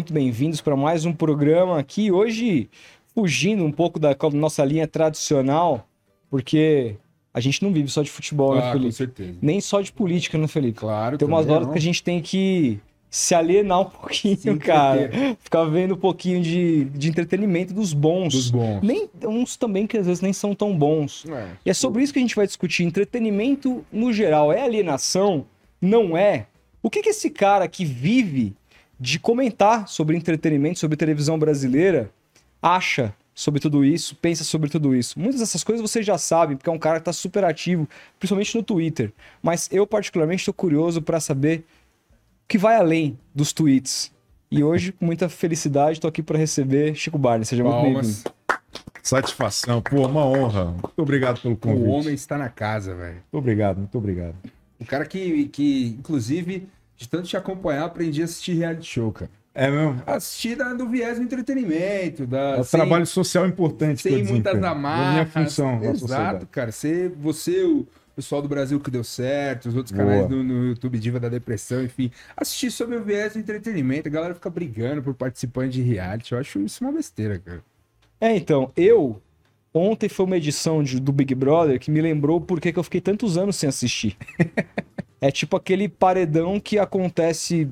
muito bem-vindos para mais um programa aqui. Hoje, fugindo um pouco da nossa linha tradicional, porque a gente não vive só de futebol, né, Ah, Felipe? com certeza. Nem só de política, né, Felipe? Claro. Tem umas horas não. que a gente tem que se alienar um pouquinho, Se cara. Ficar vendo um pouquinho de, de entretenimento dos bons. Dos bons. Nem, uns também que às vezes nem são tão bons. É. E é sobre isso que a gente vai discutir. Entretenimento no geral é alienação? Não é? O que, que esse cara que vive de comentar sobre entretenimento, sobre televisão brasileira, acha sobre tudo isso, pensa sobre tudo isso? Muitas dessas coisas vocês já sabem, porque é um cara que está super ativo, principalmente no Twitter. Mas eu, particularmente, estou curioso para saber o que vai além dos tweets. E hoje, com muita felicidade, estou aqui para receber Chico Barney. Seja muito Palmas. bem-vindo. Satisfação, pô, uma honra. Muito obrigado pelo convite. O homem está na casa, velho. Muito obrigado, muito obrigado. O cara que, que, inclusive, de tanto te acompanhar, aprendi a assistir reality show, cara. É mesmo? Assistir da, do viés do entretenimento, da, É um sem- trabalho social importante que eu sem muitas. É amarras. minha função Exato, cara. Você, você, o pessoal do Brasil que deu certo, os outros canais Boa. no, no YouTube Diva da Depressão, enfim. Assistir sobre o viés do entretenimento. A galera fica brigando por participante de reality. Eu acho isso uma besteira, cara. É, então, eu. Ontem foi uma edição de- do Big Brother que me lembrou por que que eu fiquei tantos anos sem assistir. é tipo aquele paredão que acontece.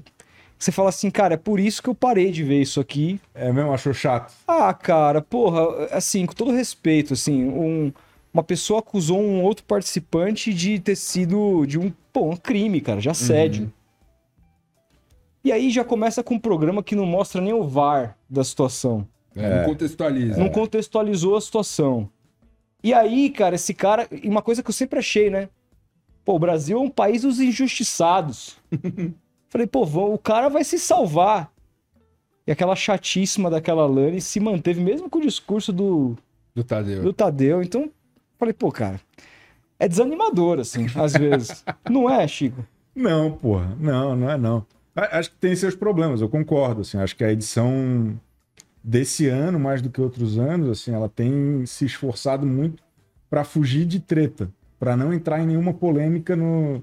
Você fala assim, cara, é por isso que eu parei de ver isso aqui. É mesmo? Achou chato? Ah, cara, porra, assim, com todo respeito, assim, um- uma pessoa acusou um outro participante de ter sido de um, pô, um crime, cara, de assédio. E aí já começa com um programa que não mostra nem o VAR da situação. É, Não contextualiza. Não contextualizou a situação. E aí, cara, esse cara. E uma coisa que eu sempre achei, né? Pô, o Brasil é um país dos injustiçados. Falei, pô, vão- o cara vai se salvar. E aquela chatíssima daquela Lani se manteve, mesmo com o discurso do, Do Tadeu. do Tadeu. Então, falei, pô, cara. É desanimador, assim, às vezes. Não é, Chico? Não, porra. Não, não é não. Acho que tem seus problemas, eu concordo. Assim, acho que a edição desse ano, mais do que outros anos, assim, ela tem se esforçado muito para fugir de treta, para não entrar em nenhuma polêmica no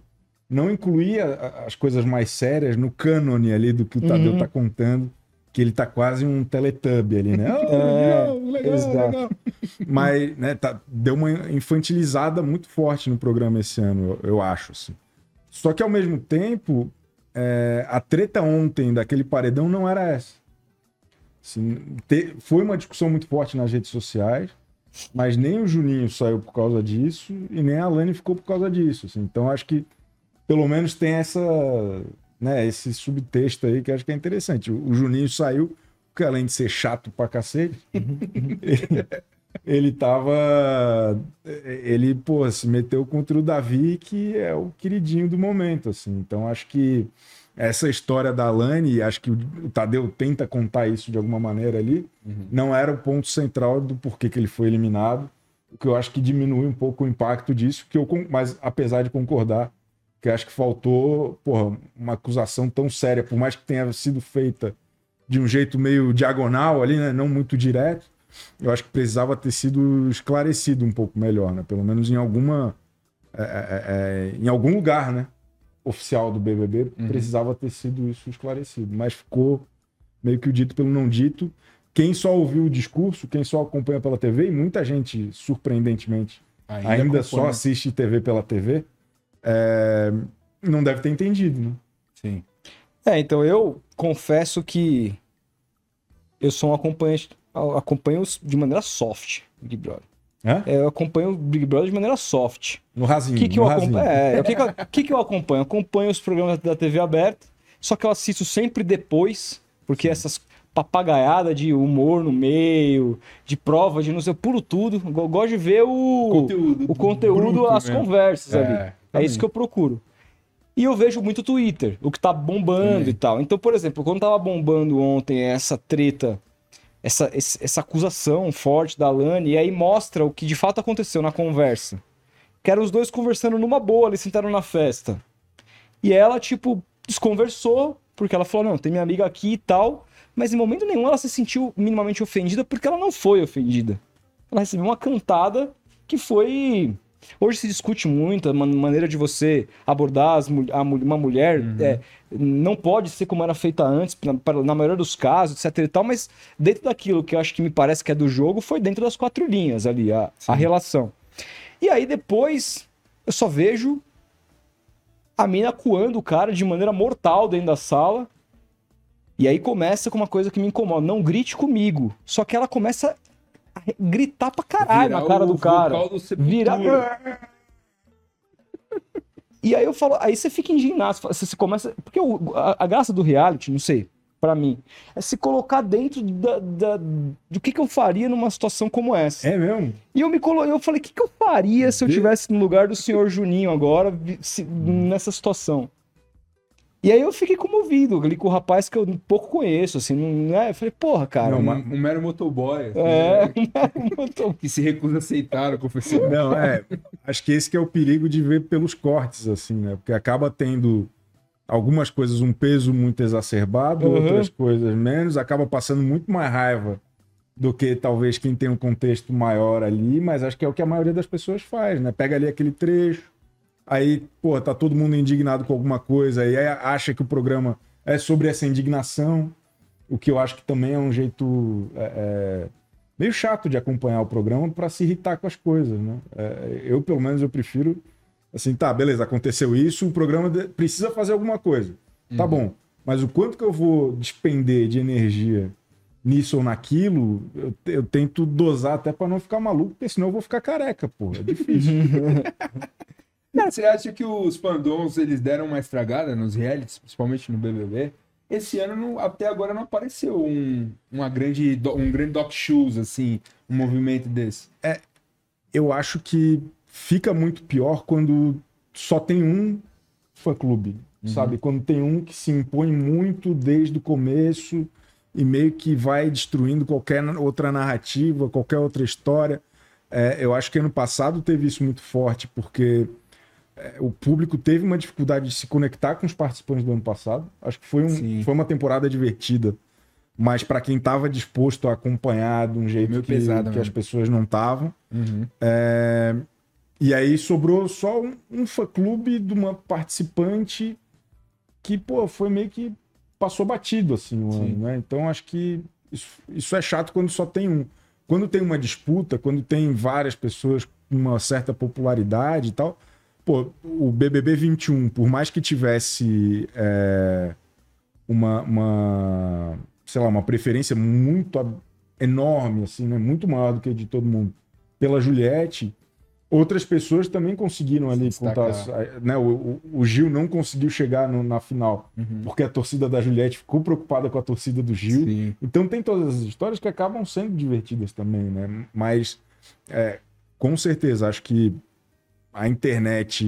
não incluir a- as coisas mais sérias no cânone ali do que o Tadeu Uhum. tá contando, que ele tá quase um teletubb ali, né? Ah, É, legal, legal, exato. legal. Mas, né, tá- deu uma infantilizada muito forte no programa esse ano, eu, eu acho, assim. Só que ao mesmo tempo, é, a treta ontem daquele paredão não era essa. Assim, te- foi uma discussão muito forte nas redes sociais, mas nem o Juninho saiu por causa disso e nem a Lani ficou por causa disso. assim. Então acho que pelo menos tem essa, né, esse subtexto aí que acho que é interessante. O, o Juninho saiu porque além de ser chato pra cacete, ele, ele tava. Ele, pô, se meteu contra o Davi, que é o queridinho do momento, assim. Então acho que essa história da Lani, acho que o Tadeu tenta contar isso de alguma maneira ali, não era o ponto central do porquê que ele foi eliminado. O que eu acho que diminui um pouco o impacto disso, que eu, mas apesar de concordar, que acho que faltou, porra, uma acusação tão séria, por mais que tenha sido feita de um jeito meio diagonal ali, né, não muito direto, eu acho que precisava ter sido esclarecido um pouco melhor, né? Pelo menos em alguma, é, é, é, em algum lugar, né? Oficial do BBB precisava ter sido isso esclarecido, mas ficou meio que o dito pelo não dito. Quem só ouviu o discurso, quem só acompanha pela TV, e muita gente, surpreendentemente, ainda, só acompanha. assiste TV pela TV, é, não deve ter entendido, né? Sim. É, então eu confesso que eu sou um acompanhante, acompanho de maneira soft Big Brother. Hã? É, eu acompanho o Big Brother de maneira soft. No O rasinho. que, que, no eu rasinho. acompanho? É, o que, que, eu- o que, que eu acompanho? Eu acompanho os programas da TV aberta, só que eu assisto sempre depois, porque essas papagaiadas de humor no meio, de prova, de não sei, eu pulo tudo. Eu gosto de ver o Conteúdo o conteúdo, bruto as mesmo. conversas É, ali. É também. isso que eu procuro. E eu vejo muito Twitter, o que tá bombando e tal. Então, por exemplo, quando tava bombando ontem essa treta, essa, essa acusação forte da Lani, e aí mostra o que de fato aconteceu na conversa. Que eram os dois conversando numa boa, eles sentaram na festa. E ela, tipo, desconversou, porque ela falou: não, tem minha amiga aqui e tal. Mas em momento nenhum ela se sentiu minimamente ofendida, porque ela não foi ofendida. Ela recebeu uma cantada que foi Hoje se discute muito a man- maneira de você abordar as a uma mulher. é, não pode ser como era feita antes, na, na maioria dos casos, etc e tal, mas dentro daquilo que eu acho que me parece que é do jogo, foi dentro das quatro linhas ali, a, a relação. E aí depois, eu só vejo a mina coando o cara de maneira mortal dentro da sala. E aí começa com uma coisa que me incomoda. Não grite comigo. Só que ela começa gritar pra caralho Virar na cara o do cara. vocal do Sepultura. Vira. E aí eu falo, aí você fica indignado, você começa. Porque o- a, a graça do reality, não sei, pra mim, é se colocar dentro da, da- do que, que eu faria numa situação como essa. É mesmo? E eu me colo... eu falei, o que, que eu faria se eu tivesse no lugar do senhor Juninho agora, se- nessa situação? E aí eu fiquei comovido ali com o rapaz que eu pouco conheço, assim, não é? Eu falei, porra, cara. um, Não, um mero motoboy. assim, É, né? muito- Que se recusa a aceitar o confessionário. Não, é. Acho que esse que é o perigo de ver pelos cortes, assim, né? Porque acaba tendo algumas coisas um peso muito exacerbado, Uhum. outras coisas menos, acaba passando muito mais raiva do que talvez quem tem um contexto maior ali, mas acho que é o que a maioria das pessoas faz, né? Pega ali aquele trecho, aí, pô, tá todo mundo indignado com alguma coisa, aí acha que o programa é sobre essa indignação, o que eu acho que também é um jeito é, é, meio chato de acompanhar o programa para se irritar com as coisas, né? É, eu, pelo menos, eu prefiro assim, tá, beleza, aconteceu isso, o programa precisa fazer alguma coisa. Tá bom, mas o quanto que eu vou despender de energia nisso ou naquilo, eu, eu tento dosar até para não ficar maluco, porque senão eu vou ficar careca, pô. É difícil. Você acha que os fandoms eles deram uma estragada nos realities, principalmente no BBB? Esse ano, não- até agora, não apareceu um, uma grande, um grande doc shoes, assim, um movimento desse. eu acho que fica muito pior quando só tem um fã-clube, sabe? Quando tem um que se impõe muito desde o começo e meio que vai destruindo qualquer outra narrativa, qualquer outra história. É, eu acho que ano passado teve isso muito forte, porque é, o público teve uma dificuldade de se conectar com os participantes do ano passado. Acho que foi, um, Sim. foi uma temporada divertida, mas para quem estava disposto a acompanhar de um jeito que, pesado que as pessoas não estavam. É, E aí sobrou só um, um fã-clube de uma participante que, pô, foi meio que passou batido, assim, o ano, né? Então acho que isso, isso é chato quando só tem um. Quando tem uma disputa, quando tem várias pessoas com uma certa popularidade e tal, pô, o BBB 21, por mais que tivesse é, uma, uma, sei lá, uma preferência muito enorme, assim, né? Muito maior do que a de todo mundo pela Juliette, outras pessoas também conseguiram ali contar. Né? O, o- Gil não conseguiu chegar no- na final, porque a torcida da Juliette ficou preocupada com a torcida do Gil. Sim. Então tem todas as histórias que acabam sendo divertidas também, né? Mas é, com certeza acho que a internet,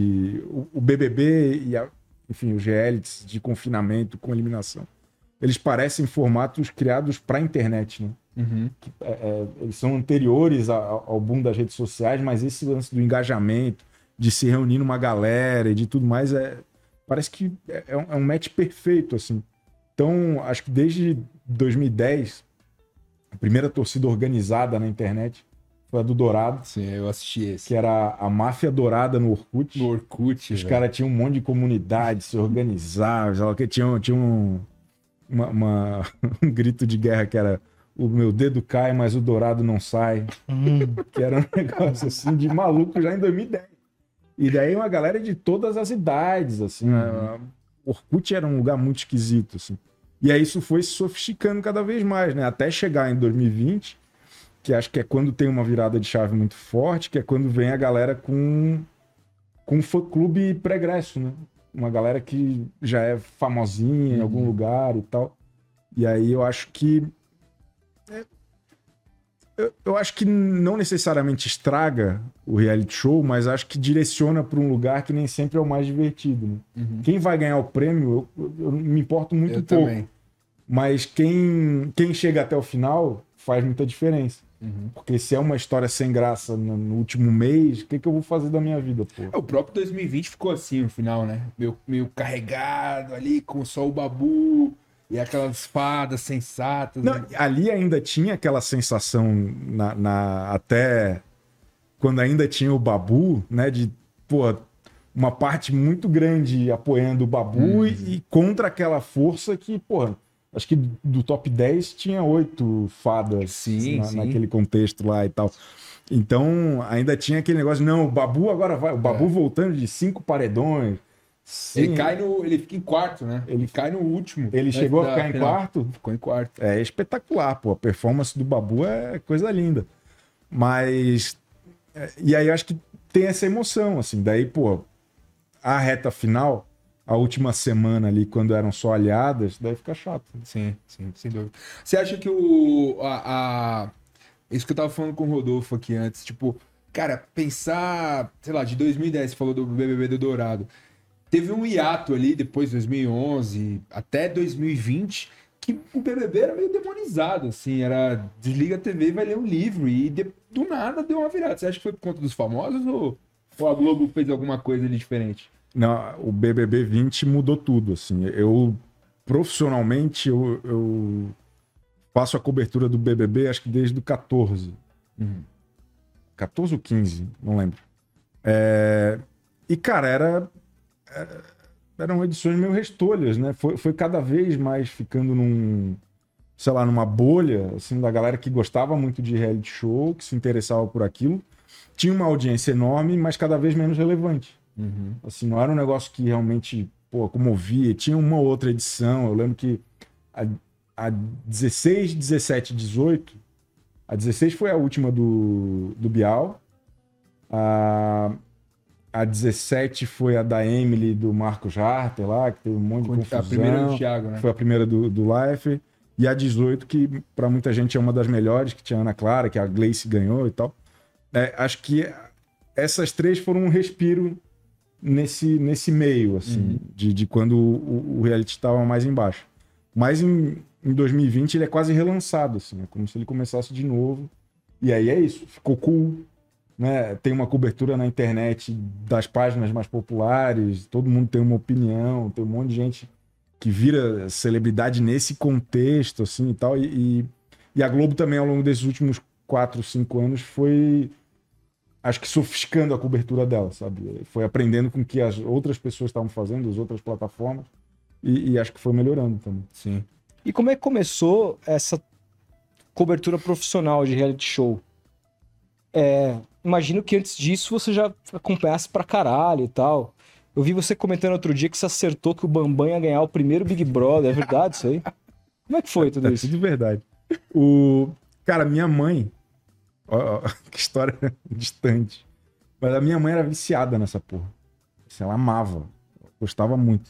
o, o BBB e a- enfim os realities de confinamento com eliminação, eles parecem formatos criados para a internet, né? Uhum. é, é, eles são anteriores a- ao boom das redes sociais, mas esse lance do engajamento, de se reunir numa galera e de tudo mais, é, parece que é, é um, é um match perfeito, assim. Então, acho que desde 2010, a primeira torcida organizada na internet foi a do Dourado, Sim, eu assisti esse. que era a máfia dourada no Orkut. No Orkut, Os caras tinham um monte de comunidade, se organizavam, que tinham, tinham um, uma- uma- um grito de guerra que era o meu dedo cai, mas o dourado não sai. Que era um negócio assim de maluco já em 2010. E daí uma galera de todas as idades, assim. né? Orkut era um lugar muito esquisito, assim. E aí isso foi se sofisticando cada vez mais, né? Até chegar em 2020, que acho que é quando tem uma virada de chave muito forte, que é quando vem a galera com com um fã-clube pregresso, né? Uma galera que já é famosinha em algum lugar e tal. E aí eu acho que. é, Eu, eu acho que não necessariamente estraga o reality show, mas acho que direciona para um lugar que nem sempre é o mais divertido. Né? Uhum. Quem vai ganhar o prêmio, eu, eu me importo muito Eu pouco. também. Mas quem, quem chega até o final faz muita diferença. Uhum. Porque se é uma história sem graça no, no último mês, o que, que eu vou fazer da minha vida, pô? É, O próprio 2020 ficou assim no final, né? Meio, meio carregado ali, com só o babu e aquelas fadas sensatas. Não, né? ali ainda tinha aquela sensação na, na- até quando ainda tinha o Babu, né? De, pô, uma parte muito grande apoiando o Babu Uhum. e, e contra aquela força que, pô, acho que do top 10 tinha oito fadas Sim, na- sim. naquele contexto lá e tal. Então, ainda tinha aquele negócio, não, o Babu agora vai, o Babu É. voltando de cinco paredões. Ele Sim, cai no. Ele fica em quarto, né? Ele cai no último. ele né, chegou a ficar em final. quarto, Ficou em quarto. é espetacular, pô. A performance do Babu é coisa linda. Mas. é, E aí eu acho que tem essa emoção, assim. Daí, pô, a reta final, a última semana ali, quando eram só aliadas, daí fica chato. Sim, sim, sem dúvida. Você acha que o. A, a- Isso que eu tava falando com o Rodolfo aqui antes, tipo, cara, pensar, sei lá, de 2010, você falou do BBB do Dourado. Teve um hiato ali, depois de 2011 até 2020, que o BBB era meio demonizado, assim, era desliga a TV vai ler um livro, e de- do nada deu uma virada. Você acha que foi por conta dos famosos ou, ou a Globo fez alguma coisa ali diferente? Não, o BBB 20 mudou tudo, assim. Eu, profissionalmente, eu, eu faço a cobertura do BBB, acho que desde o 14. Uhum. 14 ou 15, não lembro. É, E, cara, era, era- eram edições meio restolhas, né? Foi, foi cada vez mais ficando num, sei lá, numa bolha, assim, da galera que gostava muito de reality show, que se interessava por aquilo. Tinha uma audiência enorme, mas cada vez menos relevante. Uhum. Assim, não era um negócio que realmente, pô, comovia. Tinha uma outra edição, eu lembro que a, a 16, 17, 18, a 16 foi a última do, do Bial, a, a 17 foi a da Emily, do Marcos Harter lá, que teve um monte de confusão. A primeira do Thiago, né? Foi a primeira do, do Life. E a 18, que pra muita gente é uma das melhores, que tinha a Ana Clara, que a Gleice ganhou e tal. É, acho que essas três foram um respiro nesse, nesse meio, assim, Uhum. de, de quando o, o reality estava mais embaixo. Mas em, em 2020 ele é quase relançado, assim, é como se ele começasse de novo. E aí é isso, ficou cool, né? Tem uma cobertura na internet das páginas mais populares, todo mundo tem uma opinião, tem um monte de gente que vira celebridade nesse contexto, assim, e tal. E, e, e a Globo também, ao longo desses últimos quatro, cinco anos, foi, acho que sofisticando a cobertura dela, sabe? Foi aprendendo com o que as outras pessoas estavam fazendo, as outras plataformas, e, e acho que foi melhorando também. Sim. E como é que começou essa cobertura profissional de reality show? É, imagino que antes disso você já acompanhasse pra caralho e tal. Eu vi você comentando outro dia que você acertou que o Bambam ia ganhar o primeiro Big Brother. É verdade isso aí? Como é que foi tudo É isso? tudo verdade. O... Cara, minha mãe. Ó, ó, que história distante. Mas a minha mãe era viciada nessa porra. Assim, ela amava. Gostava muito.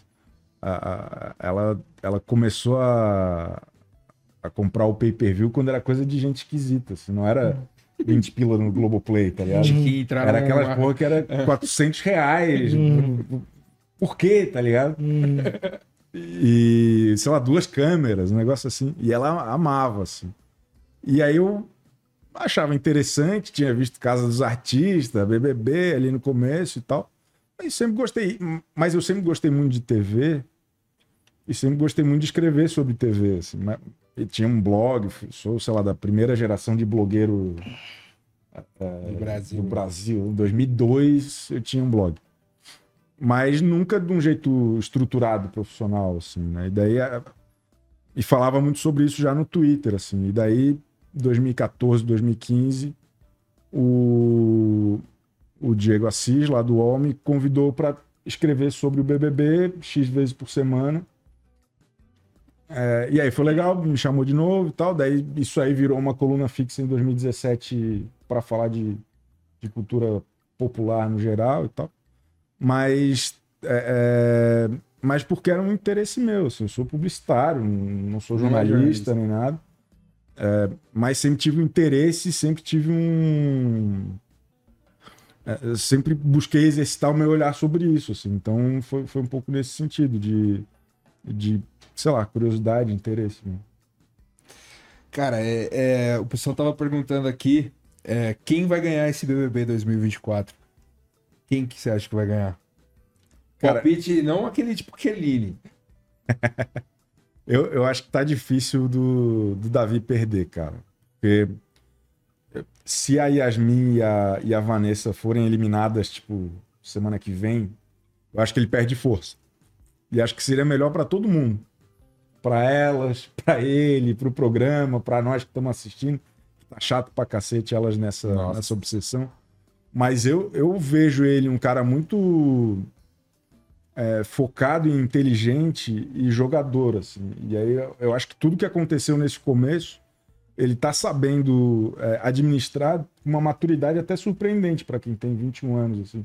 A- a- ela, ela começou a, a comprar o pay-per-view quando era coisa de gente esquisita. Assim, não era 20 pila no Globoplay, tá ligado? Era aquelas uma- porra que era 400 reais. Por quê, tá ligado? Hum, E, sei lá, duas câmeras, um negócio assim. E ela amava, assim. E aí eu achava interessante, tinha visto Casa dos Artistas, BBB ali no começo e tal. Mas sempre gostei. Mas eu sempre gostei muito de TV e sempre gostei muito de escrever sobre TV, assim. Mas, e tinha um blog, sou, sei lá, da primeira geração de blogueiro do Brasil. do Brasil. Em 2002 eu tinha um blog. Mas nunca de um jeito estruturado, profissional, assim, né? E daí... E falava muito sobre isso já no Twitter, assim. E daí, 2014, 2015, o, o Diego Assis, lá do UOL, me convidou para escrever sobre o BBB X vezes por semana. É, e aí foi legal, me chamou de novo e tal. Daí isso aí virou uma coluna fixa em 2017 para falar de, de cultura popular no geral e tal. Mas, é, é, mas porque era um interesse meu. Assim, eu sou publicitário, não sou é jornalista jornalista. nem nada. É, mas sempre tive um interesse, sempre tive um. é, sempre busquei exercitar o meu olhar sobre isso. Assim. Então foi, foi um pouco nesse sentido, de, de sei lá, curiosidade, interesse. Né? Cara, é, é, o pessoal tava perguntando aqui é, quem vai ganhar esse BBB 2024? Quem que você acha que vai ganhar? Cara- Palpite, não aquele tipo Kelly. Eu, eu acho que tá difícil do, do Davi perder, cara. Porque se a Yasmin e a, e a Vanessa forem eliminadas, tipo, semana que vem, eu acho que ele perde força. E acho que seria melhor para todo mundo. Para elas, para ele, para o programa, para nós que estamos assistindo. Tá chato pra cacete elas nessa, Nossa. nessa obsessão. Mas eu, eu vejo ele um cara muito é, focado e inteligente e jogador, assim. E aí eu, acho que tudo que aconteceu nesse começo, ele tá sabendo é, administrar uma maturidade até surpreendente para quem tem 21 anos, assim.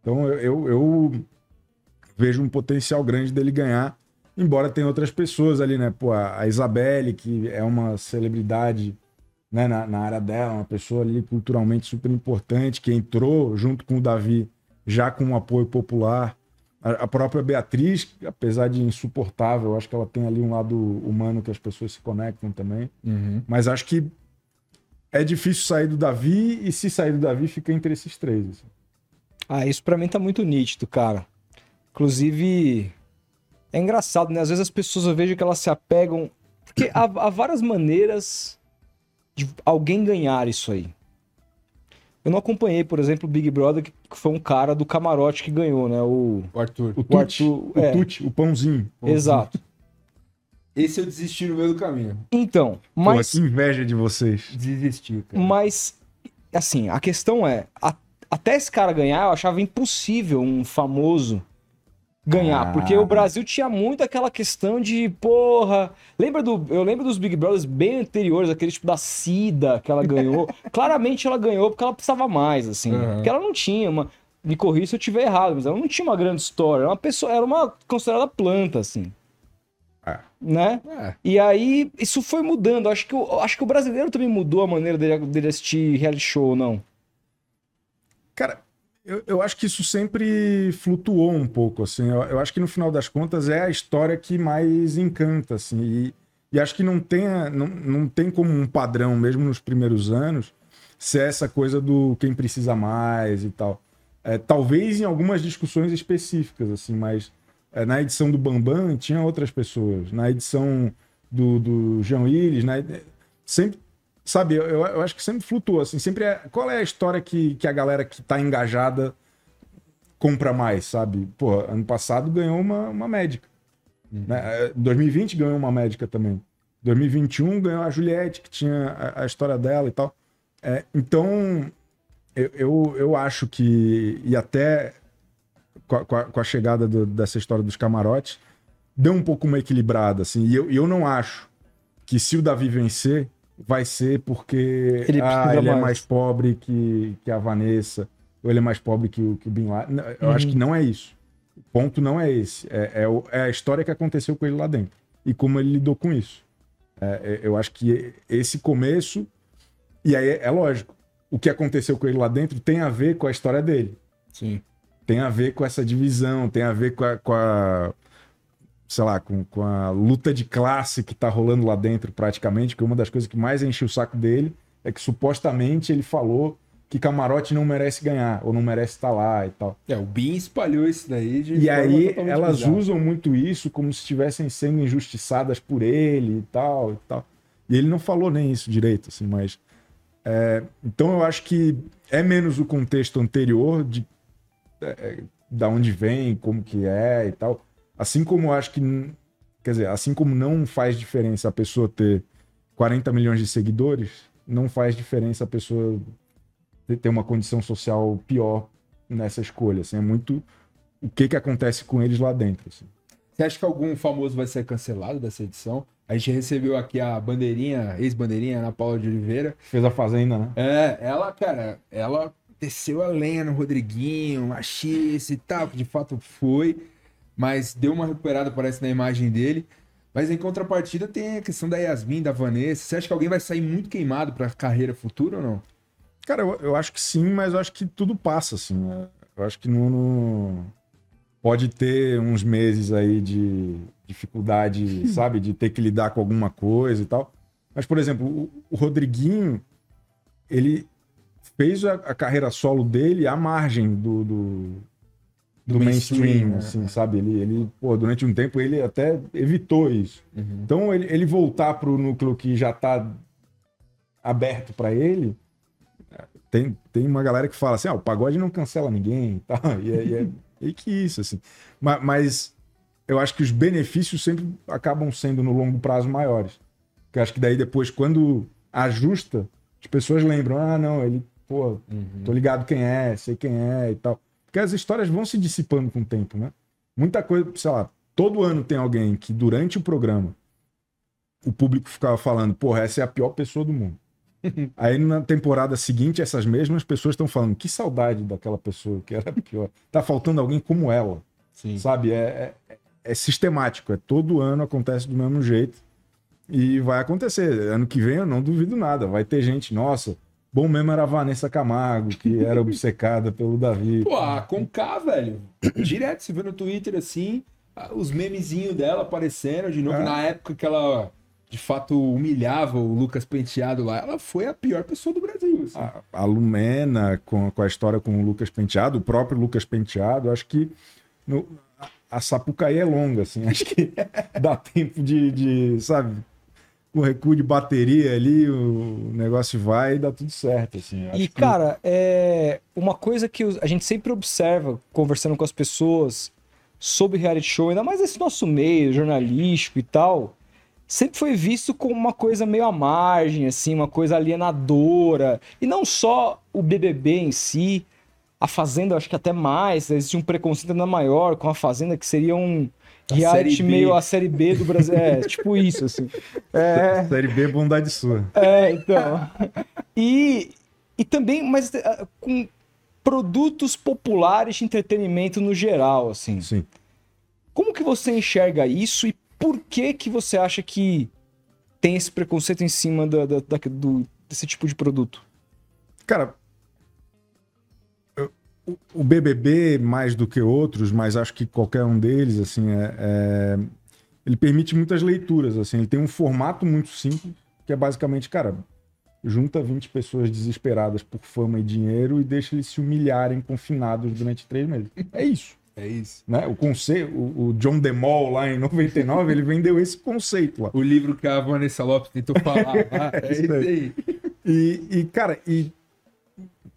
Então eu, eu, eu vejo um potencial grande dele ganhar, embora tenha outras pessoas ali, né? Pô, a a Isabelle, que é uma celebridade né, na, na área dela, uma pessoa ali culturalmente super importante, que entrou junto com o Davi já com um apoio popular. A, própria Beatriz, apesar de insuportável, acho que ela tem ali um lado humano que as pessoas se conectam também. Uhum. Mas acho que é difícil sair do Davi, e se sair do Davi, fica entre esses três. assim. Ah, isso pra mim tá muito nítido, cara. Inclusive, é engraçado, né? Às vezes as pessoas eu vejo que elas se apegam. Porque há, há várias maneiras de alguém ganhar isso aí. Eu não acompanhei, por exemplo, o Big Brother, que foi um cara do camarote que ganhou, né? O. O Arthur. O O Tuti, Arthur- o é. Tuti, o pãozinho. Exato. Esse eu desisti no meio do caminho. Então, Mas... mas. que inveja de vocês. Desisti, cara. Mas, assim, a questão é, a- até esse cara ganhar, eu achava impossível um famoso ganhar, Ah. porque o Brasil tinha muito aquela questão de, porra, lembra do, eu lembro dos Big Brothers bem anteriores, aquele tipo da Cida que ela ganhou. Claramente ela ganhou porque ela precisava mais, assim, Uhum. porque ela não tinha uma me corrija se eu estiver errado, mas ela não tinha uma grande história, era uma pessoa, era uma considerada planta assim. É. Né? É. E aí, isso foi mudando. Acho que, o- acho que o brasileiro também mudou a maneira dele, dele assistir reality show, não? Cara, eu, eu acho que isso sempre flutuou um pouco, assim. Eu, eu acho que no final das contas é a história que mais encanta, assim. E, e acho que não tem, não, não tem como um padrão, mesmo nos primeiros anos, ser essa coisa do quem precisa mais e tal. É, talvez em algumas discussões específicas, assim, mas é, na edição do Bambam tinha outras pessoas. Na edição do, do Jean Willis, na, sempre sabe, eu, eu acho que sempre flutua, assim, sempre é, qual é a história que, que a galera que tá engajada compra mais, sabe? Pô, ano passado ganhou uma, uma médica, né? É, 2020 ganhou uma médica também. 2021 ganhou a Juliette, que tinha a, a história dela e tal. É, então, eu, eu, eu acho que, e até com a, com a- chegada do- dessa história dos camarotes, deu um pouco uma equilibrada, assim, e eu, e eu não acho que se o Davi vencer, vai ser porque Ele ah, ele é mais. pobre que, que a Vanessa, ou ele é mais pobre que o, que o Bin Laden. Eu Uhum. acho que não é isso. O ponto não é esse. É, é o- é a história que aconteceu com ele lá dentro. E como ele lidou com isso. É, é, eu acho que esse começo. E aí é lógico. O que aconteceu com ele lá dentro tem a ver com a história dele Sim. tem a ver com essa divisão, tem a ver com a, com a- sei lá, com, com a luta de classe que tá rolando lá dentro praticamente, que uma das coisas que mais enche o saco dele é que supostamente ele falou que Camarote não merece ganhar, ou não merece estar lá e tal. É, o Bin espalhou isso daí de E aí elas bizarra. usam muito isso como se estivessem sendo injustiçadas por ele e tal e tal. E ele não falou nem isso direito, assim, mas. é, então eu acho que é menos o contexto anterior de é, da onde vem, como que é e tal. Assim como acho que. Quer dizer, assim como não faz diferença a pessoa ter 40 milhões de seguidores, não faz diferença a pessoa ter- ter uma condição social pior nessa escolha. Assim, é muito o que, que acontece com eles lá dentro. assim. Você acha que algum famoso vai ser cancelado dessa edição? A gente recebeu aqui a bandeirinha, ex-bandeirinha, Ana Paula de Oliveira. Fez a Fazenda, né? É, ela, cara, ela desceu a lenha no Rodriguinho, machista e tal, que de fato foi, mas deu uma recuperada, parece, na imagem dele. Mas em contrapartida tem a questão da Yasmin, da Vanessa. Você acha que alguém vai sair muito queimado pra carreira futura ou não? Cara, eu, eu acho que sim, mas eu acho que tudo passa, assim. né? Eu acho que não, não- pode ter uns meses aí de dificuldade, sabe? De ter que lidar com alguma coisa e tal. Mas, por exemplo, o, o Rodriguinho, ele fez a, a carreira solo dele à margem do, do, do Do mainstream, mainstream, assim, sabe? Ele, ele pô, durante um tempo, ele até evitou isso. Então, ele, ele voltar para o núcleo que já está aberto para ele, Tem, tem uma galera que fala assim, ah, o pagode não cancela ninguém e tal. E é, e é, e que isso, assim. Mas, mas eu acho que os benefícios sempre acabam sendo no longo prazo maiores. Porque eu acho que daí depois, quando ajusta, as pessoas lembram, ah, não, ele, pô, tô ligado quem é, sei quem é e tal. Porque as histórias vão se dissipando com o tempo, né? Muita coisa, sei lá, todo ano tem alguém que durante o programa o público ficava falando, porra, essa é a pior pessoa do mundo. Aí na temporada seguinte, essas mesmas pessoas estão falando, que saudade daquela pessoa que era pior. Tá faltando alguém como ela. Sim. Sabe? É, é, é sistemático, é todo ano acontece do mesmo jeito. E vai acontecer. Ano que vem eu não duvido nada. Vai ter gente, nossa, bom mesmo era a Vanessa Camargo, que era obcecada pelo Davi. Pô, a Conká, velho. Direto, você vê no Twitter assim, os memezinhos dela aparecendo de novo. É. Na época que ela, de fato, humilhava o Lucas Penteado lá, ela foi a pior pessoa do Brasil. assim. A, a Lumena, com, com a história com o Lucas Penteado, o próprio Lucas Penteado, acho que no- a, a Sapucaí é longa, assim. Acho que dá tempo de, de, sabe, com recuo de bateria ali, o negócio vai e dá tudo certo, assim. Acho E, que- cara, é uma coisa que a gente sempre observa conversando com as pessoas sobre reality show, ainda mais esse nosso meio jornalístico e tal, sempre foi visto como uma coisa meio à margem, assim, uma coisa alienadora. E não só o BBB em si, a Fazenda, acho que até mais, existe um preconceito ainda maior com a Fazenda, que seria um A reality meio a série B do Brasil. É, tipo isso, assim. É, Série B, bondade sua. é, então. E, e também, mas eh, com produtos populares de entretenimento no geral, assim. Sim. Como que você enxerga isso e por que que você acha que tem esse preconceito em cima da, da- da- do- desse tipo de produto? Cara, o- BBB, mais do que outros, mas acho que qualquer um deles, assim, é, é- ele permite muitas leituras, assim. Ele tem um formato muito simples, que é basicamente, cara, junta 20 pessoas desesperadas por fama e dinheiro e deixa eles se humilharem confinados durante três meses. É isso. É isso. Né? O conceito, o, o John DeMol lá em 99, ele vendeu esse conceito lá. O livro que a Vanessa Lopes tentou falar. lá, é Isso aí. aí. E, e, cara, e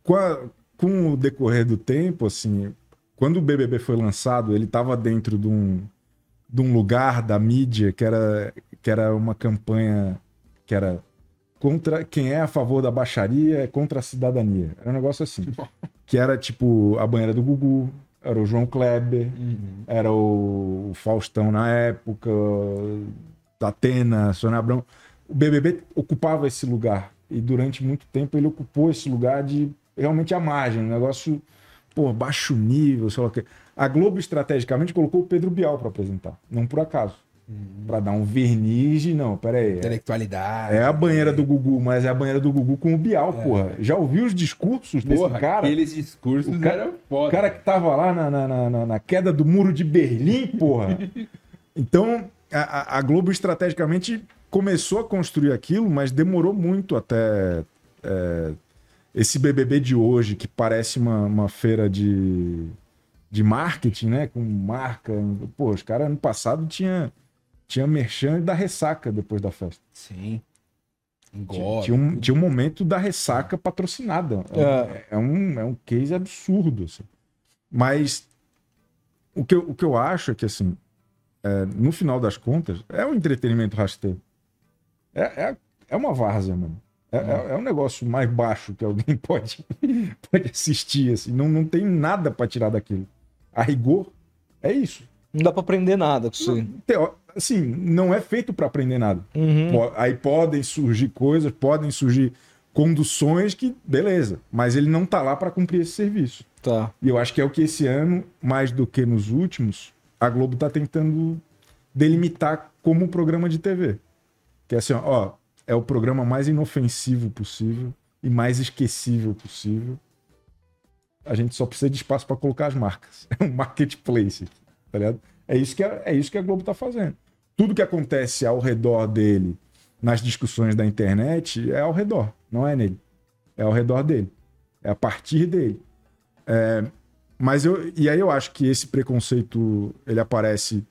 com, a- com o decorrer do tempo, assim, quando o BBB foi lançado, ele estava dentro de um, de um lugar da mídia que era, que era uma campanha que era contra quem é a favor da baixaria é contra a cidadania. Era um negócio assim. Que era tipo a banheira do Gugu, era o João Kleber, era o Faustão na época, da Atena, Sônia Abrão. O BBB ocupava esse lugar. E durante muito tempo ele ocupou esse lugar de realmente a margem, um negócio, pô, baixo nível, sei lá o quê. A Globo estrategicamente colocou o Pedro Bial para apresentar, não por acaso. Para dar um verniz, de, não, peraí. É, Intelectualidade. é a banheira do Gugu, mas é a banheira do Gugu com o Bial, porra. Já ouviu os discursos desse Porra, cara? aqueles discursos O cara- eram foda. O cara que tava lá na, na, na- na- queda do muro de Berlim, porra. Então, a, a- a Globo estrategicamente começou a construir aquilo, mas demorou muito até é, esse BBB de hoje, que parece uma, uma feira de, de marketing, né? Com marca. Pô, os caras ano passado tinha, tinha merchan da ressaca depois da festa. Sim. Tinha, Engorda. tinha um, tinha um momento da ressaca patrocinada. É, é um, é um case absurdo. assim. Mas o que, eu, o que eu acho é que, assim, é, no final das contas, é um entretenimento rasteiro. É, é, é uma várzea, mano. É, é- é um negócio mais baixo que alguém pode, pode assistir. Assim. Não, não tem nada para tirar daquilo. A rigor, é isso. Não dá pra aprender nada com isso. Teo- Assim, não é feito para aprender nada. Uhum. Aí podem surgir coisas, podem surgir conduções que, beleza, mas ele não tá lá para cumprir esse serviço. Tá. E eu acho que é o que esse ano, mais do que nos últimos, a Globo tá tentando delimitar como programa de TV. Que é assim, ó, é o programa mais inofensivo possível e mais esquecível possível. A gente só precisa de espaço para colocar as marcas. É um marketplace, tá ligado? É isso que a, é isso que a Globo tá fazendo. Tudo que acontece ao redor dele nas discussões da internet é ao redor, não é nele. É ao redor dele. É a partir dele. É, mas eu. E aí eu acho que esse preconceito ele aparece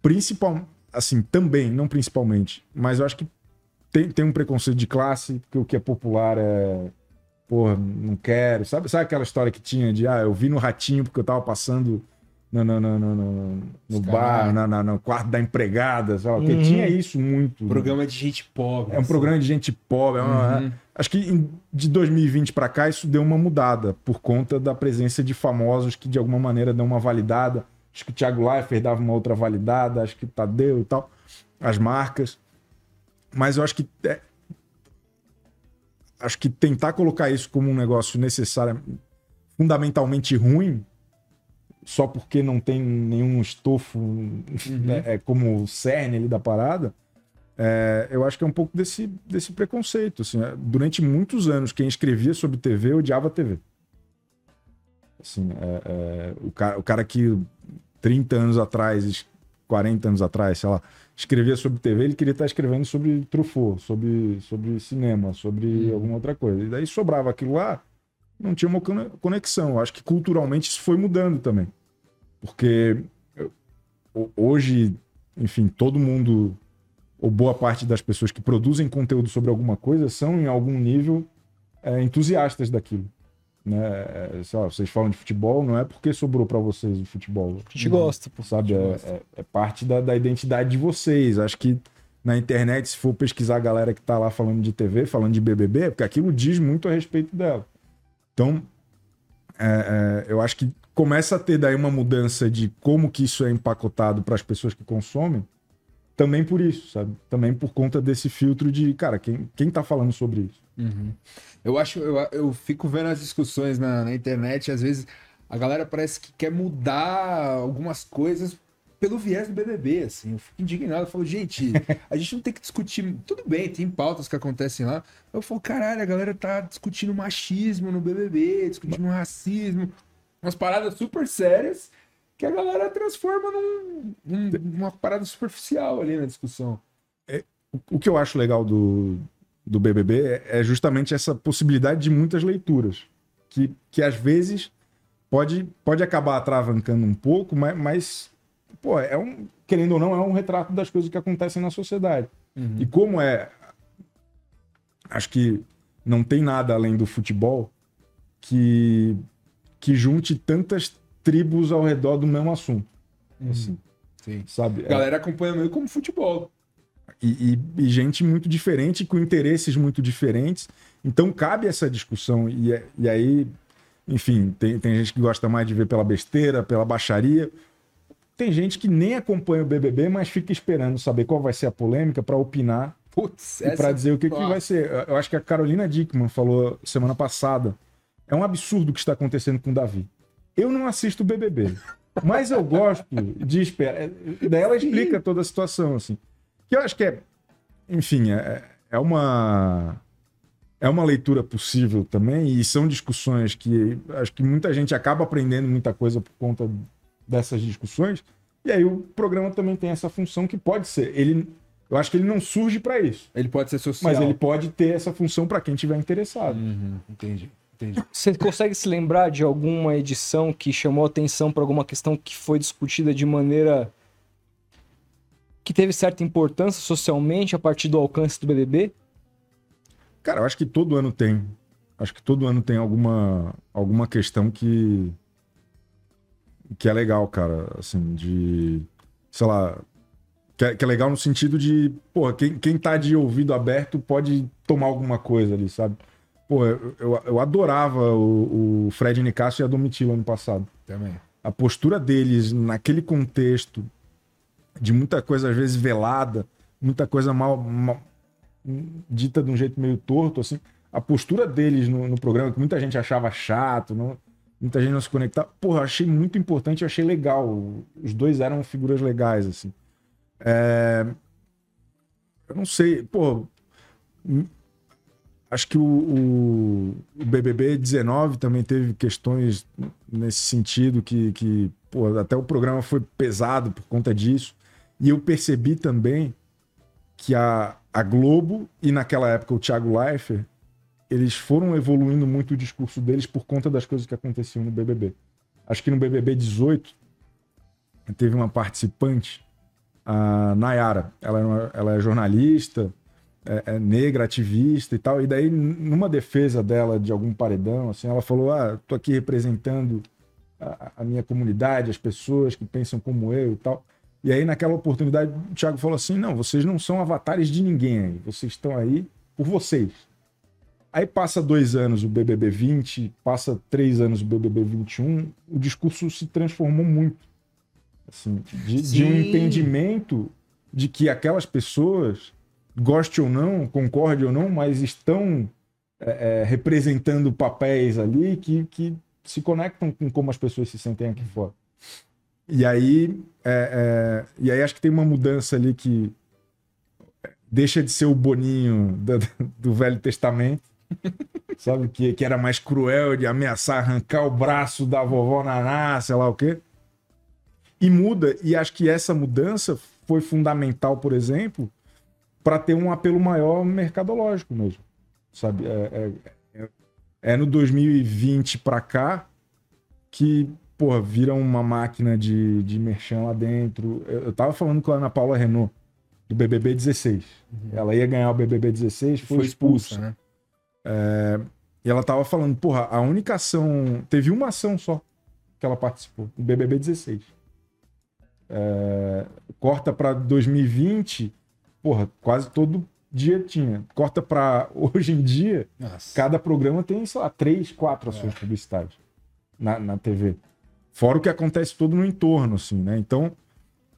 principal, assim, também, não principalmente, mas eu acho que tem, tem um preconceito de classe, porque o que é popular é, porra, não quero. Sabe, sabe aquela história que tinha de, ah, eu vi no ratinho porque eu tava passando no, no, no, no, no- bar, na, na- no quarto da empregada, sabe? Porque Uhum. tinha isso muito. né? Programa de gente pobre. É um assim. programa de gente pobre. é uma- Uhum. Acho que em- de 2020 para cá isso deu uma mudada por conta da presença de famosos que de alguma maneira dão uma validada. Acho que o Thiago Leifert dava uma outra validada, acho que o Tadeu e tal, as marcas. Mas eu acho que é- acho que tentar colocar isso como um negócio necessário, fundamentalmente ruim, só porque não tem nenhum estofo né, é como o cerne ali da parada, é, eu acho que é um pouco desse, desse preconceito. Assim, é, durante muitos anos, quem escrevia sobre TV odiava TV. Assim, é, é, o, cara, o cara que 30 anos atrás, 40 anos atrás, sei lá, escrevia sobre TV, ele queria estar escrevendo sobre Truffaut, sobre, sobre cinema, sobre alguma outra coisa. E daí sobrava aquilo lá, não tinha uma cone- conexão. Eu acho que culturalmente isso foi mudando também. Porque hoje, enfim, todo mundo, ou boa parte das pessoas que produzem conteúdo sobre alguma coisa, são em algum nível é, entusiastas daquilo. Né? É, sei lá, vocês falam de futebol, não é porque sobrou para vocês o futebol. A gente gosta, pô. Sabe? É, é- é parte da, da identidade de vocês. Acho que na internet, se for pesquisar a galera que tá lá falando de TV, falando de BBB, é porque aquilo diz muito a respeito dela. Então, é, é, eu acho que começa a ter daí uma mudança de como que isso é empacotado para as pessoas que consomem, também por isso, sabe? Também por conta desse filtro de, cara, quem, quem tá falando sobre isso? Uhum. Eu acho, eu, eu fico vendo as discussões na, na internet, às vezes a galera parece que quer mudar algumas coisas pelo viés do BBB, assim. Eu fico indignado, eu falo, gente, a gente não tem que discutir. Tudo bem, tem pautas que acontecem lá. Eu falo, caralho, a galera tá discutindo machismo no BBB, discutindo racismo, umas paradas super sérias que a galera transforma num, num- numa parada superficial ali na discussão. O que eu acho legal do, do BBB é- é justamente essa possibilidade de muitas leituras, que, que às vezes pode, pode acabar atravancando um pouco, mas, mas pô, é um, querendo ou não, é um retrato das coisas que acontecem na sociedade. E como é. Acho que não tem nada além do futebol que, que junte tantas tribos ao redor do mesmo assunto. Assim, Sim. sabe? A galera acompanha meio como futebol. E, e- e gente muito diferente, com interesses muito diferentes. Então cabe essa discussão. E, é- e aí, enfim, tem, tem gente que gosta mais de ver pela besteira, pela baixaria. Tem gente que nem acompanha o BBB, mas fica esperando saber qual vai ser a polêmica para opinar Putz, e para dizer o que, que vai ser. Eu- acho que a Carolina Dickman falou semana passada. É um absurdo o que está acontecendo com o Davi. Eu não assisto o BBB, mas eu gosto de esperar. Daí ela explica toda a situação, assim. Que eu acho que é, enfim, é, é uma é uma leitura possível também e são discussões que acho que muita gente acaba aprendendo muita coisa por conta dessas discussões. E aí o programa também tem essa função que pode ser. Ele, eu acho que ele não surge para isso. Ele pode ser social. Mas ele pode ter essa função para quem tiver interessado. Uhum, entendi, entendi. Você consegue se lembrar de alguma edição que chamou atenção para alguma questão que foi discutida de maneira que teve certa importância socialmente a partir do alcance do BBB? Cara, eu acho que todo ano tem. Acho que todo ano tem alguma, alguma questão que. que é legal, cara. Assim, de. sei lá. Que é, que é legal no sentido de, pô, quem, quem tá de ouvido aberto pode tomar alguma coisa ali, sabe? Pô, eu, eu, eu adorava o, o Fred Nicasso e a Domitila ano passado. Também. a postura deles naquele contexto de muita coisa às vezes velada, muita coisa mal, mal- dita de um jeito meio torto, assim, a postura deles no, no programa que muita gente achava chato, não- muita gente não se conectava, porra, achei muito importante, achei legal. Os dois eram figuras legais, assim. É, Eu não sei, pô. hum, Acho que o, o, o BBB 19 também teve questões nesse sentido que, que pô, até o programa foi pesado por conta disso. E eu percebi também que a, a Globo e naquela época o Thiago Leifert, eles foram evoluindo muito o discurso deles por conta das coisas que aconteciam no BBB. Acho que no BBB 18 teve uma participante, a Nayara. Ela uma- ela é jornalista é, é negra, ativista e tal. E daí, numa defesa dela de algum paredão, assim, ela falou: Ah, tô aqui representando a, a minha comunidade, as pessoas que pensam como eu e tal. E aí, naquela oportunidade, o Thiago falou assim: não, vocês não são avatares de ninguém aí, vocês estão aí por vocês. Aí passa dois anos o BBB 20, passa três anos o BBB 21, o discurso se transformou muito. Assim, de, de um entendimento de que aquelas pessoas, goste ou não, concorde ou não, mas estão é, é, representando papéis ali que, que se conectam com como as pessoas se sentem aqui fora. E aí, é, é, e aí acho que tem uma mudança ali que deixa de ser o Boninho do, do Velho Testamento, sabe? Que, que era mais cruel de ameaçar arrancar o braço da vovó Naná, sei lá o quê. E muda, e acho que essa mudança foi fundamental, por exemplo, para ter um apelo maior mercadológico mesmo, sabe? É, é, é, é no 2020 para cá que porra, vira uma máquina de, de merchan lá dentro. Eu, eu tava falando com a Ana Paula Renault, do BBB 16. Uhum. Ela ia ganhar o BBB 16, foi, foi expulsa. expulsa né? É, e ela tava falando, porra, a única ação. Teve uma ação só que ela participou, do BBB 16. É, corta para 2020, porra, quase todo dia tinha. Corta para hoje em dia, Nossa. cada programa tem, sei lá, três, quatro ações é. publicitárias na, na TV. Fora o que acontece todo no entorno, assim, né? Então,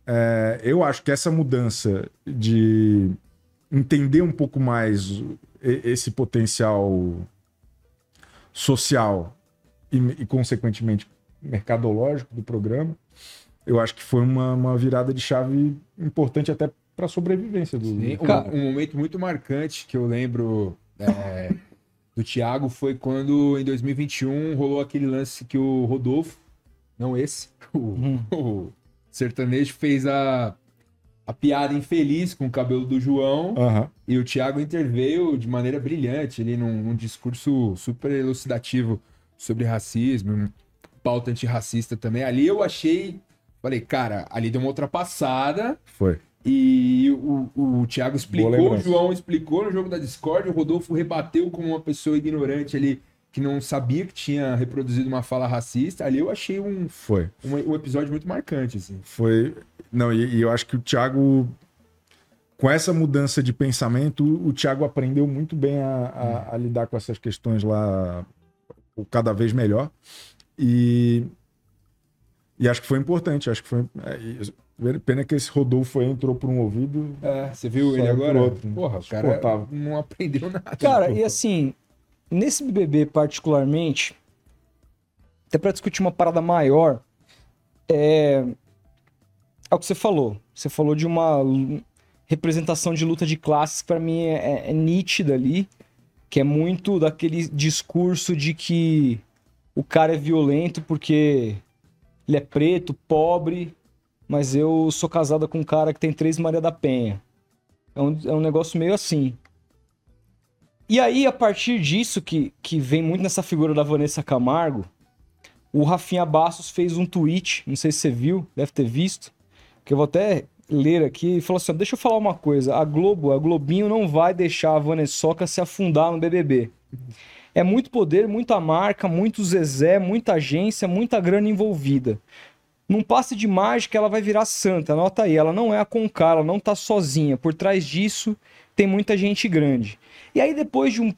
é, eu acho que essa mudança de entender um pouco mais esse potencial social e, e consequentemente, mercadológico do programa, eu acho que foi uma, uma virada de chave importante até para a sobrevivência do. Sim, um, um, momento muito marcante que eu lembro é, do Thiago foi quando, em 2021, rolou aquele lance que o Rodolfo não esse, o, hum. o sertanejo fez a, a piada infeliz com o cabelo do João uhum. e o Thiago interveio de maneira brilhante ali num, num discurso super elucidativo sobre racismo, pauta antirracista também. Ali eu achei, falei, cara, ali deu uma ultrapassada. Foi. E o, o Thiago explicou, o João explicou no jogo da Discord, o Rodolfo rebateu como uma pessoa ignorante ali que não sabia que tinha reproduzido uma fala racista, ali eu achei um, Foi. um, um episódio muito marcante. Assim. Foi. Não, e, e, eu acho que o Thiago, com essa mudança de pensamento, o Thiago aprendeu muito bem a, a, a lidar com essas questões lá cada vez melhor. E, e acho que foi importante. Acho que foi. É, pena que esse Rodolfo entrou por um ouvido. É, você viu ele agora? Outro, Porra, o cara não aprendeu nada. Cara, e assim, Nesse BBB particularmente, até para discutir uma parada maior, é... é o que você falou. Você falou de uma representação de luta de classes que para mim é, é, é nítida ali, que é muito daquele discurso de que o cara é violento porque ele é preto, pobre, mas eu sou casada com um cara que tem três Maria da Penha. É um, é um negócio meio assim. E aí, a partir disso, que, que vem muito nessa figura da Vanessa Camargo, o Rafinha Bastos fez um tweet, não sei se você viu, deve ter visto, que eu vou até ler aqui, e falou assim: deixa eu falar uma coisa, a Globo, a Globinho não vai deixar a Vanessa se afundar no BBB. É muito poder, muita marca, muito Zezé, muita agência, muita grana envolvida. Num passe de mágica, ela vai virar santa, anota aí. Ela não é a Conká, ela não tá sozinha. Por trás disso, tem muita gente grande. E aí, depois de um.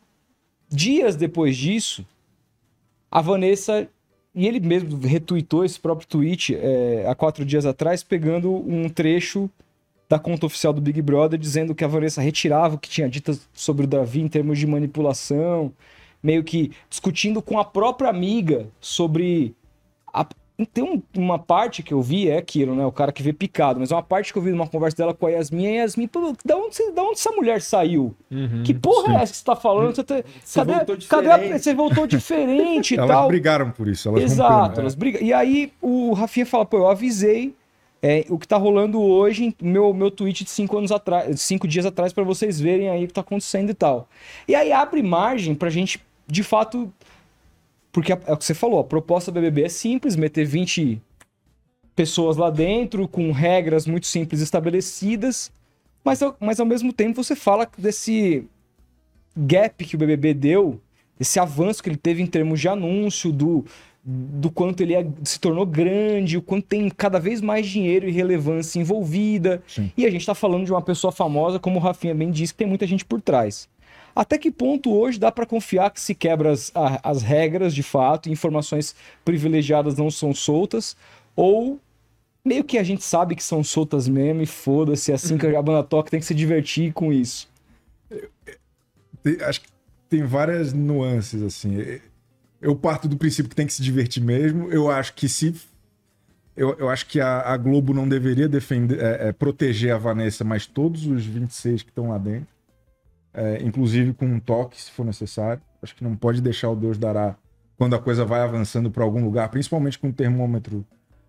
Dias depois disso, a Vanessa. E ele mesmo retweetou esse próprio tweet é, há quatro dias atrás, pegando um trecho da conta oficial do Big Brother, dizendo que a Vanessa retirava o que tinha dito sobre o Davi em termos de manipulação, meio que discutindo com a própria amiga sobre a, tem um, uma parte que eu vi, é aquilo, né? O cara que vê picado, mas é uma parte que eu vi numa conversa dela com a Yasmin, a Yasmin, pô, da onde, da onde essa mulher saiu? Uhum, que porra sim. é essa que você tá falando? Você, tá, você cadê, voltou cadê a, você voltou diferente e elas tal? Elas brigaram por isso, elas Exato, romperam, elas é. brigam. E aí o Rafinha fala, pô, eu avisei é, o que tá rolando hoje, meu, meu tweet de cinco anos atrás, cinco dias atrás, para vocês verem aí o que tá acontecendo e tal. E aí abre margem pra gente, de fato, porque é o que você falou, a proposta do BBB é simples, meter 20 pessoas lá dentro, com regras muito simples estabelecidas, Mas, ao- mas ao mesmo tempo você fala desse gap que o BBB deu, esse avanço que ele teve em termos de anúncio, do, do quanto ele é- se tornou grande, o quanto tem cada vez mais dinheiro e relevância envolvida. Sim. E a gente tá falando de uma pessoa famosa, como o Rafinha bem disse, que tem muita gente por trás. Até que ponto hoje dá pra confiar que se quebra as, as regras de fato, e informações privilegiadas não são soltas, ou meio que a gente sabe que são soltas mesmo e foda-se, é assim que a banda toca, tem que se divertir com isso. Tem- acho que tem várias nuances, assim. Eu parto do princípio que tem que se divertir mesmo. Eu acho que se. Eu, eu acho que a, a Globo não deveria defender, é, é, proteger a Vanessa, mas todos os 26 que estão lá dentro. É, inclusive com um toque, se for necessário. Acho que não pode deixar o Deus dará quando a coisa vai avançando para algum lugar, principalmente com o termômetro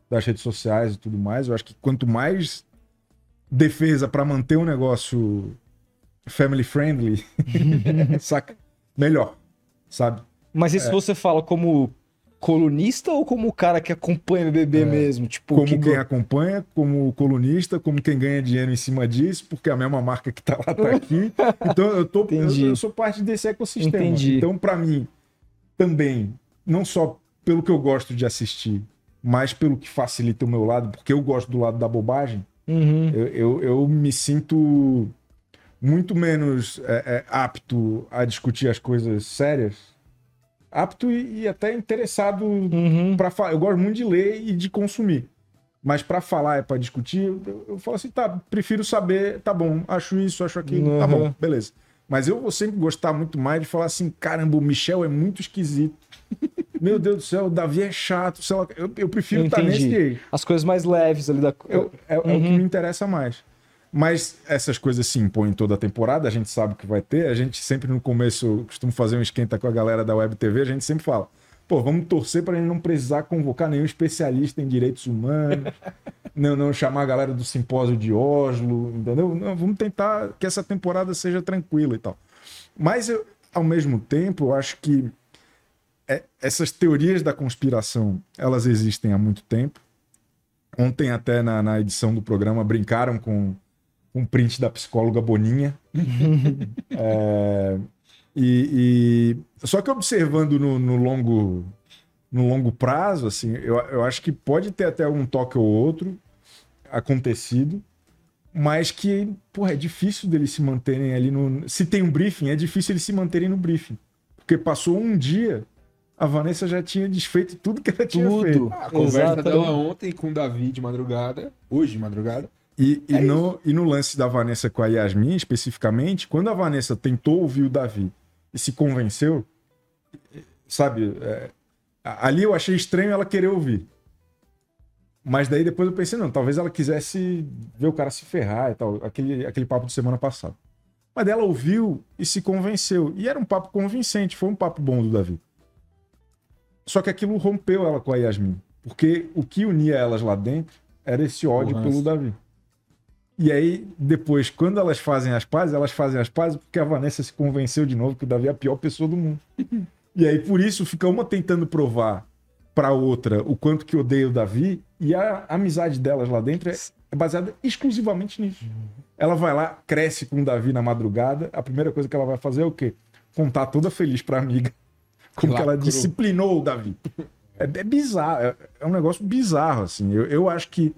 das redes sociais e tudo mais. Eu acho que quanto mais defesa para manter o negócio family friendly, saca? Melhor, sabe? Mas É. isso você fala como colunista ou como o cara que acompanha o BBB mesmo? Tipo, É. Como que quem acompanha, como colunista, como quem ganha dinheiro em cima disso, porque a mesma marca que tá lá tá aqui. Então eu, tô, eu, eu sou parte desse ecossistema. Entendi. Então, para mim, também, não só pelo que eu gosto de assistir, mas pelo que facilita o meu lado, porque eu gosto do lado da bobagem, Uhum. eu, eu, eu me sinto muito menos é, é, apto a discutir as coisas sérias. Apto e, e até interessado Uhum. para falar. Eu gosto muito de ler e de consumir. Mas para falar e para discutir, eu, eu falo assim, tá, prefiro saber, tá bom, acho isso, acho aquilo, tá Uhum. bom, beleza. Mas eu vou sempre gostar muito mais de falar assim, caramba, o Michel é muito esquisito. Meu Deus do céu, o Davi é chato, sei lá, eu, eu prefiro estar Entendi. nesse eixo. As coisas mais leves ali da. Eu- é, é o que Uhum. me interessa mais. Mas essas coisas se impõem toda a temporada, a gente sabe que vai ter. A gente sempre no começo, eu costumo fazer um esquenta com a galera da Web TV, a gente sempre fala: pô, vamos torcer para gente não precisar convocar nenhum especialista em direitos humanos, não, não chamar a galera do simpósio de Oslo, entendeu? Não, vamos tentar que essa temporada seja tranquila e tal. Mas eu, ao mesmo tempo, eu acho que é- essas teorias da conspiração elas existem há muito tempo. Ontem, até na, na edição do programa, brincaram com um print da psicóloga Boninha. É, e, e- Só que observando no, no longo, no longo prazo, assim, eu, eu acho que pode ter até um toque ou outro acontecido, mas que, porra, é difícil deles se manterem ali no. Se tem um briefing, é difícil eles se manterem no briefing. Porque passou um dia, a Vanessa já tinha desfeito tudo que ela tinha Tudo. feito. A conversa Exatamente. dela ontem com o Davi de madrugada, hoje de madrugada. E, e É no, e no lance da Vanessa com a Yasmin, especificamente, quando a Vanessa tentou ouvir o Davi e se convenceu, sabe, é, ali eu achei estranho ela querer ouvir. Mas daí depois eu pensei, não, talvez ela quisesse ver o cara se ferrar e tal, aquele, aquele papo de semana passada. Mas ela ouviu e se convenceu. E era um papo convincente, foi um papo bom do Davi. Só que aquilo rompeu ela com a Yasmin. Porque o que unia elas lá dentro era esse ódio O pelo. Davi. E aí, depois, quando elas fazem as pazes, elas fazem as pazes porque a Vanessa se convenceu de novo que o Davi é a pior pessoa do mundo. e aí, por isso, fica uma tentando provar pra outra o quanto que odeia o Davi, e a amizade delas lá dentro é, é baseada exclusivamente nisso. Ela vai lá, cresce com o Davi na madrugada, a primeira coisa que ela vai fazer é o quê? Contar toda feliz pra amiga como que ela disciplinou o Davi. É, é bizarro, é, é um negócio bizarro, assim. Eu, eu acho que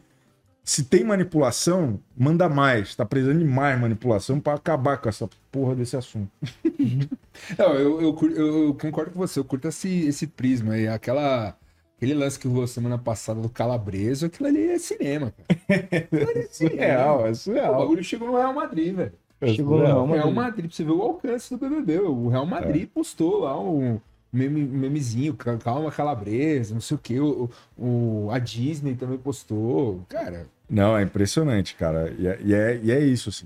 se tem manipulação, manda mais. Tá precisando de mais manipulação pra acabar com essa porra desse assunto. Não, eu, eu, eu- eu concordo com você, eu curto esse, esse prisma aí, aquela. Aquele lance que rolou semana passada do Calabreso, aquilo ali é cinema, cara. É surreal, é O surreal. bagulho chegou no Real Madrid, velho. É Chegou no. Real O Real Madrid, pra você ver o alcance do BBB. O Real Madrid postou lá um meme, memezinho, ca- calma calabresa, não sei o que. O, o- a Disney também postou. Cara, Não, é impressionante, cara. E é, e é, e é isso, assim.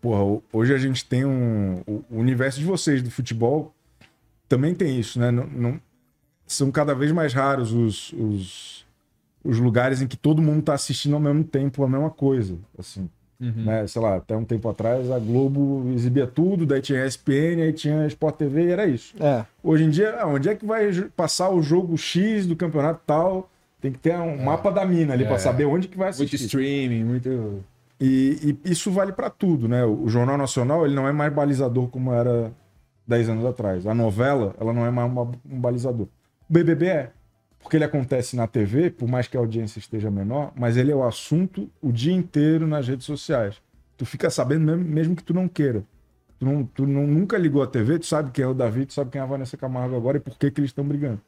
Porra, ho- hoje a gente tem um. O universo de vocês do futebol também tem isso, né? Não, não- são cada vez mais raros os, os, os lugares em que todo mundo tá assistindo ao mesmo tempo a mesma coisa. Assim, né? Sei lá, até um tempo atrás a Globo exibia tudo, daí tinha ESPN, aí tinha Sport TV e era isso. É. Hoje em dia, ah, onde é que vai passar o jogo X do campeonato tal? Tem que ter um mapa da mina ali É. pra saber onde que vai muito assistir. streaming, muito. E, e isso vale para tudo, né? O Jornal Nacional ele não é mais balizador como era 10 anos atrás. A novela ela não é mais uma- um balizador. O BBB é. Porque ele acontece na TV, por mais que a audiência esteja menor, mas ele é o assunto o dia inteiro nas redes sociais. Tu fica sabendo mesmo, mesmo que tu não queira. Tu, não, tu não- nunca ligou a TV, tu sabe quem é o Davi, tu sabe quem é a Vanessa Camargo agora e por que, que eles estão brigando.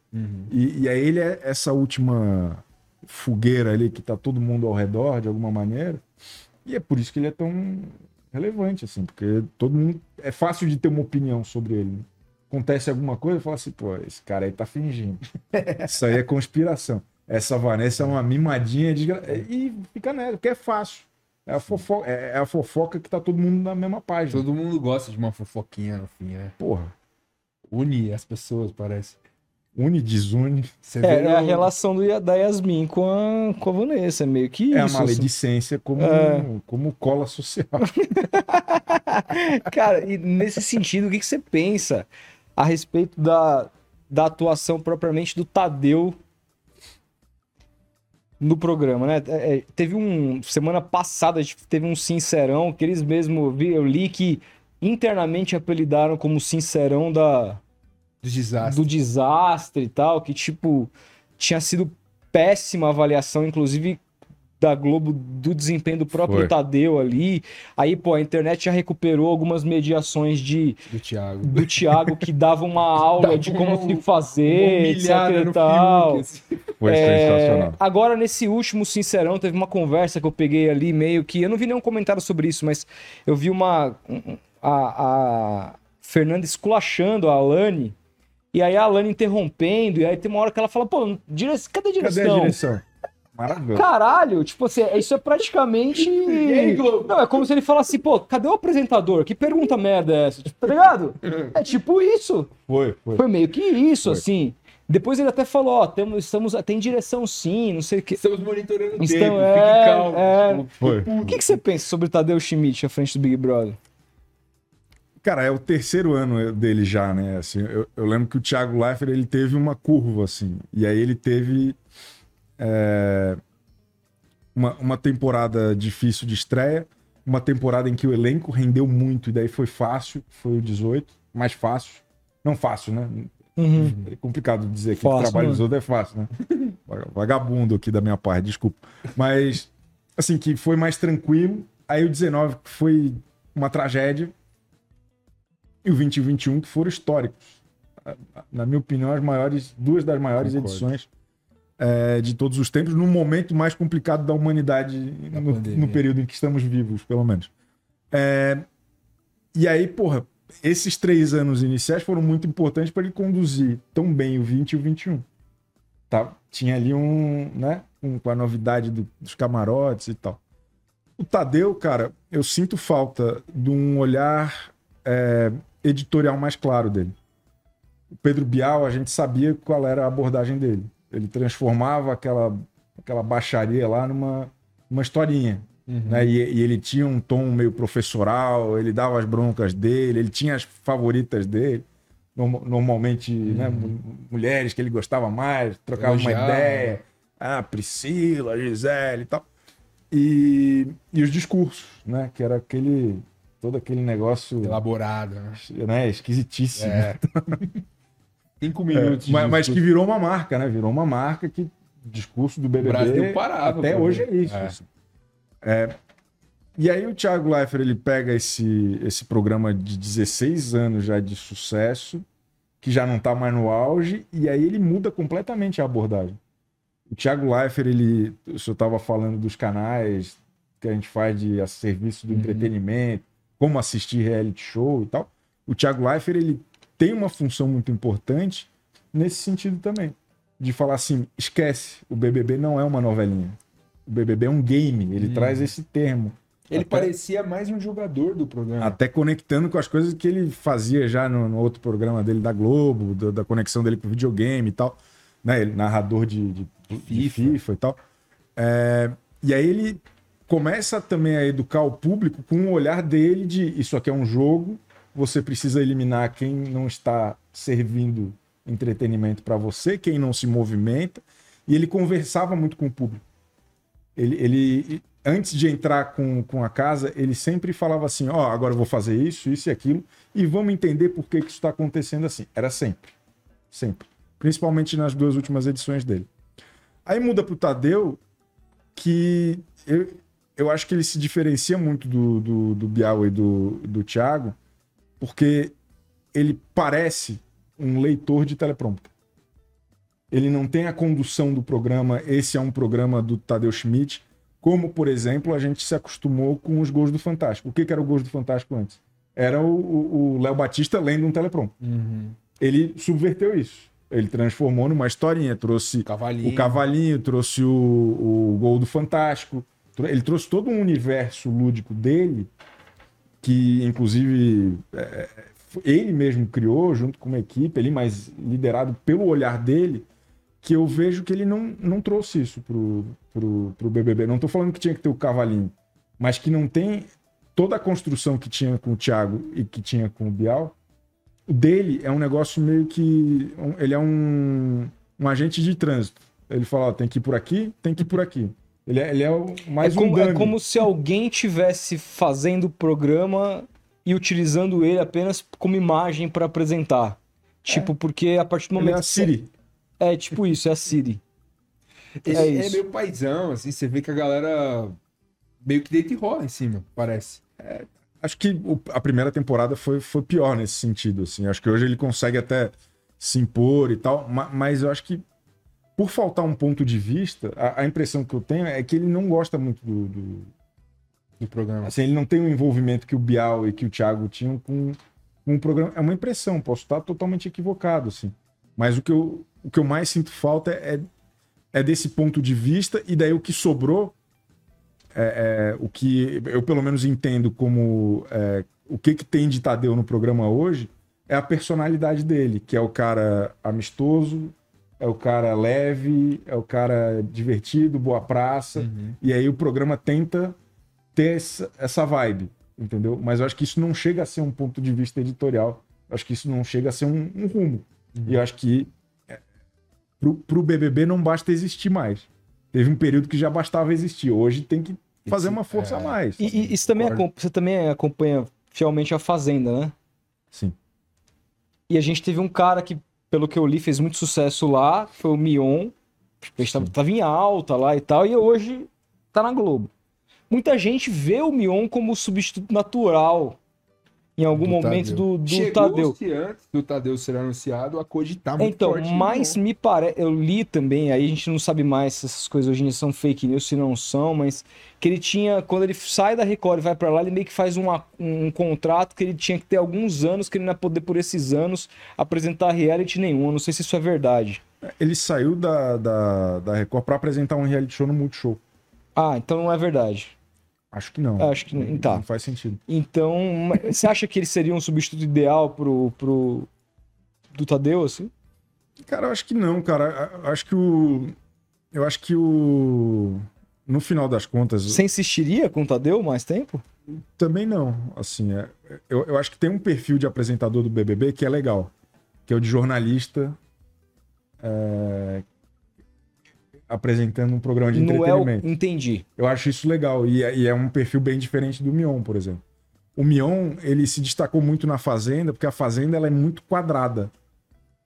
E, e aí ele é essa última fogueira ali que tá todo mundo ao redor, de alguma maneira. E é por isso que ele é tão relevante, assim, porque todo mundo. É fácil de ter uma opinião sobre ele. né? Acontece alguma coisa e fala assim, pô, esse cara aí tá fingindo. Isso aí é conspiração. Essa Vanessa é uma mimadinha de... E fica nela, porque é fácil. É a, fofo... é é a fofoca que tá todo mundo na mesma página. Todo mundo gosta de uma fofoquinha no fim, né? Porra. Une as pessoas, parece. Une, desune. Você É, vê é a relação do, da Yasmin com a, com a Vanessa, é meio que É a isso. assim. maledicência como, É. como cola social. Cara, e nesse sentido, o que, que você pensa a respeito da, da atuação propriamente do Tadeu no programa, né? É, é, teve um. Semana passada teve um Sincerão que eles mesmo. Eu li que internamente apelidaram como Sincerão da, Dos desastres. do desastre e tal, que tipo tinha sido péssima avaliação, inclusive da Globo do desempenho do próprio Foi. Tadeu ali. Aí, pô, a internet já recuperou algumas mediações de Do Thiago. do Thiago que dava uma aula Dava de como se fazer, etc e tal. Assim. Foi É, sensacional. agora, nesse último Sincerão, teve uma conversa que eu peguei ali, meio que. Eu não vi nenhum comentário sobre isso, mas eu vi uma. um- A, a Fernanda esculachando a Alane. E aí a Alane interrompendo, e aí tem uma hora que ela fala, pô, dire... cadê a direção? Cadê a direção? Maravilhoso. Caralho, tipo assim, isso é praticamente. aí, Globo? Não, é como se ele falasse, pô, cadê o apresentador? Que pergunta merda é essa? Tipo, tá ligado? É tipo isso. Foi, foi. Foi meio que isso, Foi. assim. Depois ele até falou, ó, temos, estamos, tem direção sim, não sei o que. Estamos monitorando o Então, tempo, é, fique calmo. é. Foi. O que, que você pensa sobre Tadeu Schmidt à frente do Big Brother? Cara, é o terceiro ano dele já, né? Assim, eu, eu lembro que o Thiago Leifert, ele teve uma curva, assim. E aí ele teve é, uma, uma temporada difícil de estreia, uma temporada em que o elenco rendeu muito, e daí foi fácil, foi o 18, mais fácil. Não fácil, né? É complicado dizer que o Fácil, trabalho né? dos outros é fácil, né? Vagabundo aqui da minha parte, desculpa. Mas, assim, que foi mais tranquilo. Aí o 19 que foi uma tragédia. E o 20 e o 21 que foram históricos. Na minha opinião, as maiores, duas das maiores Concordo. edições é, de todos os tempos, no momento mais complicado da humanidade, Da no, no período em que estamos vivos, pelo menos. É, e aí, porra, esses três anos iniciais foram muito importantes para ele conduzir tão bem o 20 e o 21. Tá? Tinha ali um, né, um, com a novidade do- dos camarotes e tal. O Tadeu, cara, eu sinto falta de um olhar é, editorial mais claro dele. O Pedro Bial, a gente sabia qual era a abordagem dele. Ele transformava aquela, aquela baixaria lá numa uma historinha. Né? E, e ele tinha um tom meio professoral, ele dava as broncas dele, ele tinha as favoritas dele. Norma- Normalmente, né, mu- mulheres que ele gostava mais, trocava uma Elogiava. ideia. Ah, Priscila, Gisele e tal. E, e os discursos, né? Que era aquele. Todo aquele negócio Elaborado, né? né, esquisitíssimo. É. Cinco É, minutos. de mas, mas que virou uma marca, né? Virou uma marca que discurso do BBB Brasil parava até hoje é isso. É. assim. É, e aí o Thiago Leifert ele pega esse, esse programa de 16 anos já de sucesso, que já não está mais no auge, e aí ele muda completamente a abordagem. O Thiago Leifert, ele, o senhor estava falando dos canais que a gente faz de a serviço do Uhum. entretenimento, como assistir reality show e tal. O Thiago Leifert, ele tem uma função muito importante nesse sentido também. De falar assim, esquece, o BBB não é uma novelinha. O BBB é um game, ele Hum. traz esse termo. Ele Até- parecia mais um jogador do programa. Até conectando com as coisas que ele fazia já no, no outro programa dele da Globo, do- da conexão dele com o videogame e tal. Né? Ele narrador de, de- de FIFA. FIFA. e tal. É, e aí ele começa também a educar o público com o olhar dele de isso aqui é um jogo, você precisa eliminar quem não está servindo entretenimento para você, quem não se movimenta. E ele conversava muito com o público. Ele, ele antes de entrar com, com a casa, ele sempre falava assim: Ó, agora eu vou fazer isso, isso e aquilo, e vamos entender por que, que isso está acontecendo assim. Era sempre. Sempre. Principalmente nas duas últimas edições dele. Aí muda pro Tadeu, que eu, eu acho que ele se diferencia muito do, do, do e do, do Thiago, porque ele parece um leitor de teleprompter. Ele não tem a condução do programa, esse é um programa do Tadeu Schmidt, como, por exemplo, a gente se acostumou com os gols do Fantástico. O que, que era o gols do Fantástico antes? Era o Léo Batista lendo um teleprompter. Uhum. Ele subverteu isso. Ele transformou numa historinha, trouxe Cavalinho. o cavalinho, trouxe o, o gol do Fantástico. Ele trouxe todo um universo lúdico dele, que inclusive é, ele mesmo criou junto com uma equipe ali, mas liderado pelo olhar dele, que eu vejo que ele não, não trouxe isso pro, pro, pro BBB. Não tô falando que tinha que ter o cavalinho, mas que não tem toda a construção que tinha com o Thiago e que tinha com o Bial. O dele é um negócio meio que. ele é um, um agente de trânsito. Ele fala, tem que ir por aqui, tem que ir por aqui. Ele é, ele é o- mais é, um como, é dummy. como se alguém tivesse fazendo o programa e utilizando ele apenas como imagem para apresentar. Tipo, porque a partir do Ele momento é a Siri. você- É, tipo isso, é a Siri. Ele É é, isso. meio paizão, assim, você vê que a galera meio que deita e rola em cima, parece. Acho que o- a primeira temporada foi, foi pior nesse sentido, assim. Acho que hoje ele consegue até se impor e tal, ma- mas eu acho que por faltar um ponto de vista, a, a impressão que eu tenho é que ele não gosta muito do, do- Do programa. Assim, ele não tem o envolvimento que o Bial e que o Thiago tinham com, com o programa. É uma impressão, posso estar totalmente equivocado, assim. Mas o que eu, o que eu mais sinto falta é, é desse ponto de vista, e daí o que sobrou, é, é, o que eu pelo menos entendo como é, o que, que tem de Tadeu no programa hoje, é a personalidade dele, que é o cara amistoso, é o cara leve, é o cara divertido, boa praça. Uhum. E aí o programa tenta ter essa, essa vibe, entendeu? Mas eu acho que isso não chega a ser um ponto de vista editorial. Eu acho que isso não chega a ser um, um rumo. E eu acho que é, pro, pro BBB não basta existir mais. Teve um período que já bastava existir. Hoje tem que fazer uma força é. a mais. E, e isso também você também acompanha fielmente a Fazenda, né? Sim. E a gente teve um cara que, pelo que eu li, fez muito sucesso lá, foi o Mion. A gente tava, tava em alta lá e tal, e hoje tá na Globo. Muita gente vê o Mion como substituto natural em algum Do momento Tadeu. do, do Tadeu. antes do Tadeu ser anunciado a cogitar muito Então, forte mas me parece. Eu li também, aí a gente não sabe mais se essas coisas hoje em dia são fake news, se não são, mas que ele tinha. Quando ele sai da Record e vai pra lá, ele meio que faz uma- um contrato que ele tinha que ter alguns anos, que ele não ia poder, por esses anos, apresentar reality nenhum. Eu não sei se isso é verdade. Ele saiu da, da, da Record pra apresentar um reality show no Multishow. Ah, então não é verdade. Acho que não. Acho que não- tá. Não faz sentido. Então, você acha que ele seria um substituto ideal pro, pro do Tadeu, assim? Cara, eu acho que não, cara. Eu acho que o. Eu acho que o. No final das contas. Você insistiria com o Tadeu mais tempo? Também não. Assim, é- eu, eu acho que tem um perfil de apresentador do BBB que é legal, que é o de jornalista é, apresentando um programa de é o... entretenimento. Entendi. Eu acho isso legal e, é- e é um perfil bem diferente do Mion, por exemplo. O Mion ele se destacou muito na Fazenda porque a Fazenda ela é muito quadrada.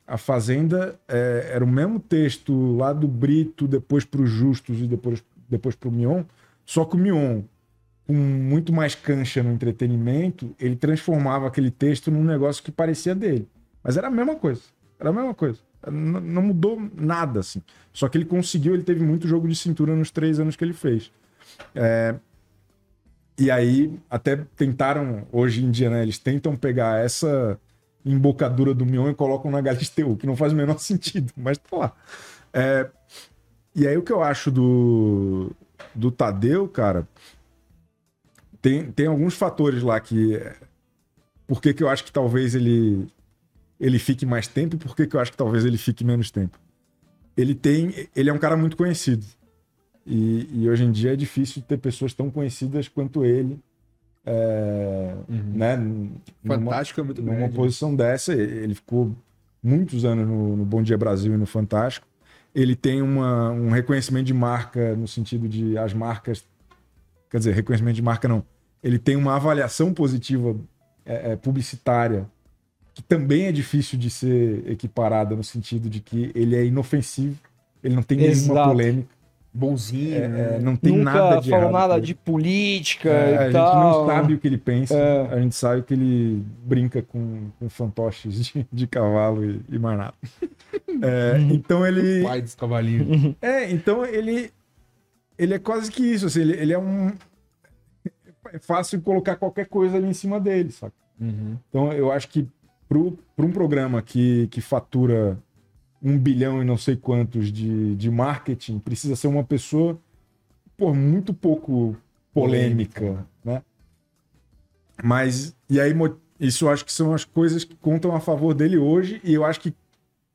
A Fazenda é, era o mesmo texto lá do Brito, depois para os Justos e depois, depois para o Mion, só que o Mion, com muito mais cancha no entretenimento, ele transformava aquele texto num negócio que parecia dele. Mas era a mesma coisa. Era a mesma coisa. Não mudou nada, assim. Só que ele conseguiu, ele teve muito jogo de cintura nos três anos que ele fez. É, E aí, até tentaram, hoje em dia, né? Eles tentam pegar essa embocadura do Mion e colocam na Galisteu, que não faz o menor sentido, mas tá lá. É, E aí, o que eu acho do, do Tadeu, cara, tem, tem alguns fatores lá que. Por que, que eu acho que talvez ele, ele fique mais tempo e por que, que eu acho que talvez ele fique menos tempo? Ele tem. Ele é um cara muito conhecido. E, e hoje em dia é difícil ter pessoas tão conhecidas quanto ele. é, Uhum. né, numa- Fantástico é muito numa grande. posição dessa. Ele ficou muitos anos no, no Bom Dia Brasil e no Fantástico. Ele tem uma, um reconhecimento de marca no sentido de as marcas quer dizer, reconhecimento de marca não. Ele tem uma avaliação positiva é, é, publicitária que também é difícil de ser equiparada no sentido de que ele é inofensivo, ele não tem nenhuma Exato. polêmica, Bonzinho, é, né? não tem Nunca nada de falou errado nada de política É, e a gente tal. não sabe o que ele pensa, É. a gente sabe que ele brinca com, com fantoches de, de cavalo e, e mais nada. É, então ele. Pai dos cavalinhos. É, então ele. Ele é quase que isso, assim, ele, ele é um. É fácil colocar qualquer coisa ali em cima dele, sabe? Uhum. Então eu acho que para um programa que, que fatura um bilhão e não sei quantos de, de marketing, precisa ser uma pessoa por muito pouco polêmica, né? Mas, e aí, isso eu acho que são as coisas que contam a favor dele hoje, e eu acho que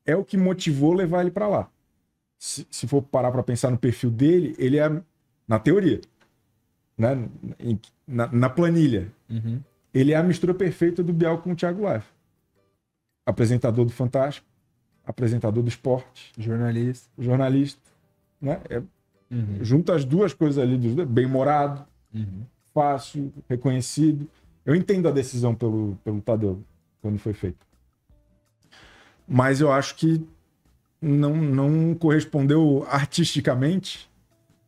é o que motivou levar ele para lá. Se, se for parar para pensar no perfil dele, ele é, na teoria, né? Na, na planilha, Uhum. ele é a mistura perfeita do Bial com o Thiago Life. Apresentador do Fantástico, apresentador do esporte, Jornalista. jornalista, né? É, Uhum. junta as duas coisas ali, bem-humorado, Uhum. fácil, reconhecido. Eu entendo a decisão pelo, pelo Tadeu, quando foi feita. Mas eu acho que não, não correspondeu artisticamente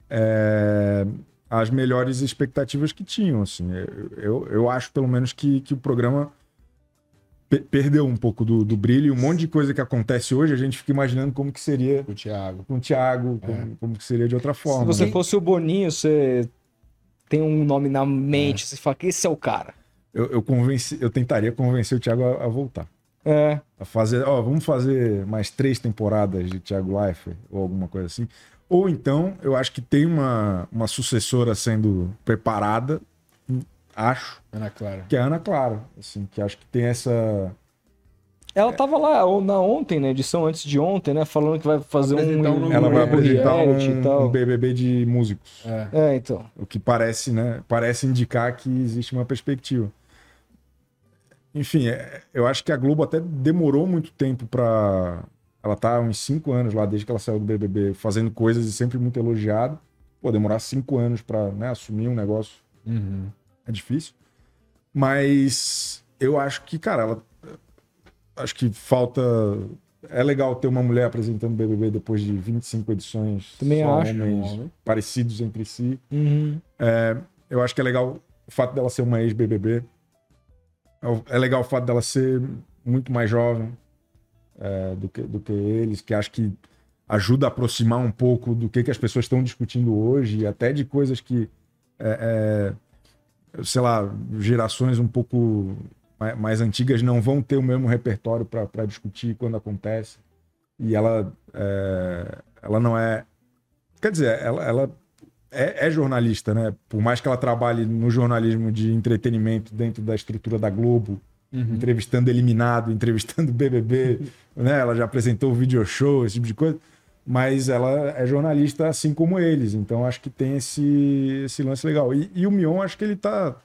é, às melhores expectativas que tinham. Assim. Eu, eu, eu acho, pelo menos, que, que o programa perdeu um pouco do, do brilho. E um monte de coisa que acontece hoje, a gente fica imaginando como que seria O Thiago. com o Thiago, como, como que seria de outra Se forma. você né? fosse o Boninho, você tem um nome na mente, você fala que esse é o cara. eu, eu, convenci, eu tentaria convencer o Thiago a, a voltar. É. A fazer, ó, vamos fazer mais três temporadas de Thiago Leifert ou alguma coisa assim. Ou então, eu acho que tem uma, uma sucessora sendo preparada, acho, Ana Clara. que é a Ana Clara, assim, que acho que tem essa... Ela tava lá na ontem, na edição antes de ontem, né? Falando que vai fazer um, Apresentar um Ela vai apresentar e um, tal. um BBB de músicos. É. É, então. O que parece, né? Parece indicar que existe uma perspectiva. Enfim, é- eu acho que a Globo até demorou muito tempo pra. Ela tá há uns cinco anos lá, desde que ela saiu do BBB, fazendo coisas e sempre muito elogiado. Pô, demorar cinco anos pra né, assumir um negócio Uhum. É difícil. Mas eu acho que, cara, ela. Acho que falta. É legal ter uma mulher apresentando BBB depois de 25 edições. Também só acho. homens parecidos entre si. Uhum. Eu acho que é legal o fato dela ser uma ex-BBB. É legal o fato dela ser muito mais jovem é, do, que, do que eles, que acho que ajuda a aproximar um pouco do que, que as pessoas estão discutindo hoje, e até de coisas que, é, é, sei lá, gerações um pouco mais, antigas não vão ter o mesmo repertório para discutir quando acontece. E ela, é, ela não é. Quer dizer, ela, ela é, é jornalista, né? Por mais que ela trabalhe no jornalismo de entretenimento dentro da estrutura da Globo, Uhum. entrevistando eliminado, entrevistando BBB, né? Ela já apresentou o video show, esse tipo de coisa. Mas ela é jornalista assim como eles, então acho que tem esse, esse lance legal. E, e o Mion, acho que ele tá.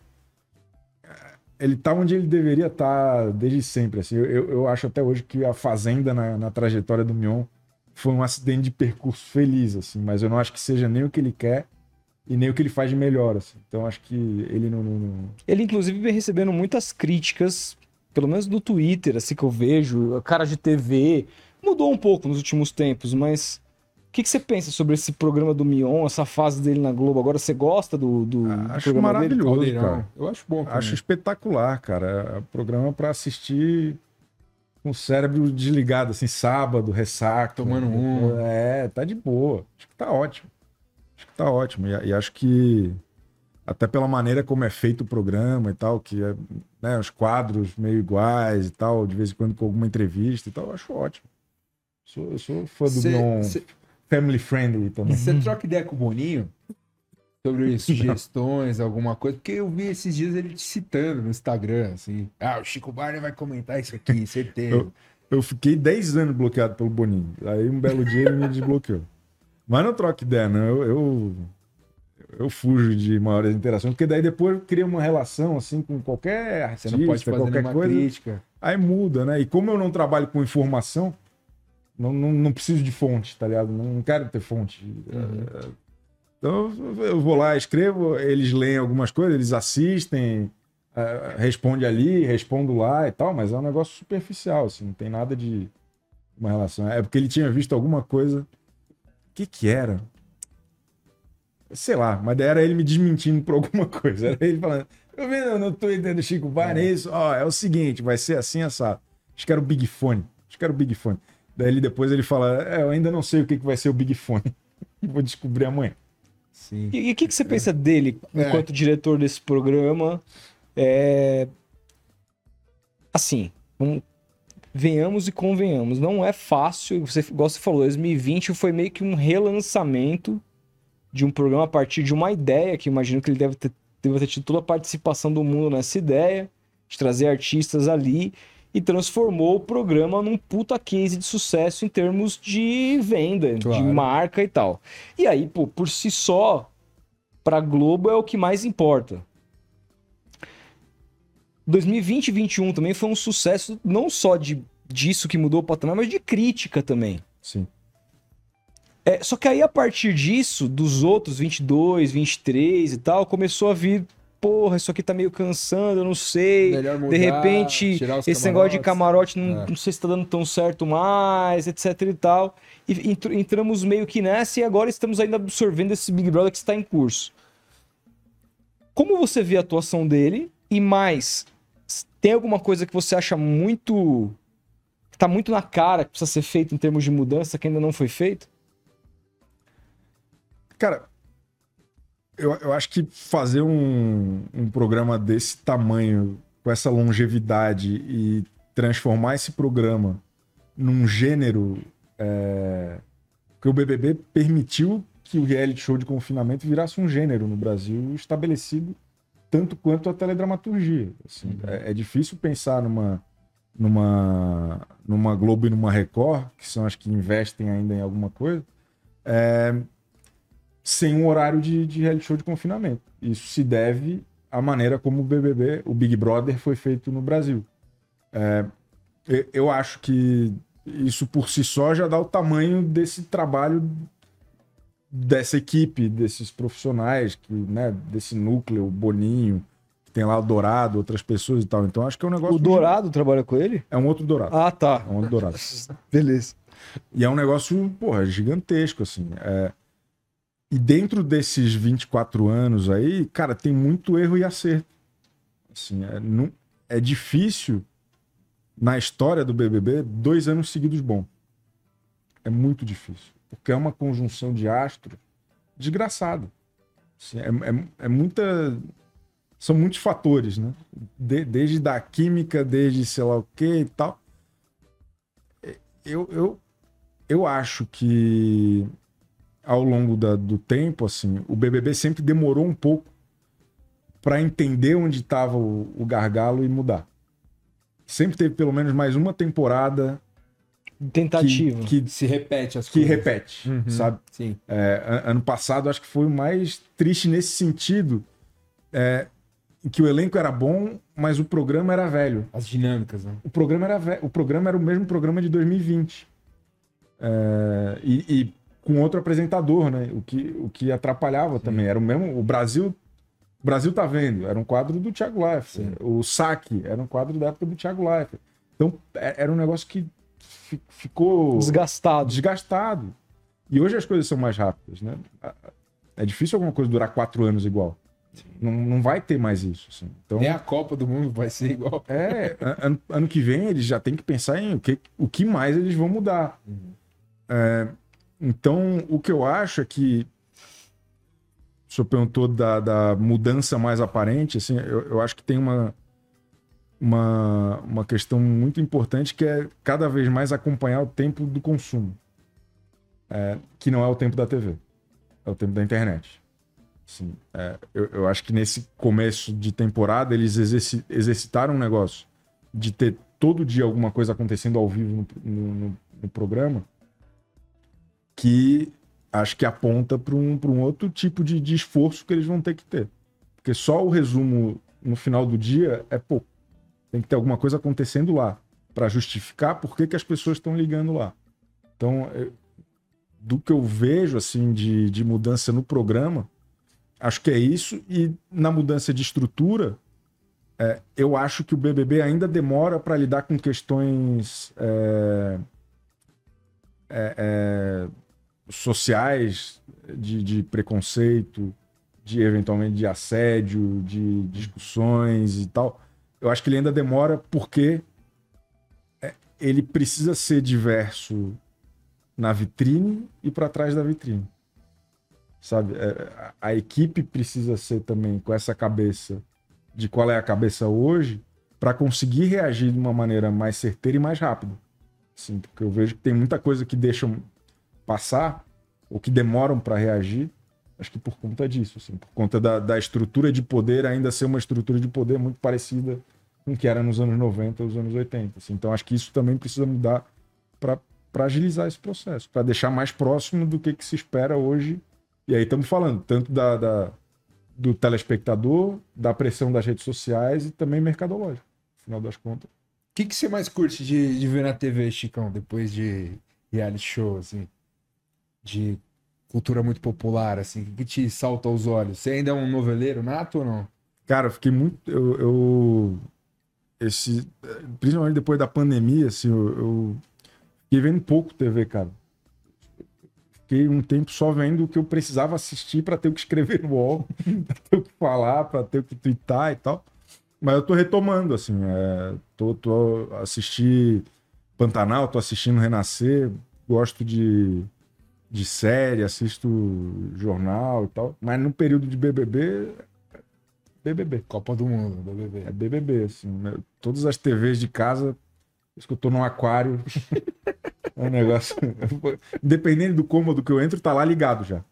Ele tá onde ele deveria estar desde sempre. Assim. Eu, eu, acho até hoje que a Fazenda na, na trajetória do Mion foi um acidente de percurso feliz, assim, mas eu não acho que seja nem o que ele quer e nem o que ele faz de melhor. Assim. Então acho que ele não- não- não, Ele, inclusive, vem recebendo muitas críticas, pelo menos do Twitter, assim que eu vejo, cara de TV. Mudou um pouco nos últimos tempos, mas o que, que você pensa sobre esse programa do Mion, essa fase dele na Globo? Agora você gosta do, do, do Acho programa dele? maravilhoso, cara. Eu acho bom. também. Acho espetacular, cara. É um programa pra assistir com o cérebro desligado, assim, sábado, ressaca. Tomando uma. É, tá de boa. Acho que tá ótimo. Acho que tá ótimo. E, e acho que, até pela maneira como é feito o programa e tal, que é, né, os quadros meio iguais e tal, de vez em quando com alguma entrevista e tal, eu acho ótimo. Sou, eu sou fã do cê- family friendly também. Você troca ideia com o Boninho sobre sugestões, alguma coisa? Porque eu vi esses dias ele te citando no Instagram, assim. Ah, o Chico Barney vai comentar isso aqui, certeza. Eu- Eu fiquei 10 anos bloqueado pelo Boninho. Aí um belo dia ele me desbloqueou. Mas não troca ideia, não. Eu, eu, eu fujo de maiores interações, porque daí depois cria uma relação assim com qualquer Você artista, não pode fazer qualquer coisa. crítica. Aí muda, né? E como eu não trabalho com informação, não, não, não preciso de fonte, tá ligado? Não, não quero ter fonte. Uhum. É, Então eu vou lá, escrevo, eles leem algumas coisas, eles assistem, uh, responde ali, respondo lá e tal, mas é um negócio superficial, assim, não tem nada de uma relação. É porque ele tinha visto alguma coisa. O que que era? Sei lá, mas era ele me desmentindo por alguma coisa. Era ele falando, eu vi no Twitter do Chico Barney, é isso, ó, é o seguinte, vai ser assim, assado. Acho que era o Big Fone. Acho que era o Big Fone. Daí ele, depois ele fala, é, eu ainda não sei o que, que vai ser o Big Fone. Vou descobrir amanhã. Sim. E o que, que você pensa dele é. enquanto é. diretor desse programa? É... Assim, um... venhamos e convenhamos, não é fácil. Você, igual você falou, 2020 foi meio que um relançamento de um programa a partir de uma ideia, que imagino que ele deve ter, deve ter tido toda a participação do mundo nessa ideia, de trazer artistas ali, e transformou o programa num puta case de sucesso em termos de venda, claro. de marca e tal. E aí, pô, por si só, pra Globo é o que mais importa. 2020 e 2021 também foi um sucesso não só de, disso que mudou o patamar, mas de crítica também. Sim. É, só que aí, a partir disso, dos outros 22, 23 e tal, começou a vir. Porra, isso aqui tá meio cansando, eu não sei. Mudar, de repente, esse negócio de camarote não, é. não sei se tá dando tão certo mais, etc e tal. E entramos meio que nessa e agora estamos ainda absorvendo esse Big Brother que está em curso. Como você vê a atuação dele? E mais, tem alguma coisa que você acha muito. que tá muito na cara que precisa ser feito em termos de mudança que ainda não foi feito? Cara, eu, eu acho que fazer um, um programa desse tamanho, com essa longevidade e transformar esse programa num gênero. É... Porque o BBB permitiu que o reality show de confinamento virasse um gênero no Brasil estabelecido tanto quanto a teledramaturgia. Assim, uhum. é, é, difícil pensar numa, numa, numa Globo e numa Record, que são as que investem ainda em alguma coisa, é, sem um horário de, de reality show de confinamento. Isso se deve à maneira como o BBB, o Big Brother, foi feito no Brasil. É, eu acho que isso por si só já dá o tamanho desse trabalho dessa equipe, desses profissionais, que, né, desse núcleo, o Boninho, que tem lá o Dourado, outras pessoas e tal. Então acho que é um negócio. O Dourado trabalha com ele? É um outro Dourado. Ah, tá. É um outro Dourado. Beleza. E é um negócio, porra, gigantesco, assim. É... E dentro desses 24 anos aí, cara, tem muito erro e acerto. Assim, é, não, é difícil, na história do BBB, dois anos seguidos bom. É muito difícil. Porque é uma conjunção de astros desgraçada. Assim, é, é, é, muita. São muitos fatores, né? De, desde da química, desde sei lá o que e tal. Eu, eu, eu acho que ao longo da, do tempo, assim, o BBB sempre demorou um pouco para entender onde estava o, o, gargalo e mudar. Sempre teve pelo menos mais uma temporada tentativa que, que se repete as que coisas. repete, uhum, sabe? Sim. É, ano passado acho que foi o mais triste nesse sentido, é, que o elenco era bom, mas o programa era velho. As dinâmicas, né? O programa era velho, o programa era o mesmo programa de 2020. É, e, e com outro apresentador, né? O que, o que atrapalhava Sim. também. Era o mesmo. O Brasil. O Brasil tá vendo. Era um quadro do Thiago Leifert. O Saque era um quadro da época do Thiago Leifert. Então, é, era um negócio que ficou. Desgastado. Desgastado. E hoje as coisas são mais rápidas, né? É difícil alguma coisa durar quatro anos igual. Não, não vai ter mais isso. Assim. Então, Nem a Copa do Mundo vai ser igual. É, ano, ano que vem eles já têm que pensar em o que, o que mais eles vão mudar. Uhum. É, então, o que eu acho é que. O senhor perguntou da, da mudança mais aparente, assim, eu, eu acho que tem uma, uma, uma questão muito importante que é cada vez mais acompanhar o tempo do consumo. É, que não é o tempo da TV, é o tempo da internet. Assim, é, eu, eu, acho que nesse começo de temporada eles exerci, exercitaram um negócio de ter todo dia alguma coisa acontecendo ao vivo no, no, no programa que acho que aponta para um, um outro tipo de, de esforço que eles vão ter que ter. Porque só o resumo no final do dia é pouco. Tem que ter alguma coisa acontecendo lá para justificar por que, que as pessoas estão ligando lá. Então, do que eu vejo assim de, de mudança no programa, acho que é isso. E na mudança de estrutura, é, eu acho que o BBB ainda demora para lidar com questões é, é, é, sociais, de, de, preconceito, de eventualmente de assédio, de discussões e tal. Eu acho que ele ainda demora porque é, ele precisa ser diverso na vitrine e para trás da vitrine. Sabe? É, a equipe precisa ser também com essa cabeça de qual é a cabeça hoje para conseguir reagir de uma maneira mais certeira e mais rápida. Assim, porque eu vejo que tem muita coisa que deixam passar ou que demoram para reagir, acho que por conta disso, assim, por conta da, da estrutura de poder ainda ser uma estrutura de poder muito parecida com o que era nos anos 90 ou nos anos 80. Assim. Então acho que isso também precisa mudar para agilizar esse processo, para deixar mais próximo do que, que se espera hoje. E aí estamos falando tanto da, da do telespectador, da pressão das redes sociais e também mercadológico, no final das contas. O que, que você mais curte de, de ver na TV, Chicão, depois de reality show, assim? De cultura muito popular, assim? O que, te salta aos olhos? Você ainda é um noveleiro nato ou não? Cara, eu fiquei muito. Eu, eu, esse, principalmente depois da pandemia, assim, eu, eu fiquei vendo pouco TV, cara fiquei um tempo só vendo o que eu precisava assistir para ter o que escrever no wall, para ter o que falar, para ter o que twittar e tal. Mas eu tô retomando, assim, é, tô, tô assisti Pantanal, tô assistindo Renascer, gosto de, de série, assisto jornal e tal. Mas no período de BBB, BBB. Copa do Mundo, BBB. É BBB, assim. Né? Todas as TVs de casa, isso que eu tô num aquário. É um negócio. Dependendo do cômodo que eu entro, tá lá ligado já.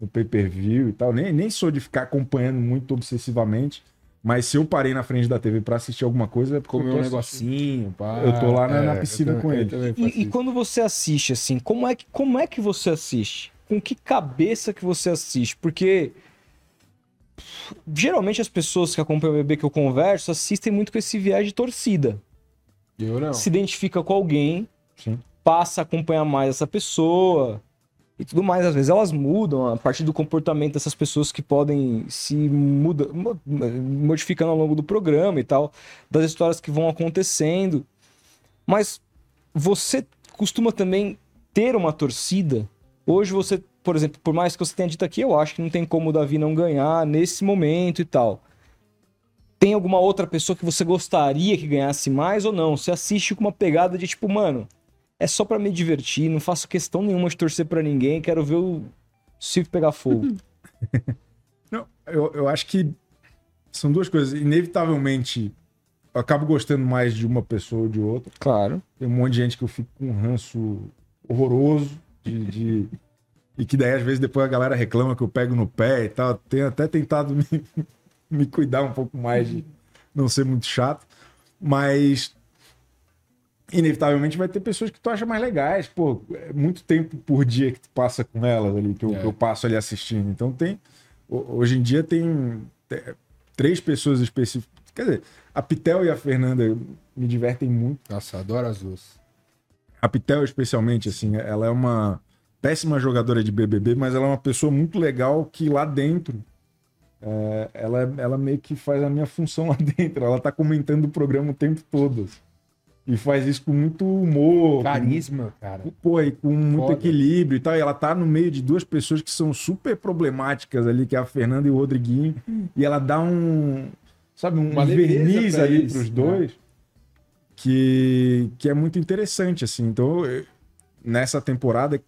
No pay per view e tal. Nem, nem sou de ficar acompanhando muito obsessivamente. Mas se eu parei na frente da TV para assistir alguma coisa, é porque Comer um negocinho, pá. Eu tô lá na, é, na piscina também, com ele. E, e, quando você assiste, assim, como é, que, como é que você assiste? Com que cabeça que você assiste? Porque geralmente as pessoas que acompanham o bebê que eu converso assistem muito com esse viés de torcida. Eu não. Se identifica com alguém, Sim passa a acompanhar mais essa pessoa e tudo mais. Às vezes elas mudam a partir do comportamento dessas pessoas que podem se muda, modificando ao longo do programa e tal, das histórias que vão acontecendo. Mas você costuma também ter uma torcida. Hoje você, por exemplo, por mais que você tenha dito aqui, eu acho que não tem como o Davi não ganhar nesse momento e tal. Tem alguma outra pessoa que você gostaria que ganhasse mais ou não? Você assiste com uma pegada de tipo, mano, é só para me divertir, não faço questão nenhuma de torcer para ninguém, quero ver o circo pegar fogo. não, eu, eu acho que são duas coisas. Inevitavelmente, eu acabo gostando mais de uma pessoa ou de outra. Claro. Tem um monte de gente que eu fico com um ranço horroroso de, de... E que daí, às vezes, depois a galera reclama que eu pego no pé e tal. Tenho até tentado me, me cuidar um pouco mais de não ser muito chato. Mas inevitavelmente vai ter pessoas que tu acha mais legais. Pô, é muito tempo por dia que tu passa com elas ali, que eu, é. eu passo ali assistindo. Então tem. Hoje em dia tem três pessoas específicas. Quer dizer, a Pitel e a Fernanda me divertem muito. Nossa, adoro as duas. A Pitel, especialmente, assim, ela é uma péssima jogadora de BBB, mas ela é uma pessoa muito legal que lá dentro. É, ela, ela meio que faz a minha função lá dentro. Ela tá comentando o programa o tempo todo. E faz isso com muito humor. Carisma, com, cara. Pô, e com muito Foda. equilíbrio e tal. E ela tá no meio de duas pessoas que são super problemáticas ali, que é a Fernanda e o Rodriguinho. E ela dá um. Sabe, um Uma verniz ali isso, pros né? dois. Né? Que, que é muito interessante, assim. Então, eu, nessa temporada,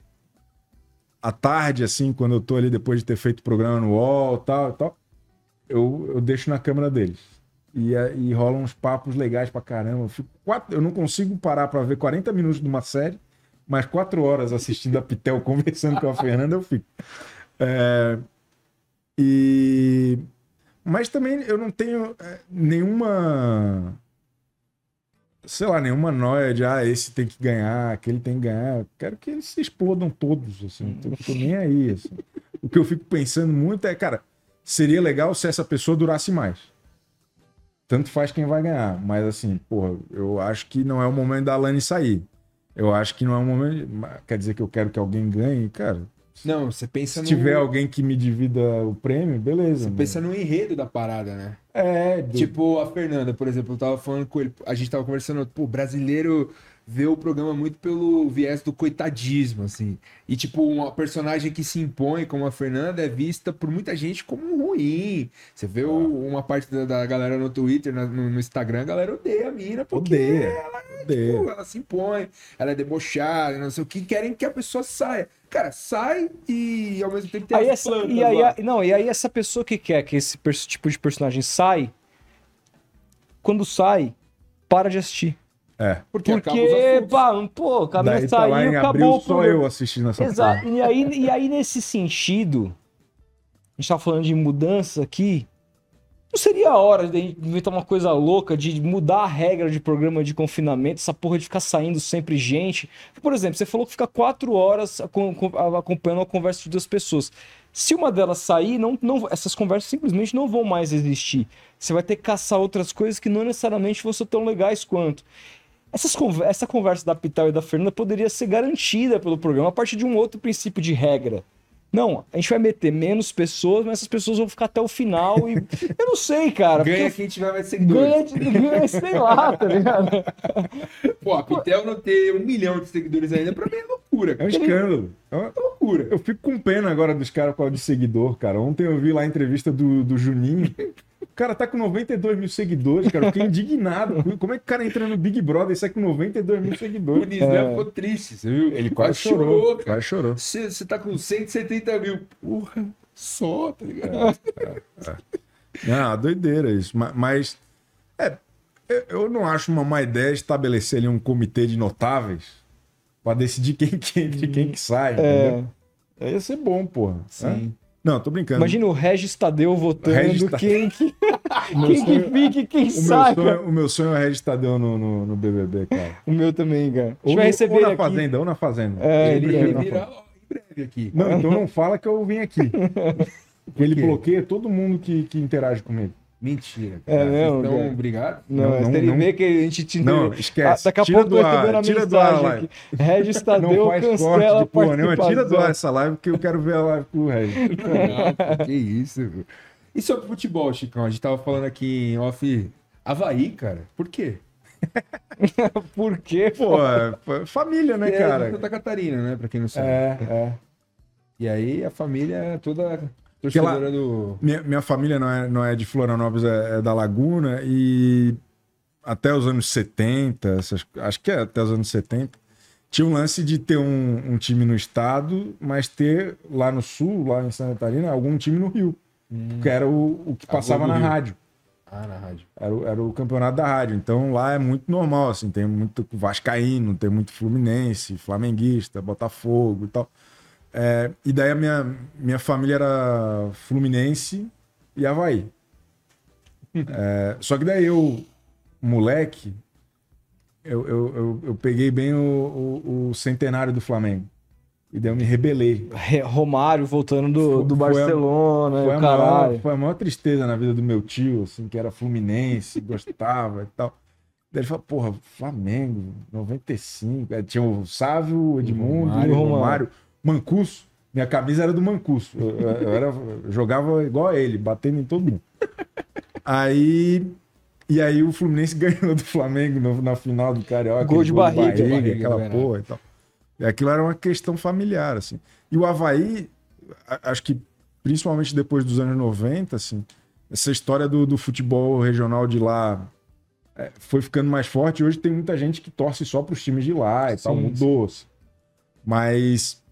à tarde, assim, quando eu tô ali depois de ter feito o programa no UOL e tal, tal, eu, eu deixo na câmera deles e, e rolam uns papos legais pra caramba. Eu, quatro, eu não consigo parar para ver 40 minutos de uma série, mas quatro horas assistindo a Pitel conversando com a Fernanda, eu fico. É, e... Mas também eu não tenho é, nenhuma. Sei lá, nenhuma noia de ah, esse tem que ganhar, aquele tem que ganhar. Eu quero que eles se explodam todos, assim. Eu não tô nem aí. Assim. O que eu fico pensando muito é, cara, seria legal se essa pessoa durasse mais tanto faz quem vai ganhar. Mas assim, porra, eu acho que não é o momento da Lani sair. Eu acho que não é um momento. Quer dizer que eu quero que alguém ganhe, cara. Não, você pensa Se no. tiver alguém que me divida o prêmio, beleza. Você mano. pensa no enredo da parada, né? É, do- Tipo a Fernanda, por exemplo, eu tava falando com ele, a gente tava conversando, pô, brasileiro vê o programa muito pelo viés do coitadismo, assim. E, tipo, uma personagem que se impõe como a Fernanda é vista por muita gente como ruim. Você vê o- uma parte da, da galera no Twitter, na- no, no Instagram, a galera odeia a mina, porque Odeia. ela, Odeia. tipo, ela se impõe, ela é debochada, não sei o que, querem que a pessoa saia. Cara, sai e ao mesmo tempo tem Aí essa, e aí, lá. não, e aí essa pessoa que quer que esse tipo de personagem sai, quando sai, para de assistir. É. Porque, acaba os Porque, pá, pô, o caminho Daí tá lá saiu, em acabou abril só eu assistindo essa Exato. porra. E aí, e aí, nesse sentido, a gente tava falando de mudança aqui. Não seria a hora de inventar uma coisa louca de mudar a regra de programa de confinamento, essa porra de ficar saindo sempre gente? Por exemplo, você falou que fica quatro horas acom- acom- acompanhando a conversa de duas pessoas. Se uma delas sair, não, não, essas conversas simplesmente não vão mais existir. Você vai ter que caçar outras coisas que não necessariamente vão ser tão legais quanto. Essas conver- essa conversa da Pital e da Fernanda poderia ser garantida pelo programa a partir de um outro princípio de regra. Não, a gente vai meter menos pessoas, mas essas pessoas vão ficar até o final e. Eu não sei, cara. Ganha porque quem tiver mais seguidores. ganha, de- ganha, sei lá, tá ligado? Pô, a Pitel não ter um milhão de seguidores ainda, pra mim é loucura. É um cara. escândalo. É uma loucura. Eu fico com pena agora dos caras causa de seguidor, cara. Ontem eu vi lá a entrevista do, do Juninho. O cara tá com 92 mil seguidores, cara. Eu fiquei indignado. Como é que o cara entra no Big Brother e sai com 92 mil O seguidores? Nizam ficou triste, você viu? Ele quase chorou. cara. Quase chorou. Você, você tá com 170 mil. Porra, só, tá ligado? Ah, doideira isso. Ma- Mas, é, eu- não acho uma má ideia estabelecer ali um comitê de notáveis pra decidir quem que entra e quem que sai. entendeu? Aí ia ser bom, porra. Sim. É? Não, tô brincando. Imagina o Regis Tadeu votando Regis quem que, quem que sonho- fica e quem o meu, cara. sonho, o meu sonho é Regis Tadeu no, no, no BBB, cara. O meu também, cara. Ou, no- receber ou na aqui. Fazenda, ou na Fazenda. É, ele ele, virá ó, em breve aqui. Não, então não fala que eu vim aqui. Ele bloqueia todo mundo que, que interage comigo. Mentira. É mesmo, estão cara? obrigados? Não, Não, mas não, ele não. que a gente te Não, esquece. daqui a Tira pouco do ar, recebendo a tira do ar a mensagem live. aqui. Regis Tadeu Não faz corte cancela a de porra nenhuma. Tira do ar essa live porque eu quero ver a live com o Regis. Que isso. meu. E sobre futebol, Chicão? A gente tava falando aqui em off. Havaí, cara. Por quê? Por quê? Pô, é, é família, né, É cara? Santa Catarina, né? Pra quem não sabe. É, é. E aí a família é toda torcedora do. Minha, minha família não é, não é de Florianópolis, é, é da Laguna e até os anos 70, essas- acho que é até os anos 70, tinha um lance de ter um, um time no estado, mas ter lá no sul, lá em Santa Catarina, algum time no Rio. Que era o, o que passava na Rio. rádio. Ah, na rádio. Era o, era o campeonato da rádio. Então lá é muito normal, assim, tem muito Vascaíno, tem muito Fluminense, Flamenguista, Botafogo e tal. É, e daí a minha, minha família era Fluminense e Havaí. É, só que daí eu, moleque, eu, eu, eu, eu peguei bem o, o, o centenário do Flamengo. E daí eu me rebelei. Re- Romário voltando do, Foi- do foi a- Barcelona, Foi a, maior, foi a maior tristeza na vida do meu tio, assim, que era fluminense, gostava e tal. Daí ele falou, porra, Flamengo, 95. Aí tinha o Sávio, o Edmundo, o Romário. Romário, Mancuso. Minha camisa era do Mancuso. Eu, eu- era, eu jogava igual a ele, batendo em todo mundo. Aí. E aí o Fluminense ganhou do Flamengo no- na final do Carioca. Gol de aquele barriga, barriga, aquela verdade. porra e tal. E aquilo era uma questão familiar, assim. E o Havaí, acho que principalmente depois dos anos 90, assim, essa história do, do futebol regional de lá é, foi ficando mais forte. Hoje tem muita gente que torce só para os times de lá e tal, Sim, mudou. assim. Mas.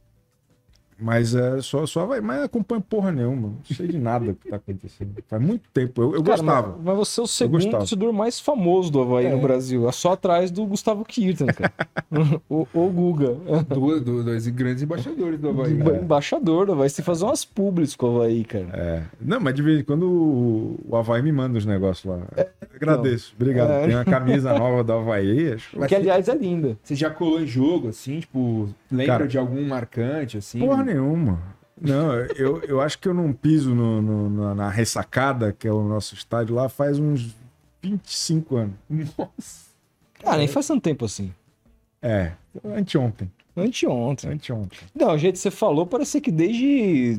Mas é só, só vai. Mas acompanha porra nenhuma. Não sei de nada que tá acontecendo. Faz muito tempo. Eu, eu Cara, gostava. Mas, mas você é o segundo torcedor mais famoso do Havaí no Brasil. É só atrás do Gustavo Kirtan, cara. o, o Guga. Duas, do- dois grandes embaixadores do Havaí. Emba- Embaixador do Havaí. Você tem que fazer umas publis com o Havaí, cara. É. Não, mas de vez em quando o, o Havaí me manda os negócios lá. Agradeço. Obrigado. É. Tem uma camisa nova do Havaí. Acho... Que, aliás, é linda. Você já colou em jogo, assim, tipo, lembra Cara, de algum marcante, assim? Porra nenhuma. Não, eu, eu acho que eu não piso no, no- na, na ressacada, que é o nosso estádio lá, faz uns 25 anos. Nossa. Ah, nem faz tanto tempo assim. É, anteontem. Anteontem. Anteontem. Não, o jeito que você falou parecia que desde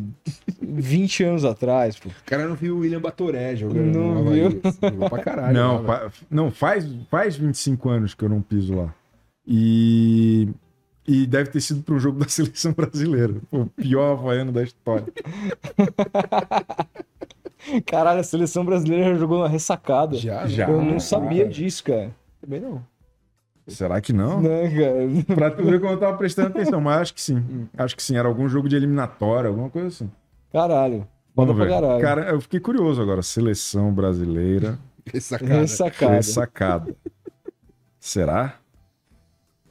20 anos atrás, pô. O cara não viu o William Batoré jogando Não no viu? Jogou pra caralho. não, lá, velho. fa- não faz, faz 25 anos que eu não piso lá. E, e deve ter sido para um jogo da seleção brasileira. O pior havaiano da história. Caralho, a seleção brasileira já jogou na ressacada. Já, Já. Eu não sabia cara. disso, cara. Também não. Será que não? Não, cara. Pra tu ver como eu tava prestando atenção, mas acho que sim. Acho que sim. Era algum jogo de eliminatória, alguma coisa assim. Caralho. Vamos pra ver. caralho. Cara, eu fiquei curioso agora. Seleção brasileira. Essa cara. Ressacada. Ressacada. Será?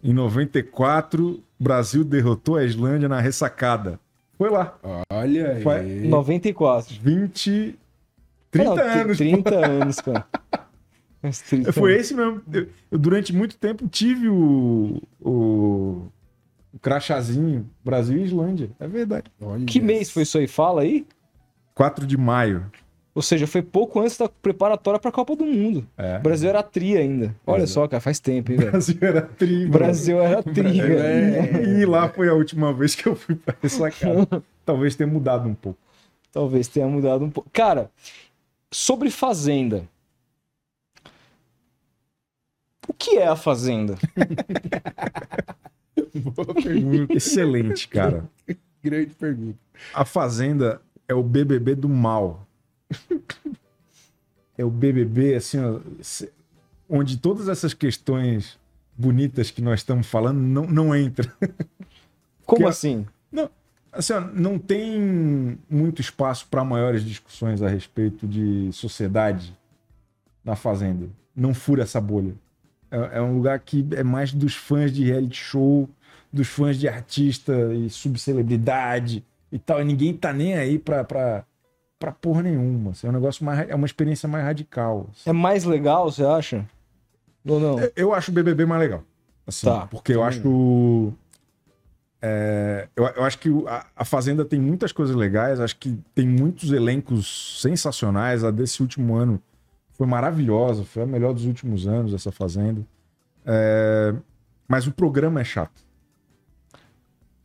Em 94, Brasil derrotou a Islândia na ressacada. Foi lá. Olha aí. Vai- 94. 20. 30 Ah, não, anos. 30 anos, cara. Mas 30 Foi anos. esse mesmo. Eu, eu, durante muito tempo tive o. O, o crachazinho Brasil e Islândia. É verdade. Olha Que mês foi isso aí? Fala aí. 4 de maio. Ou seja, foi pouco antes da preparatória pra Copa do Mundo. É. O Brasil era tri ainda. Olha Exato. só, cara, faz tempo, hein, velho. Brasil era tri. O Brasil era tri, velho. é- E lá foi a última vez que eu fui pra ressacada. Talvez tenha mudado um pouco. Talvez tenha mudado um pouco. Cara, sobre Fazenda. O que é a Fazenda? Boa pergunta. Excelente, cara. Grande pergunta. A Fazenda é o BBB do mal. É o BBB, assim, ó, onde todas essas questões bonitas que nós estamos falando não, não entram. Como Que- assim? Assim, ó, não tem muito espaço para maiores discussões a respeito de sociedade na Fazenda. Não fura essa bolha. É, é um lugar que é mais dos fãs de reality show, dos fãs de artista e subcelebridade e tal. E ninguém tá nem aí pra, pra, pra porra nenhuma. assim. é um negócio mais. É uma experiência mais radical. assim. É mais legal, você acha? Ou não? Eu acho o BBB mais legal. Assim, Tá, porque eu acho. é, eu, eu acho que a, a Fazenda tem muitas coisas legais. Acho que tem muitos elencos sensacionais. A desse último ano foi maravilhosa. Foi a melhor dos últimos anos, essa Fazenda. É, mas o programa é chato.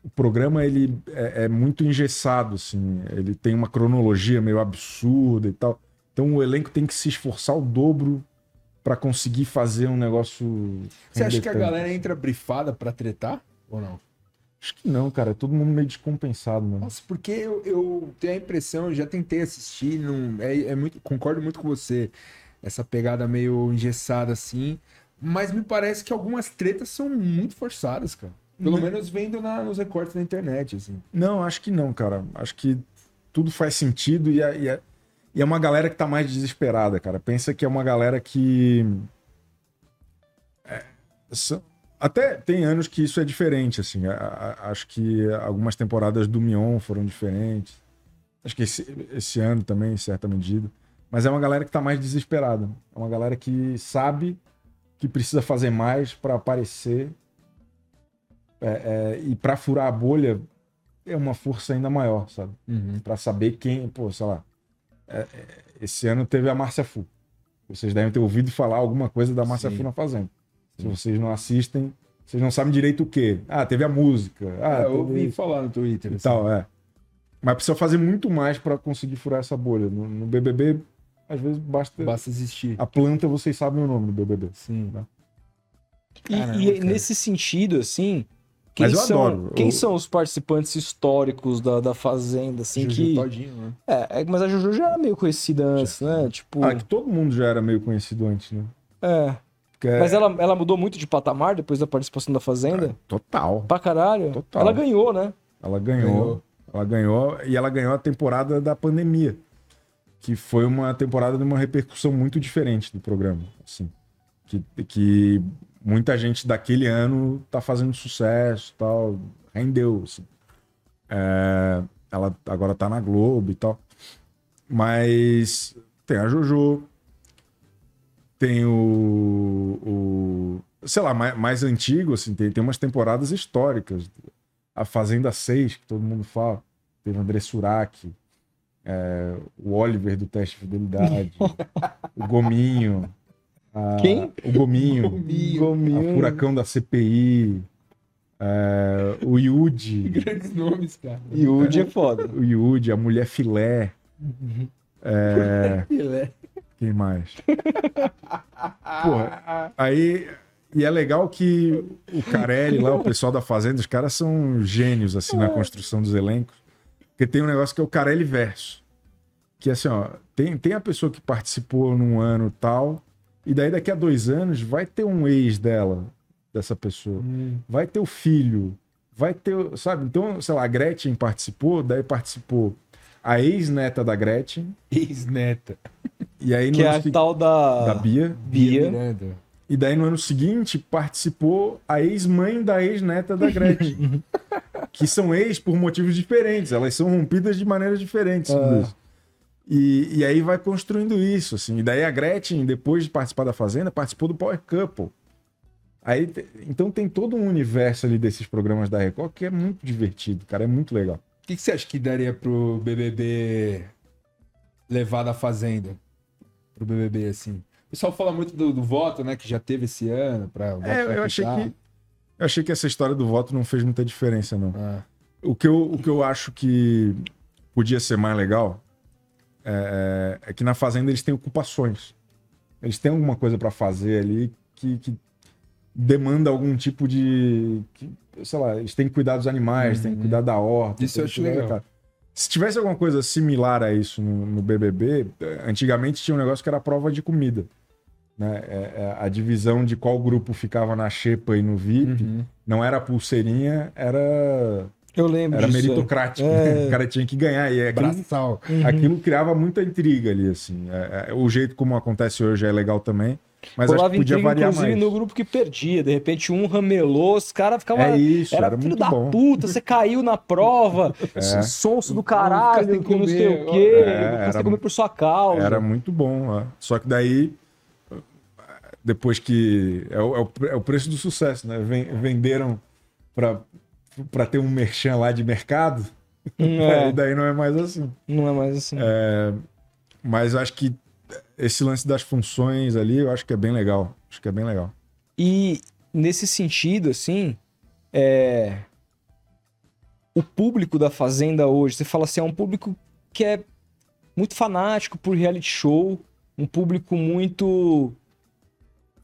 O programa ele é, é muito engessado, assim. Ele tem uma cronologia meio absurda e tal. Então o elenco tem que se esforçar o dobro pra conseguir fazer um negócio. Você acha que a galera entra brifada pra tretar? Ou não? Acho que não, cara. É todo mundo meio descompensado, mano. Nossa, porque eu, eu tenho a impressão, eu já tentei assistir, não, é, é muito, concordo muito com você, essa pegada meio engessada assim, mas me parece que algumas tretas são muito forçadas, cara. Pelo Não. menos vendo na- nos recortes da internet, assim. Não, acho que não, cara. Acho que tudo faz sentido e é, e é- e é uma galera que tá mais desesperada, cara. Pensa que é uma galera que. é, são- Até tem anos que isso é diferente, assim. A- a- acho que algumas temporadas do Mion foram diferentes. Acho que esse, esse ano também, em certa medida. Mas é uma galera que tá mais desesperada. É uma galera que sabe que precisa fazer mais para aparecer. É, é, e para furar a bolha é uma força ainda maior, sabe? Pra saber quem, pô, sei lá. é, é, esse ano teve a Márcia Fu. Vocês devem ter ouvido falar alguma coisa da Márcia Sim. Fu na Fazenda. Se vocês não assistem, vocês não sabem direito o quê. Ah, teve a música. Ah, Ah, eu ouvi isso falar no Twitter. e assim. tal, é. Mas precisa fazer muito mais pra conseguir furar essa bolha. No, no BBB, às vezes basta. Basta existir. A planta, vocês sabem o nome do BBB. Sim. E, Caramba, e cara. nesse sentido, assim, quem, Mas eu são, adoro. quem Eu- são os participantes históricos da, da Fazenda, assim, Juju que... Todinho, né? É, é, mas a Juju já era meio conhecida antes, né? Tipo, Ah, que todo mundo já era meio conhecido antes, né? é. Porque é- Mas ela, ela mudou muito de patamar depois da participação da Fazenda? Total. Pra caralho. Total. Ela ganhou, né? Ela ganhou, Ganhou. Ela ganhou e ela ganhou a temporada da pandemia, que foi uma temporada de uma repercussão muito diferente do programa, assim, que, que muita gente daquele ano tá fazendo sucesso, tal, rendeu, assim. É, ela agora tá na Globo e tal, mas tem a JoJo, tem o, o sei lá, mais, mais antigo, assim, tem, tem umas temporadas históricas. A Fazenda 6, que todo mundo fala. Teve o André Surak, é, o Oliver do Teste de Fidelidade, o Gominho. A- Quem? O Gominho. Gominho. A Furacão da CPI. é, o Yudi. Grandes nomes, cara. Yudi é foda. O Yudi, a Mulher Filé. É, Filé. quem mais? Porra, aí. E é legal que o Carelli lá, o pessoal da Fazenda, os caras são gênios, assim, na construção dos elencos. Porque tem um negócio que é o Carelli Verso. Que assim, ó, tem, tem a pessoa que participou num ano tal, e daí daqui a dois anos vai ter um ex dela, dessa pessoa. Vai ter o filho, vai ter, sabe? Então, sei lá, a Gretchen participou, daí participou a ex-neta da Gretchen, Ex-neta. e aí no Que é a segui- tal da. da Bia. Bia. Miranda. E daí no ano seguinte participou a ex-mãe da ex-neta da Gretchen. que são ex por motivos diferentes, elas são rompidas de maneiras diferentes. Ah. E, e aí vai construindo isso, assim. E daí a Gretchen, depois de participar da Fazenda, participou do Power Couple. Aí, então tem todo um universo ali desses programas da Record que é muito divertido, cara, é muito legal. O que, que você acha que daria pro BBB levar da Fazenda? Pro BBB, assim. O pessoal fala muito do, do voto, né? Que já teve esse ano. Pra, É, eu achei que eu achei que essa história do voto não fez muita diferença, não. Ah, O que eu, o que eu acho que podia ser mais legal é, é que na Fazenda eles têm ocupações. Eles têm alguma coisa para fazer ali que, que demanda algum tipo de. que, sei lá, eles têm que cuidar dos animais, têm que cuidar da horta. Isso eu acho legal. casa. Se tivesse alguma coisa similar a isso no, no BBB, antigamente tinha um negócio que era a prova de comida. Né? É- é a divisão de qual grupo ficava na xepa e no VIP uhum. não era pulseirinha, era Eu lembro era disso. é. meritocrático. É. né? O cara tinha que ganhar. E aquilo, Braçal. aquilo criava muita intriga ali, assim. É- é- o jeito como acontece hoje é legal também, mas acho Rolava que podia intriga, variar inclusive, mais. no grupo que perdia. De repente, um ramelou, os caras ficavam. É isso, era, era, filho muito da bom. puta, você caiu na prova, É. sonso do caralho, que não sei o quê, é, não era- comer por sua causa. Era muito bom. ó. Só que daí, depois que. É o, é o- é o preço do sucesso, né? Ven- Venderam para ter um merchan lá de mercado, é, e daí não é mais assim. não é mais assim. É, mas acho que esse lance das funções ali, eu acho que é bem legal. Acho que é bem legal. E nesse sentido, assim, é... o público da Fazenda hoje, você fala assim, é um público que é muito fanático por reality show, um público muito.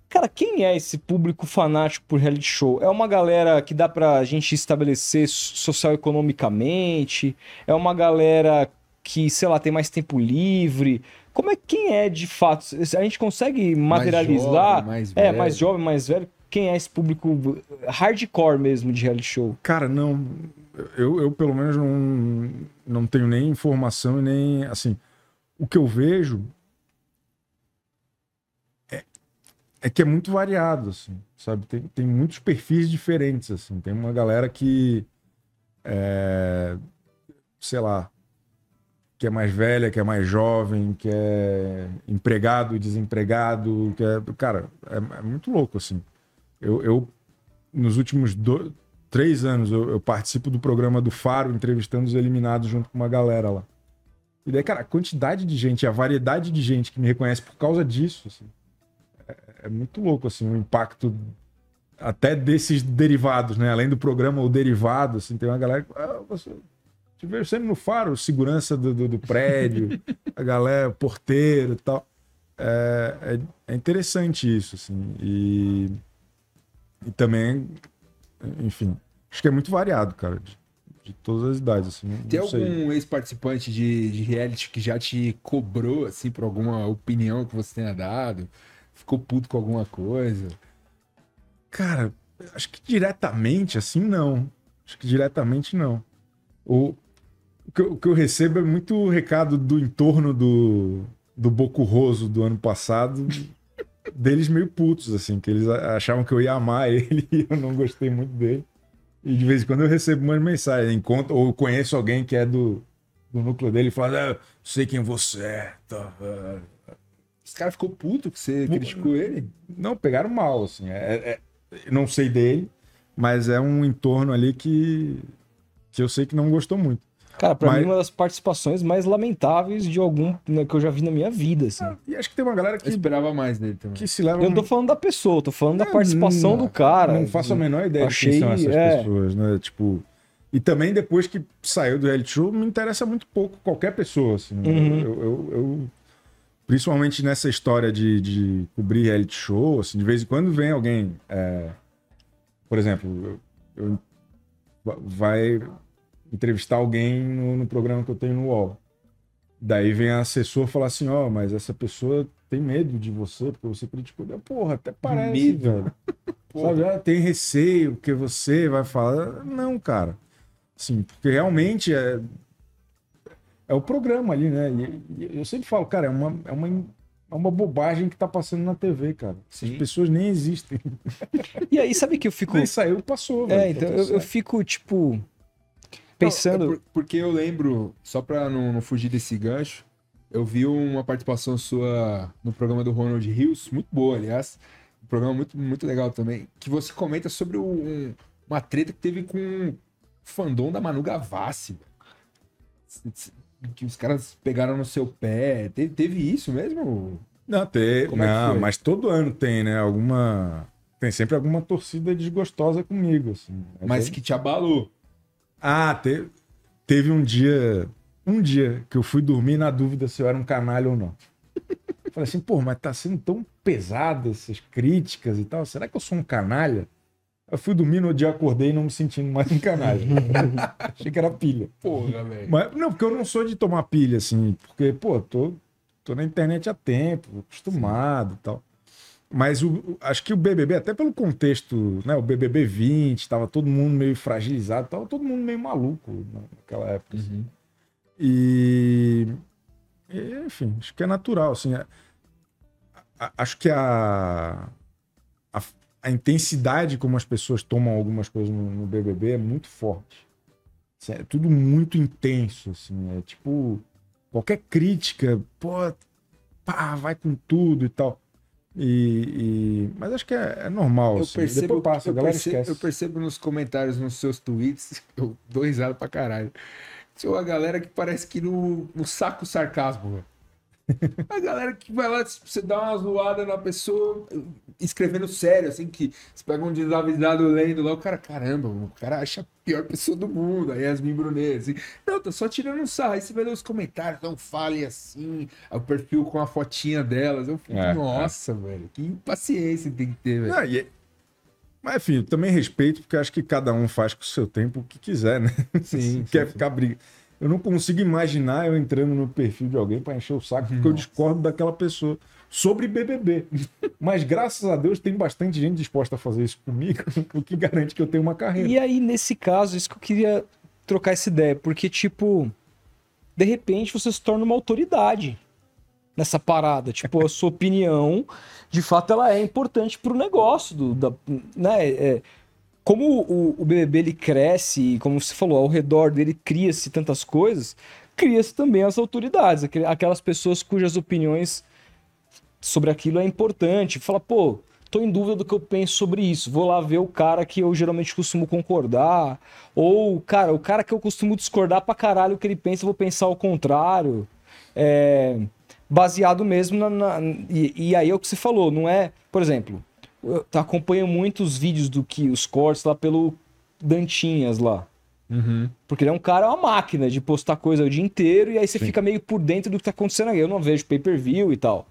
Cara, quem é esse público fanático por reality show? É uma galera que dá pra gente estabelecer social-economicamente? É uma galera que, sei lá, tem mais tempo livre? Como é quem é de fato? A gente consegue materializar? mais É, velho. mais jovem, mais velho. Quem é esse público hardcore mesmo de reality show? Cara, não. Eu, eu pelo menos não, não tenho nem informação e nem. Assim, o que eu vejo é, é que é muito variado, assim, sabe? Tem, tem muitos perfis diferentes, assim. Tem uma galera que. É, sei lá. Que é mais velha, que é mais jovem, que é empregado desempregado, que é. Cara, é, é muito louco, assim. Eu, eu nos últimos do- três anos, eu, eu participo do programa do Faro, entrevistando os eliminados junto com uma galera lá. E daí, cara, a quantidade de gente, a variedade de gente que me reconhece por causa disso, assim, é, é muito louco, assim, o impacto até desses derivados, né? Além do programa, o derivado, assim, tem uma galera que... Ah, você... Te vejo sempre no Faro, segurança do, do, do prédio, a galera, porteiro e tal. É, é, é interessante isso, assim. E, e também, enfim, acho que é muito variado, cara, de, de todas as idades, assim. não- Tem não algum ex-participante de, de reality que já te cobrou, assim, por alguma opinião que você tenha dado? Ficou puto com alguma coisa? Cara, acho que diretamente, assim, não. Acho que diretamente não. O, o, que, eu, o que eu recebo é muito recado do entorno do, do Bocurroso do ano passado, deles meio putos, assim, que eles achavam que eu ia amar ele e eu não gostei muito dele. E de vez em quando eu recebo umas mensagens, encontro, ou conheço alguém que é do, do núcleo dele e fala, ah, sei quem você é. Tá, ah." Esse cara ficou puto que você criticou ele? Não, pegaram mal, assim. É, é- não sei dele, mas é um entorno ali que, que eu sei que não gostou muito. Cara, pra Mas- mim, uma das participações mais lamentáveis de algum né, que eu já vi na minha vida, assim. E acho que tem uma galera Eu que, esperava mais dele também. que se leva. Eu não tô falando da pessoa, eu tô falando da É, participação não- do cara. Não faço a menor ideia Achei- de quem são essas é. pessoas, né? Tipo. E também depois que saiu do reality show, me interessa muito pouco qualquer pessoa, assim. Uhum. Eu, eu- eu- principalmente nessa história de, de cobrir reality show, assim, de vez em quando vem alguém, é, por exemplo, eu, eu- va- vai entrevistar alguém no, no programa que eu tenho no UOL. Daí vem a assessor falar assim, ó, mas essa pessoa tem medo de você, porque você criticou. Eu, Porra, até parece, Medo. velho. Sabe, ah, tem receio que você vai falar. Não, cara. Sim, porque realmente é, é o programa ali, né? E- eu sempre falo, cara, é uma, é uma, é uma bobagem que tá passando na TV, cara. As Sim. pessoas nem existem. E aí, sabe que eu fico. Nem saiu, passou. velho. É, então Tá eu, eu fico, tipo. Não, Pensando. é por- porque eu lembro, só pra não, não fugir desse gancho, eu vi uma participação sua no programa do Ronald Rios, muito boa, aliás. Um programa muito, muito legal também, que você comenta sobre um- uma treta que teve com o fandom da Manu Gavassi. Que os caras pegaram no seu pé. Teve, teve isso mesmo? Não, Como é não foi? mas todo ano tem, né? Alguma. Tem sempre alguma torcida desgostosa comigo, assim. Mas é- que te abalou. Ah, teve, teve um dia. Um dia que eu fui dormir na dúvida se eu era um canalha ou não. Falei assim, pô, mas tá sendo tão pesado essas críticas e tal. Será que eu sou um canalha? Eu fui dormir no dia, acordei não me sentindo mais um canalha. Achei que era pilha. Porra, velho. Mas, não, porque eu não sou de tomar pilha, assim, porque, pô, tô, tô na internet há tempo, acostumado e tal. Mas o, acho que o BBB, até pelo contexto, né, o BBB 20, tava todo mundo meio fragilizado, tava todo mundo meio maluco naquela época. assim. E, e, enfim, acho que é natural, assim. a- a- acho que a, a, a intensidade como as pessoas tomam algumas coisas no, no BBB é muito forte. Assim, é tudo muito intenso, assim. É tipo, qualquer crítica, pô, pá, vai com tudo e tal. E, e- mas acho que é, é normal, Eu assim. percebo, Depois passa, eu, galera percebo, esquece. eu percebo nos comentários, nos seus tweets, eu dou risada pra caralho. Sou a galera que parece que no, saco sarcasmo, velho. A galera que vai lá, você dá uma zoada na pessoa, escrevendo sério, assim, que você pega um desavisado lendo lá, o cara, caramba, o cara acha a pior pessoa do mundo, aí Yasmin Brunet, assim, não, tô só tirando um sarro, aí você vai ler os comentários, não fale assim, o perfil com a fotinha delas, eu fico, É, nossa, velho, que paciência tem que ter, velho. Ah, e é- Mas, enfim, também respeito, porque acho que cada um faz com o seu tempo o que quiser, né? Sim, Quer sim, ficar briga. Eu não consigo imaginar eu entrando no perfil de alguém para encher o saco, porque eu Nossa. discordo daquela pessoa. Sobre BBB. Mas graças a Deus tem bastante gente disposta a fazer isso comigo, o que garante que eu tenho uma carreira. E aí, nesse caso, isso que eu queria trocar essa ideia, porque, tipo, de repente você se torna uma autoridade nessa parada. Tipo, a sua opinião, de fato, ela é importante pro negócio do, da, né? É, como o, o BBB ele cresce, e como você falou, ao redor dele cria-se tantas coisas, cria-se também as autoridades, aquelas pessoas cujas opiniões sobre aquilo é importante. Fala, pô, tô em dúvida do que eu penso sobre isso. Vou lá ver o cara que eu geralmente costumo concordar. Ou, cara, o cara que eu costumo discordar pra caralho o que ele pensa, eu vou pensar ao contrário. É, baseado mesmo na. na- e, e aí é o que você falou, não é. Por exemplo, eu acompanho muitos vídeos do que os cortes lá pelo Dantinhas lá. Uhum. Porque ele é um cara, é uma máquina de postar coisa o dia inteiro e aí você Sim. fica meio por dentro do que tá acontecendo aí. Eu não vejo pay-per-view e tal.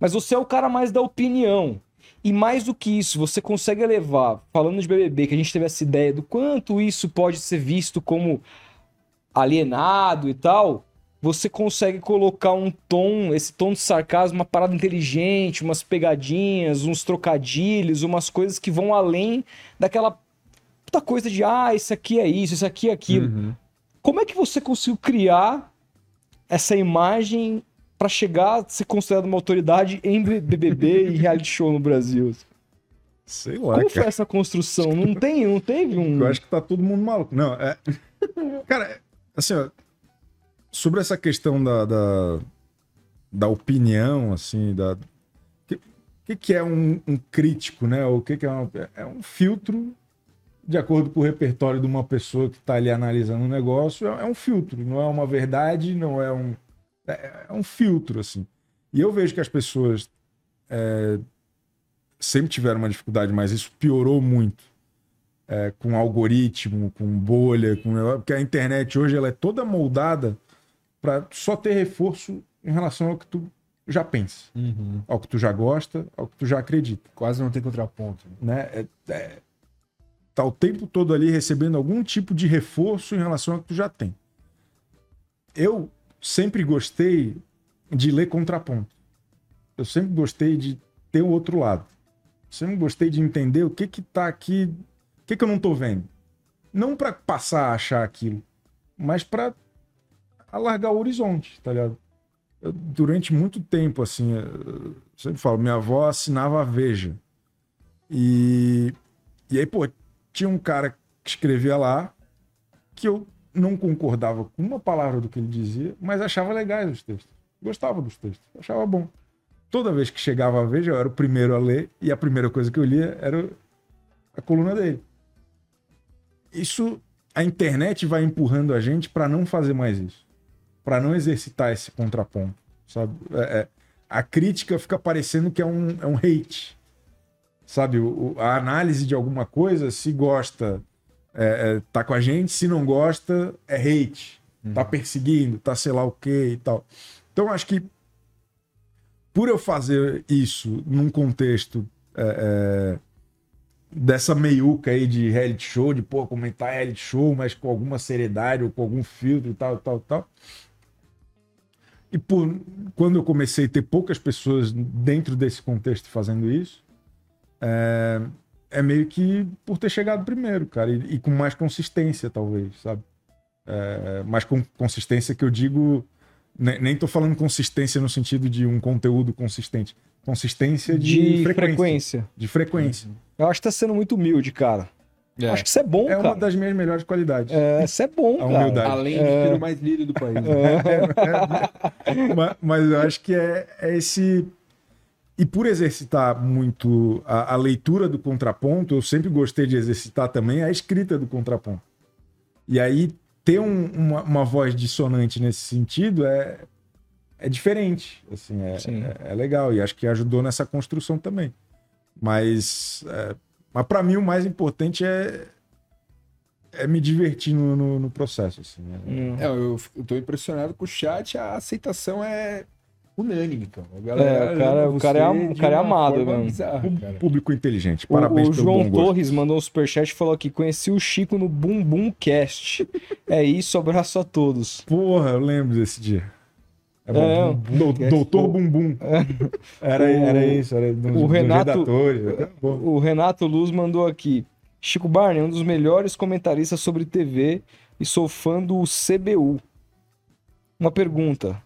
Mas você é o cara mais da opinião. E mais do que isso, você consegue elevar, falando de BBB, que a gente teve essa ideia do quanto isso pode ser visto como alienado e tal. Você consegue colocar um tom, esse tom de sarcasmo, uma parada inteligente, umas pegadinhas, uns trocadilhos, umas coisas que vão além daquela puta coisa de ah, isso aqui é isso, isso aqui é aquilo. Uhum. Como é que você conseguiu criar essa imagem pra chegar a ser considerado uma autoridade em BBB e reality show no Brasil? Sei lá, Como foi cara. essa construção? Não tem, não teve um. Eu acho que tá todo mundo maluco. Não, é. Cara, assim, ó, sobre essa questão da, da, da opinião, assim, da. O que, que, é um, um crítico, né? O que, que é, um, é um filtro de acordo com o repertório de uma pessoa que está ali analisando um negócio, é, é um filtro, não é uma verdade, não é um. É, é um filtro, assim. E eu vejo que as pessoas é, sempre tiveram uma dificuldade, mas isso piorou muito é, com algoritmo, com bolha, com porque a internet hoje ela é toda moldada para só ter reforço em relação ao que tu já pensa, Uhum. ao que tu já gosta, ao que tu já acredita, Quase não tem contraponto. né? É, é, tá o tempo todo ali recebendo algum tipo de reforço em relação ao que tu já tem. Eu sempre gostei de ler contraponto. Eu sempre gostei de ter o outro lado. Sempre gostei de entender o que que tá aqui, o que que eu não tô vendo. Não para passar a achar aquilo, mas para alargar o horizonte, tá ligado? Eu, durante muito tempo, assim, eu sempre falo, minha avó assinava a Veja. E, e aí, pô, tinha um cara que escrevia lá que eu não concordava com uma palavra do que ele dizia, mas achava legais os textos. Gostava dos textos, achava bom. Toda vez que chegava a Veja, eu era o primeiro a ler, e a primeira coisa que eu lia era a coluna dele. Isso, a internet vai empurrando a gente para não fazer mais isso, para não exercitar esse contraponto, sabe? É- é, a crítica fica parecendo que é um, é um hate, sabe? O- a análise de alguma coisa, se gosta, é, é, tá com a gente, se não gosta, é hate, tá perseguindo, tá sei lá o que e tal. Então, acho que por eu fazer isso num contexto é, é, dessa meiuca aí de reality show, de pô, comentar reality show, mas com alguma seriedade ou com algum filtro e tal, tal, tal. E por, quando eu comecei a ter poucas pessoas dentro desse contexto fazendo isso, é, é meio que por ter chegado primeiro, cara, e, e com mais consistência, talvez, sabe? É, mais com consistência que eu digo, ne- nem tô falando consistência no sentido de um conteúdo consistente, consistência de, De frequência, frequência. De frequência. Eu acho que tá sendo muito humilde, cara. Acho que isso é bom, É uma cara. das minhas melhores qualidades. É, isso é bom, A cara. humildade. Além de ser o mais lido do país. mas, mas eu acho que é, é esse. E por exercitar muito a, a leitura do contraponto, eu sempre gostei de exercitar também a escrita do contraponto. E aí, ter um- uma, uma voz dissonante nesse sentido é, é diferente. Assim, é, Sim. é, é legal. E acho que ajudou nessa construção também. Mas, é, mas para mim, o mais importante é, é me divertir no, no, no processo. Assim, né? Hum. É, eu, eu tô impressionado com o chat, a aceitação é unânime, cara. A É, galera o cara- ama o cara é o cara é amado mesmo. bizarra, cara. Público inteligente. O- Parabéns o pelo João bom gosto. Torres mandou um superchat e falou aqui: conheci o Chico no Bum Bum Cast. é isso, abraço a todos. Porra, eu lembro desse dia. É. É, Doutor. Bumbum. Era, O- era isso, era dos, o Renato-. Era bom. O Renato Luz mandou aqui: Chico Barney, um dos melhores comentaristas sobre TV e sou fã do CBU. Uma pergunta.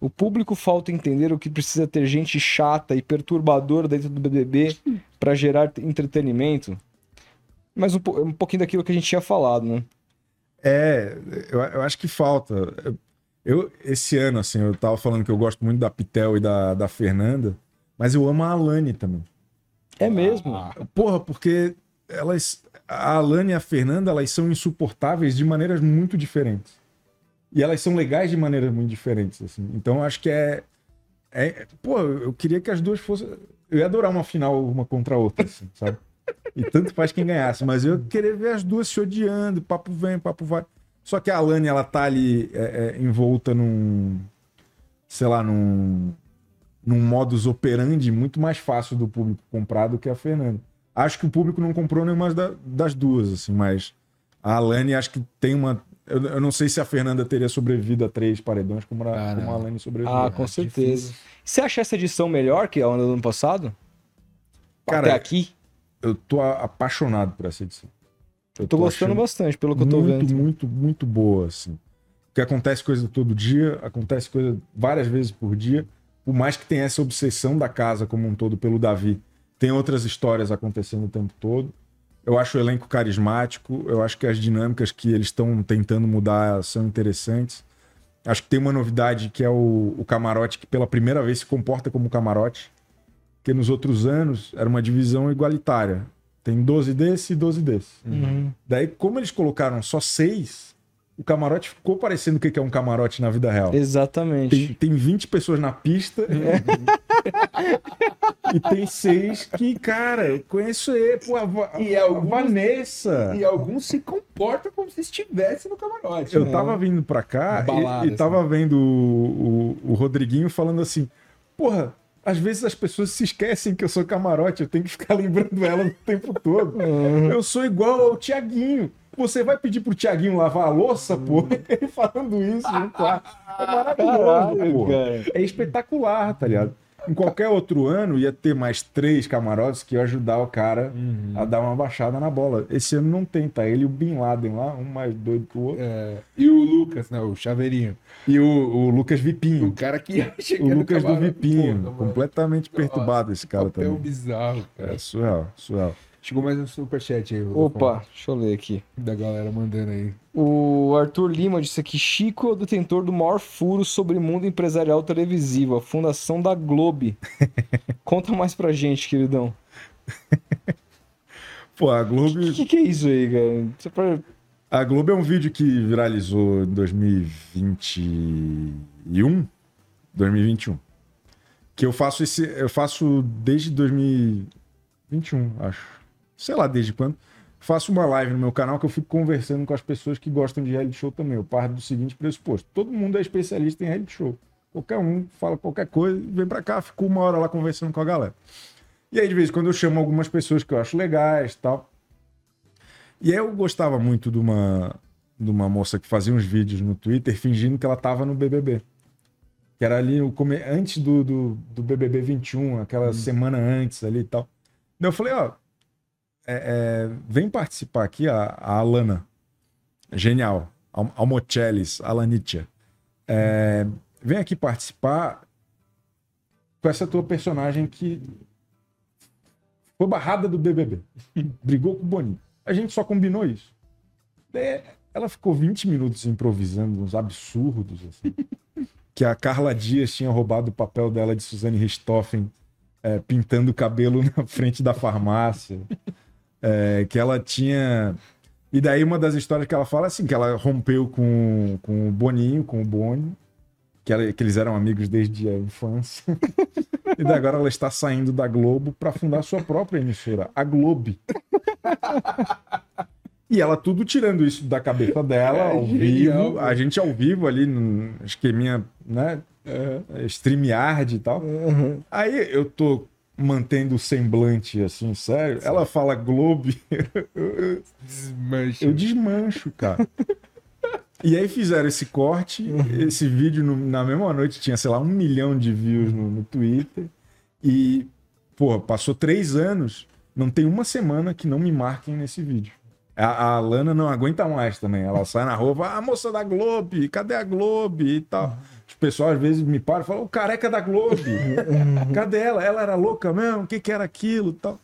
O público falta entender o que precisa ter gente chata e perturbadora dentro do BBB para gerar entretenimento? Mas um, um pouquinho daquilo que a gente tinha falado, né? É, eu, eu acho que falta. Eu, esse ano, assim, eu tava falando que eu gosto muito da Pitel e da, da Fernanda, mas eu amo a Alane também. É mesmo. Porra, porque elas. A Alane e a Fernanda, elas são insuportáveis de maneiras muito diferentes. E elas são legais de maneiras muito diferentes, assim. Então eu acho que é. é pô, eu queria que as duas fossem. Eu ia adorar uma final uma contra a outra, assim, sabe? E tanto faz quem ganhasse, mas eu ia querer ver as duas se odiando, papo vem, papo vai. Só que a Alane, ela tá ali é, é, envolta num. Sei lá, num. Num modus operandi muito mais fácil do público comprar do que a Fernanda. Acho que o público não comprou nenhuma da- das duas, assim, mas a Alane acho que tem uma. Eu, eu não sei se a Fernanda teria sobrevivido a três paredões como a, Ah, como a. Alane sobreviveu. Ah, com é certeza. difícil. Você acha essa edição melhor que a onda do ano passado? Cara, Até aqui? Eu tô apaixonado por essa edição. Eu Tô gostando achando bastante, pelo que eu tô muito, vendo. muito, muito boa, assim. Porque acontece coisa todo dia, acontece coisa várias vezes por dia. Por mais que tenha essa obsessão da casa como um todo pelo Davi, tem outras histórias acontecendo o tempo todo. Eu acho o elenco carismático, eu acho que as dinâmicas que eles estão tentando mudar são interessantes. Acho que tem uma novidade que é o, o camarote que pela primeira vez se comporta como camarote. Porque nos outros anos era uma divisão igualitária. Tem 12 desse e 12 desse. Uhum. Daí, como eles colocaram só seis, o camarote ficou parecendo o que é um camarote na vida real. Exatamente. Tem, tem 20 pessoas na pista e tem seis que, cara, eu conheço ele, pô, a, Va- E a alguns- Vanessa. E alguns se comportam como se estivesse no camarote. Eu né? tava vindo pra cá Balada, e, e tava vendo o, o, o Rodriguinho falando assim: Porra, às vezes as pessoas se esquecem que eu sou camarote, eu tenho que ficar lembrando elas o tempo todo. Eu sou igual ao Tiaguinho. Você vai pedir pro Tiaguinho lavar a louça, pô? Ele falando isso no quarto. É maravilhoso, Caralho, pô. cara. É espetacular, tá ligado? Em qualquer outro ano ia ter mais três camarotes que iam ajudar o cara a dar uma baixada na bola. Esse ano não tem, tá? Ele e o Bin Laden lá, um mais doido que o outro. É, e o Lucas, né? O chaveirinho. E o, o Lucas O Vipinho. cara que O é Lucas do. Vipinho. Completamente perturbado esse cara também. bizarro, cara. É surreal, surreal. Chegou mais um superchat aí. Opa, deixa eu ler aqui. Da galera mandando aí. O Arthur Lima disse aqui: Chico é o detentor do maior furo sobre o mundo empresarial televisivo, a fundação da Globe. Conta mais pra gente, queridão. Pô, a O Globo, que, que é isso aí, cara? Só pra- a Globo é um vídeo que viralizou em 2021. 2021. Que eu faço esse. Eu faço desde 2021, acho. Sei lá desde quando. Faço uma live no meu canal que eu fico conversando com as pessoas que gostam de reality show também. Eu parto do seguinte pressuposto: todo mundo é especialista em reality show. Qualquer um fala qualquer coisa, vem pra cá, fico uma hora lá conversando com a galera. E aí, de vez em quando, eu chamo algumas pessoas que eu acho legais e tal. E aí eu gostava muito de uma, de uma moça que fazia uns vídeos no Twitter fingindo que ela tava no BBB. Que era ali o come... antes do, do, do BBB 21, aquela semana antes ali e tal. Daí eu falei, ó, é, é, vem participar aqui a, a Alana. Genial. Al- Almochelis, Alanitia. É, vem aqui participar com essa tua personagem que foi barrada do BBB. Brigou com o Boninho. A gente só combinou isso. Daí ela ficou 20 minutos improvisando uns absurdos, assim. que a Carla Dias tinha roubado o papel dela de Suzane Richthofen é, pintando o cabelo na frente da farmácia. É, que ela tinha. E daí uma das histórias que ela fala é assim, que ela rompeu com, com o Boninho, com o Boni, que, ela- que eles eram amigos desde a infância. e daí agora ela está saindo da Globo para fundar sua própria emissora, a Globe. E ela tudo tirando isso da cabeça dela, É, ao genial, vivo, a gente ao vivo ali no esqueminha, né? É, StreamYard e tal. Aí eu tô mantendo o semblante assim, sério. Ela fala Globe, eu, Desmancha. eu desmancho, cara. E aí fizeram esse corte, esse vídeo no- na mesma noite tinha, sei lá, um milhão de views no, no Twitter. E, pô, passou três anos, não tem uma semana que não me marquem nesse vídeo. A, a Lana não aguenta mais também. Ela sai na rua, fala, ah, moça da Globe, cadê a Globe e tal. Os pessoal às vezes me param e falam, o careca da Globe, cadê ela? Ela era louca mesmo? O que, que era aquilo e tal?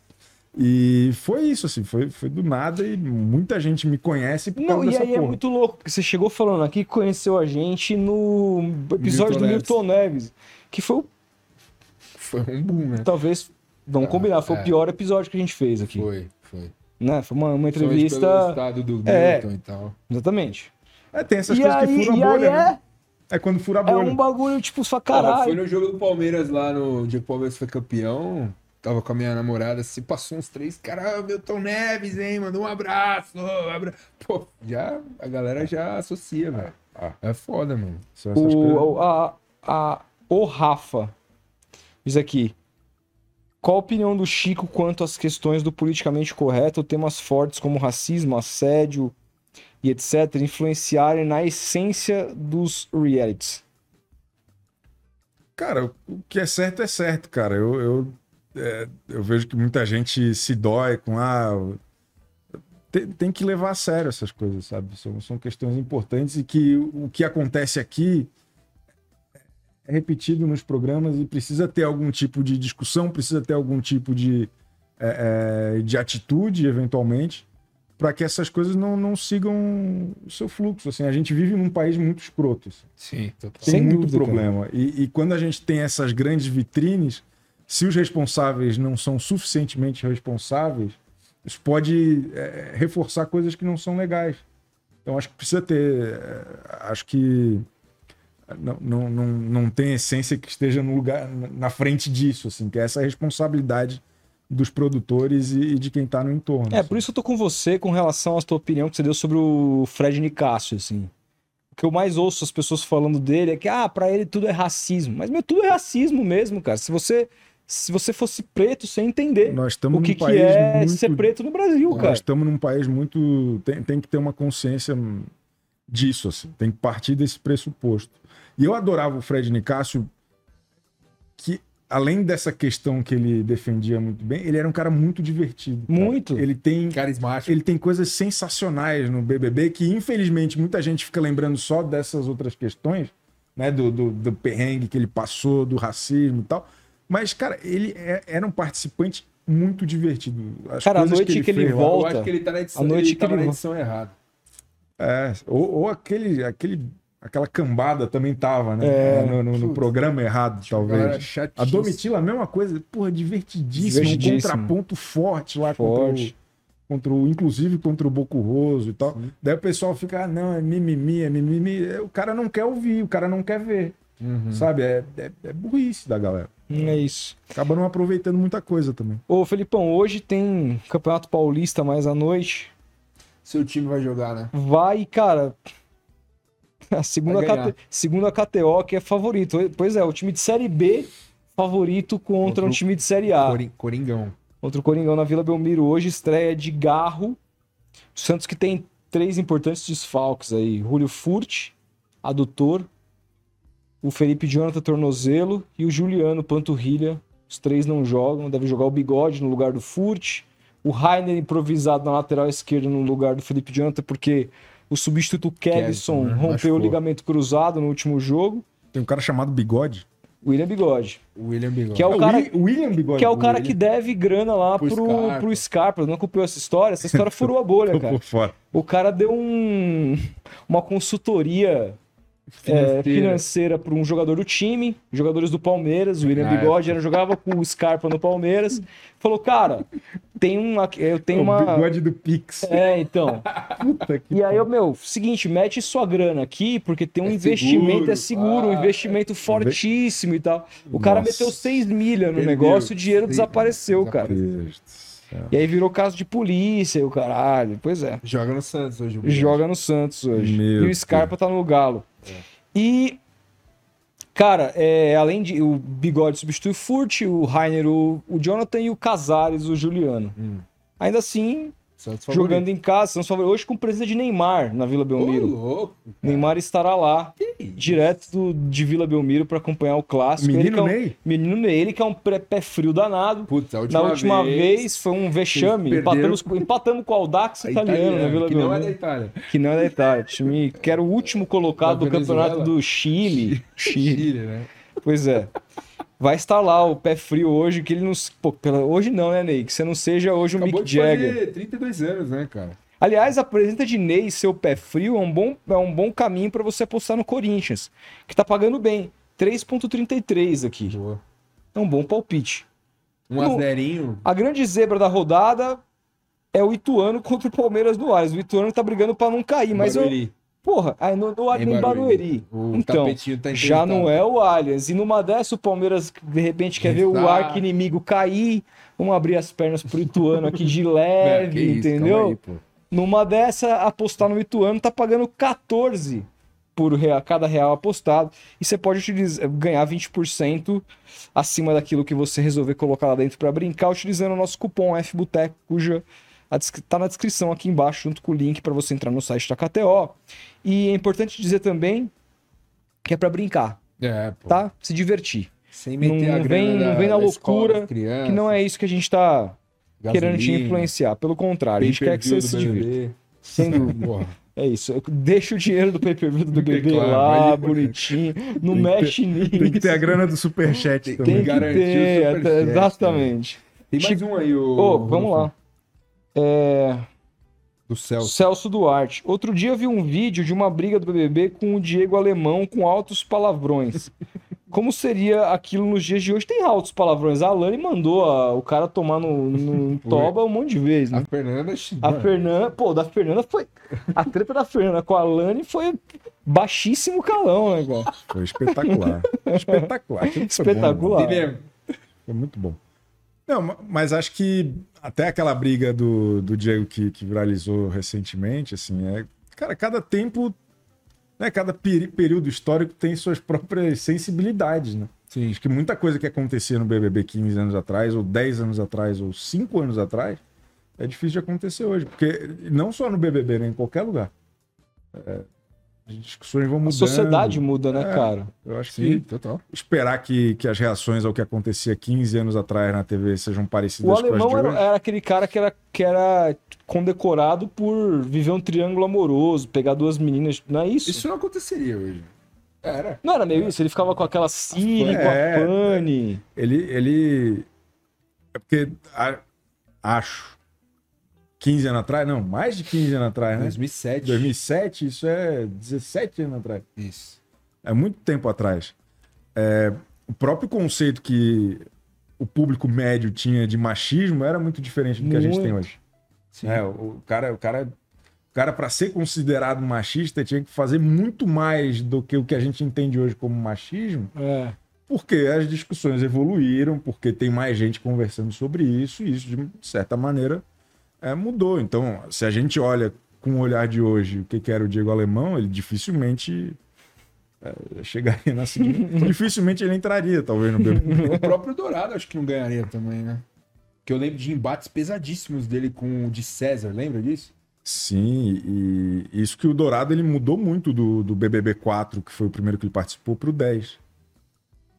E foi isso, assim, foi, foi do nada e muita gente me conhece por Não, e aí é porra. muito louco, porque você chegou falando aqui conheceu a gente no episódio Milton do Neves. Milton Neves, que foi o- Foi um boom, né? talvez, vamos Ah, combinar, foi é. o pior episódio que a gente fez aqui. Foi, foi. Né? Foi uma, uma pelo entrevista. estado do É. Milton e tal. Exatamente. É, tem essas E coisas aí, que furam a aí bolha, né? É, É quando fura a é bolha. um bagulho, tipo, só Cara, caralho. foi no jogo do Palmeiras lá no dia que o Palmeiras foi campeão. Tava com a minha namorada, se passou uns três, cara, Milton Neves, hein? Mandou um abraço. um abra... Pô, já, a galera já associa, velho. Ah. É foda, mano. O, a, a, o Rafa diz aqui. Qual a opinião do Chico quanto às questões do politicamente correto, temas fortes como racismo, assédio e etc., influenciarem na essência dos realities? Cara, o que é certo é certo, cara. Eu, eu, é, eu vejo que muita gente se dói com ah, tem, tem que levar a sério essas coisas, sabe? São, são questões importantes e que o que acontece aqui é repetido nos programas e precisa ter algum tipo de discussão, precisa ter algum tipo de, é, é, de atitude, eventualmente, para que essas coisas não, não sigam o seu fluxo. Assim, a gente vive num país muito escroto. assim Sim, total. tem Sem muito dúvida, problema. E, e quando a gente tem essas grandes vitrines, se os responsáveis não são suficientemente responsáveis, isso pode é, reforçar coisas que não são legais. Então acho que precisa ter. é, acho que não, não, não, não tem essência que esteja no lugar na frente disso, assim, que é essa responsabilidade dos produtores e, e de quem está no entorno. É, assim. por isso eu tô com você com relação à tua opinião que você deu sobre o Fred Nicásio, assim. O que eu mais ouço as pessoas falando dele é que, ah, pra ele tudo é racismo. Mas, meu, tudo é racismo mesmo, cara. Se você, se você fosse preto, você ia entender Nós o que, que é muito ser preto no Brasil, cara. Nós estamos num país muito. Tem, tem que ter uma consciência disso, assim. Tem que partir desse pressuposto. E eu adorava o Fred Nicásio, que além dessa questão que ele defendia muito bem, ele era um cara muito divertido. cara. Muito. Ele tem. Carismático. Ele tem coisas sensacionais no BBB que, infelizmente, muita gente fica lembrando só dessas outras questões, né? Do, do, do perrengue que ele passou, do racismo e tal. Mas, cara, ele é- era um participante muito divertido. As Cara, a noite que ele fez lá- volta- Eu acho que ele tá na edição, A noite ele que tava ele na edição errada. É, ou, ou aquele, aquele, aquela cambada também tava, né? É, no, no- no programa errado, talvez. A. Domitila, a mesma coisa, porra, divertidíssimo, Divertidíssimo. um contraponto forte lá Forte. contra o, contra o, inclusive contra o Bocurroso e tal. Daí o pessoal fica, ah, não, é mimimi, é mimimi. O cara não quer ouvir, o cara não quer ver, Uhum. sabe? É, é, é burrice da galera. Hum, É isso. Acaba não aproveitando muita coisa também. Ô, Felipão, hoje tem Campeonato Paulista mais à noite. Seu time vai jogar, né? Vai, cara. A segunda. KT, segunda KTO que é favorito. Pois é, o time de Série B favorito contra Contra um o time de Série A. Coring- Coringão. Contra o Coringão na Vila Belmiro hoje, estreia de Garro. O Santos que tem três importantes desfalques aí. Julio Furt, adutor. O Felipe Jonathan Tornozelo e o Juliano Panturrilha. Os três não jogam. Deve jogar o Bigode no lugar do Furt. O Rainer improvisado na lateral esquerda no lugar do Felipe Jonathan, porque o substituto Kevson né? rompeu Machucou. o ligamento cruzado no último jogo. Tem um cara chamado Bigode. William Bigode. O William Bigode. Que é o É, cara- William, William Bigode. Que é o cara William. que deve grana lá Pro pro, Scarpa. pro Scarpa. Não acompanhou essa história? Essa história furou a bolha, cara. O cara deu um, uma consultoria é, Financeira. financeira para um jogador do time, jogadores do Palmeiras, o William Ah, Bigode, era, jogava com o Scarpa no Palmeiras. Falou, cara, tem uma. Eu tenho O uma. Bigode do Pix. É, então. Puta que E aí, meu, seguinte, mete sua grana aqui, porque tem um É investimento, seguro. é seguro, um Ah, investimento fortíssimo e tal. O cara Nossa. meteu 6 milha no negócio, o dinheiro Sim, desapareceu, cara. Deus do céu. E aí virou caso de polícia e o caralho. Pois é. Joga no Santos hoje. Joga no Santos hoje. Meu e o Scarpa tá no Galo. E, cara, é, além de. O Bigode substitui o Furt, o Rainer, o, o Jonathan e o Casares, o Juliano. Hum. Ainda assim. Jogando em casa, Santos favorito. Hoje com presença de Neymar na Vila Ô, Belmiro. louco. Neymar estará lá, direto do- de Vila Belmiro, pra acompanhar o clássico. Ele que Menino é um- Ney? Menino Ney, ele que é um pé, pé frio danado. Putz, a última, Na última vez, foi um vexame. Empatamos, empatamos com o Audax a italiano na Vila que não é Belmiro. da Itália. Que não é da Itália. Time que era o último colocado Da do campeonato do Chile. Chile. Chile, né? Pois é. Vai estar lá o pé frio hoje, que ele não. Pô, pela... Hoje não, né, Ney? Que você não seja hoje o Acabou Mick de Jagger. fazer 32 anos, né, cara? Aliás, a presença de Ney ser o pé frio é um bom, é um bom caminho para você apostar no Corinthians, que tá pagando bem. 3,33 aqui. Boa. É um bom palpite. Um azerinho. A grande zebra da rodada é o Ituano contra o Palmeiras no Ares. O Ituano tá brigando para não cair, mas eu. Porra, aí no, no, Em em Barueri. Então, tá Já não é o Allianz. E numa dessa, o Palmeiras, de repente, quer ver o arco inimigo cair. Vamos abrir as pernas pro Ituano aqui de É, leve, isso, entendeu? aí. Numa dessa, apostar no Ituano tá pagando 14 por real, cada real apostado. E você pode utilizar, ganhar 20% acima daquilo que você resolver colocar lá dentro para brincar, utilizando o nosso cupom FBUTEC, cuja a descri- tá na descrição aqui embaixo, junto com o link para você entrar no site da KTO. E é importante dizer também que é para brincar, É, pô. tá? Se divertir. Sem meter Não a grana vem- não da- vem na escola loucura, crianças, Que não é isso que a gente tá querendo te influenciar. Pelo contrário, a gente quer que você se divirta. Sem dúvida. É isso. Eu deixo o dinheiro do pay-per-view do BBB Claro, lá, mas- bonitinho. Não Tem mexe nisso. Tem que ter a grana do superchat também. Tem que garantir o ter, até- exatamente. Tem mais um aí, o. Ô, vamos lá. É, Do Celso. Celso Duarte. Outro dia eu vi um vídeo de uma briga do BBB com o Diego Alemão com altos palavrões. como seria aquilo nos dias de hoje. Tem altos palavrões. A Alane mandou a- o cara tomar no, no toba um monte de vezes, A né? Fernanda. A Fernanda, pô, da Fernanda foi. A treta da Fernanda com a Alane foi baixíssimo calão, né, cara? Foi espetacular. espetacular. Foi bom, Espetacular. mesmo. Foi muito bom. Não, ma- mas acho que até aquela briga do, do Diego que, que viralizou recentemente, assim, é. Cara, cada tempo, né, cada peri- período histórico tem suas próprias sensibilidades, né? Sim. Acho que muita coisa que acontecia no BBB 15 anos atrás, ou 10 anos atrás, ou 5 anos atrás, é difícil de acontecer hoje. Porque não só no BBB, né? Em qualquer lugar. É, as discussões vão A mudando. sociedade muda, né, É. cara? Eu acho Sim, que total. esperar que, que as reações ao que acontecia 15 anos atrás na TV sejam parecidas O com as alemão de era, hoje. era aquele cara que era, que era condecorado por viver um triângulo amoroso, pegar duas meninas. Não é isso? Isso não aconteceria hoje. Era. Não era meio isso? Ele ficava com aquela Siri, com a É. Fanny. Ele, ele... É porque, a- acho, 15 anos atrás, não, mais de 15 anos atrás, né? 2007. 2007, isso é 17 anos atrás. Isso. É muito tempo atrás. É, o próprio conceito que o público médio tinha de machismo era muito diferente do que a gente tem Muito. hoje. Sim. É, o cara, o cara, o cara para ser considerado machista tinha que fazer muito mais do que o que a gente entende hoje como machismo, É. porque as discussões evoluíram, porque tem mais gente conversando sobre isso e isso de certa maneira é, mudou. Então, se a gente olha com o olhar de hoje o que, que era o Diego Alemão, ele dificilmente é, chegaria na seguinte. dificilmente ele entraria, talvez, no BBB. O próprio Dourado acho que não ganharia também, né? Que eu lembro de embates pesadíssimos dele com o de César, lembra disso? Sim, e isso que o Dourado ele mudou muito do, do BBB 4, que foi o primeiro que ele participou, para o 10.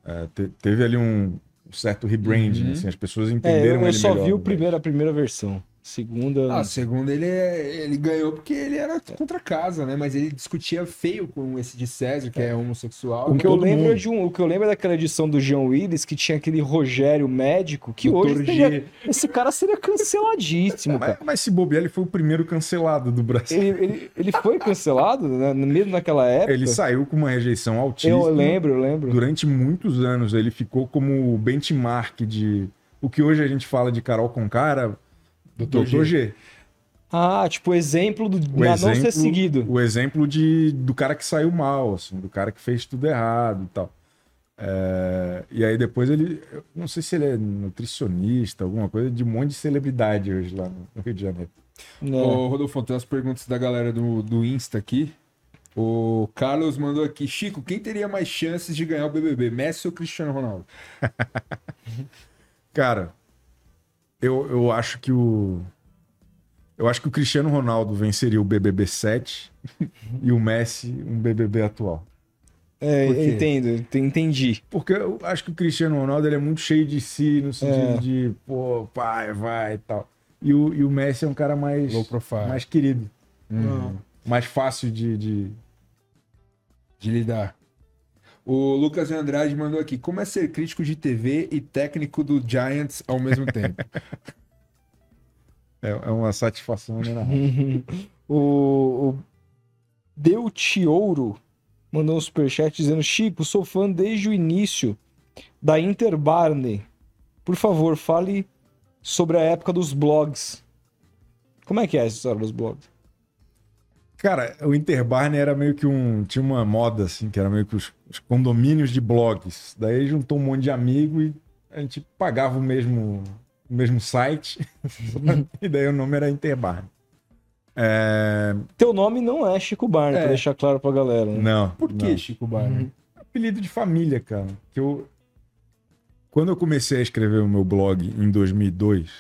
É, te- teve ali um certo rebranding, Uhum. assim, as pessoas É, entenderam eu, eu ele só melhor vi o no 10. primeiro, a primeira versão. Segunda. Ah, segundo ele, é- ele ganhou porque ele era contra a casa, né? Mas ele discutia feio com esse de César, que é homossexual. o que eu lembro mundo. é de um, o que eu lembro é daquela edição do Jean Willis que tinha aquele Rogério médico que Doutor hoje esse cara seria canceladíssimo, Mas, cara. mas se bobear, ele foi o primeiro cancelado do Brasil. Ele, ele, ele foi cancelado, né? mesmo naquela época. Ele saiu com uma rejeição altíssima. eu lembro, eu lembro. Durante muitos anos, ele ficou como benchmark de o que hoje a gente fala de Carol com cara, Doutor Dr. G. G. Ah, tipo, exemplo do O na não ser exemplo- seguido. O exemplo de, do cara que saiu mal, assim, do cara que fez tudo errado e tal. É, e aí depois ele, eu não sei se ele é nutricionista, alguma coisa, de um monte de celebridade hoje lá no no Rio de Janeiro. né? Ô, Rodolfo, tem umas perguntas da galera do, do Insta aqui. O Carlos mandou aqui. Chico, quem teria mais chances de ganhar o BBB? Messi ou Cristiano Ronaldo? Cara, eu, eu acho que o. Eu acho que o Cristiano Ronaldo venceria o BBB 7 e o Messi um BBB atual. É, entendo, ent- entendi. Porque eu acho que o Cristiano Ronaldo ele é muito cheio de si, no sentido É. de, pô, pai, vai e tal. E o, e o Messi é um cara mais, Low profile. mais querido, Hum, mais fácil de, de- de lidar. O Lucas Andrade mandou aqui. Como é ser crítico de TV e técnico do Giants ao mesmo tempo? É, é uma satisfação, né? o, o Deutiouro mandou um superchat dizendo: Chico, sou fã desde o início da Interbarney. Por favor, fale sobre a época dos blogs. Como é que é essa história dos blogs? Cara, o Interbarney era meio que um. Tinha uma moda, assim, que era meio que os, os condomínios de blogs. Daí juntou um monte de amigo e a gente pagava o mesmo, o mesmo site. e daí o nome era Interbarney. É, Teu nome não é Chico Barney, É. pra deixar claro pra galera. Né? Não. Por que, não. Chico Barney? apelido de família, cara. Que eu quando eu comecei a escrever o meu blog em 2002,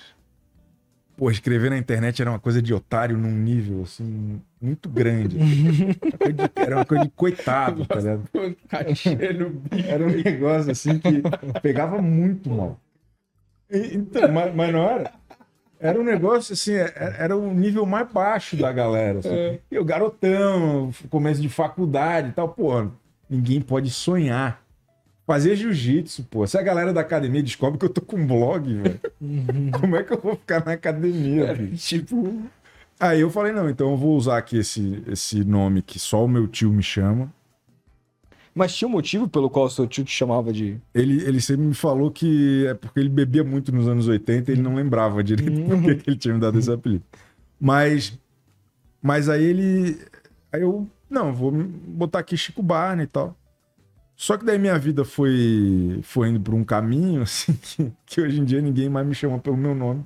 pô, escrever na internet era uma coisa de otário num nível assim muito grande. Era coisa de- Era uma coisa de coitado, tá ligado? Era um negócio assim que pegava muito mal. E- Então, mas, mas não era. Era um negócio assim, é- era o nível mais baixo da galera. assim. E o garotão, começo de faculdade e tal, pô, ninguém pode sonhar. Fazer jiu-jitsu, pô. Se a galera da academia descobre que eu tô com um blog, velho, como é que eu vou ficar na academia, bicho? tipo. Aí eu falei, não, então eu vou usar aqui esse, esse nome que só o meu tio me chama. Mas tinha um motivo pelo qual o seu tio te chamava de. Ele, ele sempre me falou que é porque ele bebia muito nos anos 80 e ele não lembrava direito por que que ele tinha me dado esse apelido. Mas, mas aí ele. Aí eu, não, vou botar aqui Chico Barney e tal. Só que daí minha vida foi, foi indo por um caminho, assim, que, que hoje em dia ninguém mais me chama pelo meu nome.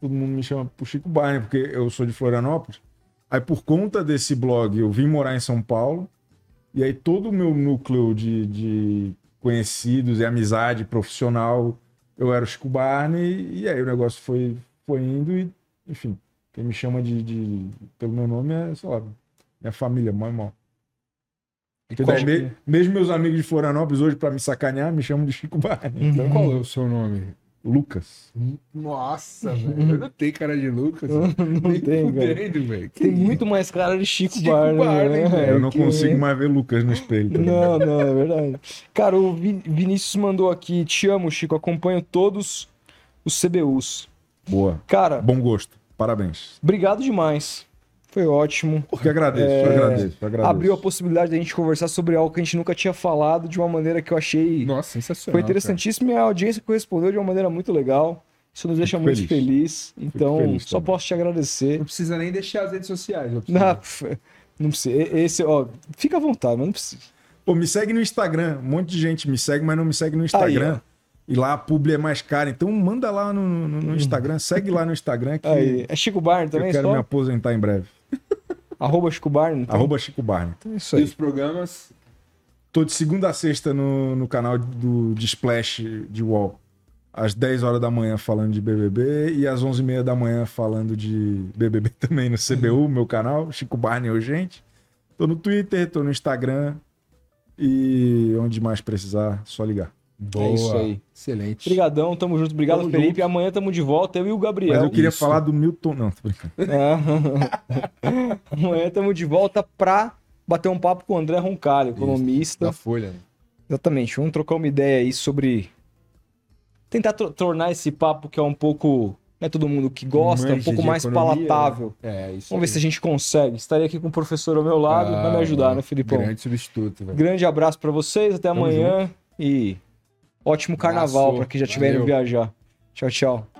Todo mundo me chama por Chico Barney, porque eu sou de Florianópolis. Aí, por conta desse blog, eu vim morar em São Paulo. E aí, todo o meu núcleo de, de conhecidos e amizade profissional, eu era o Chico Barney. E aí, o negócio foi, foi indo e, enfim, quem me chama de, de- pelo meu nome é, sei lá, minha família, mãe irmão. Qual- me- mesmo meus amigos de Florianópolis hoje, pra me sacanear, me chamam de Chico Barney. Então, Qual é o seu nome? Lucas. Nossa, velho. Eu não tenho cara de Lucas. Não Nem tem, cara. fudendo, velho. Que Tem isso? muito mais cara de Chico, Chico Barney, Barney, né? velho. eu não Que- consigo mais ver Lucas no espelho. tá? Não, não, é verdade. Cara, o Vi- Vinícius mandou aqui: Te amo, Chico. Acompanho todos os CBUs. Boa. Cara, Bom gosto. Parabéns. obrigado demais. Foi ótimo. Que agradeço, eu agradeço, eu agradeço. Abriu a possibilidade da gente conversar sobre algo que a gente nunca tinha falado de uma maneira que eu achei. Nossa, sensacional. Foi interessantíssimo e a audiência correspondeu de uma maneira muito legal. Isso nos deixa Fico muito feliz. feliz. Então, feliz só posso te cara. agradecer. Não precisa nem deixar as redes sociais. eu preciso. Não, não precisa. Esse, ó, fica à vontade, mas não precisa. Pô, me segue no Instagram. Um monte de gente me segue, mas não me segue no Instagram. e lá a publi é mais cara. Então manda lá no, no- no Instagram. Segue lá no Instagram que Aí, é Chico Barney eu também, quero só? me aposentar em breve. Arroba Chico Barney. então? Arroba Chico Barney. É Isso E aí. os programas. Tô de segunda a sexta no, no canal do de Splash de UOL. Às 10 horas da manhã falando de BBB e às 11h30 da manhã falando de BBB também no CBU, meu canal, Chico Barney Urgente. Tô no Twitter, tô no Instagram e onde mais precisar, só ligar. Boa. É isso aí. Excelente. Obrigadão, tamo junto. Obrigado, Tamo Felipe. junto. Amanhã tamo de volta, eu e o Gabriel. Mas eu queria Isso. falar do Milton. Não, tô brincando. É. Amanhã tamo de volta pra bater um papo com o André Roncalho, economista. Da Folha. né? Exatamente. Vamos trocar uma ideia aí sobre. Tentar tornar esse papo que é um pouco. Não é todo mundo que gosta, um Manja pouco de mais economia, palatável. É, isso. Vamos ver se a gente consegue. Estarei aqui com o professor ao meu lado, vai me ajudar, né, Filipão? Ah, Grande substituto, velho. Grande abraço pra vocês, até Tamo amanhã e ótimo carnaval pra quem já estiver indo viajar. Tchau, tchau.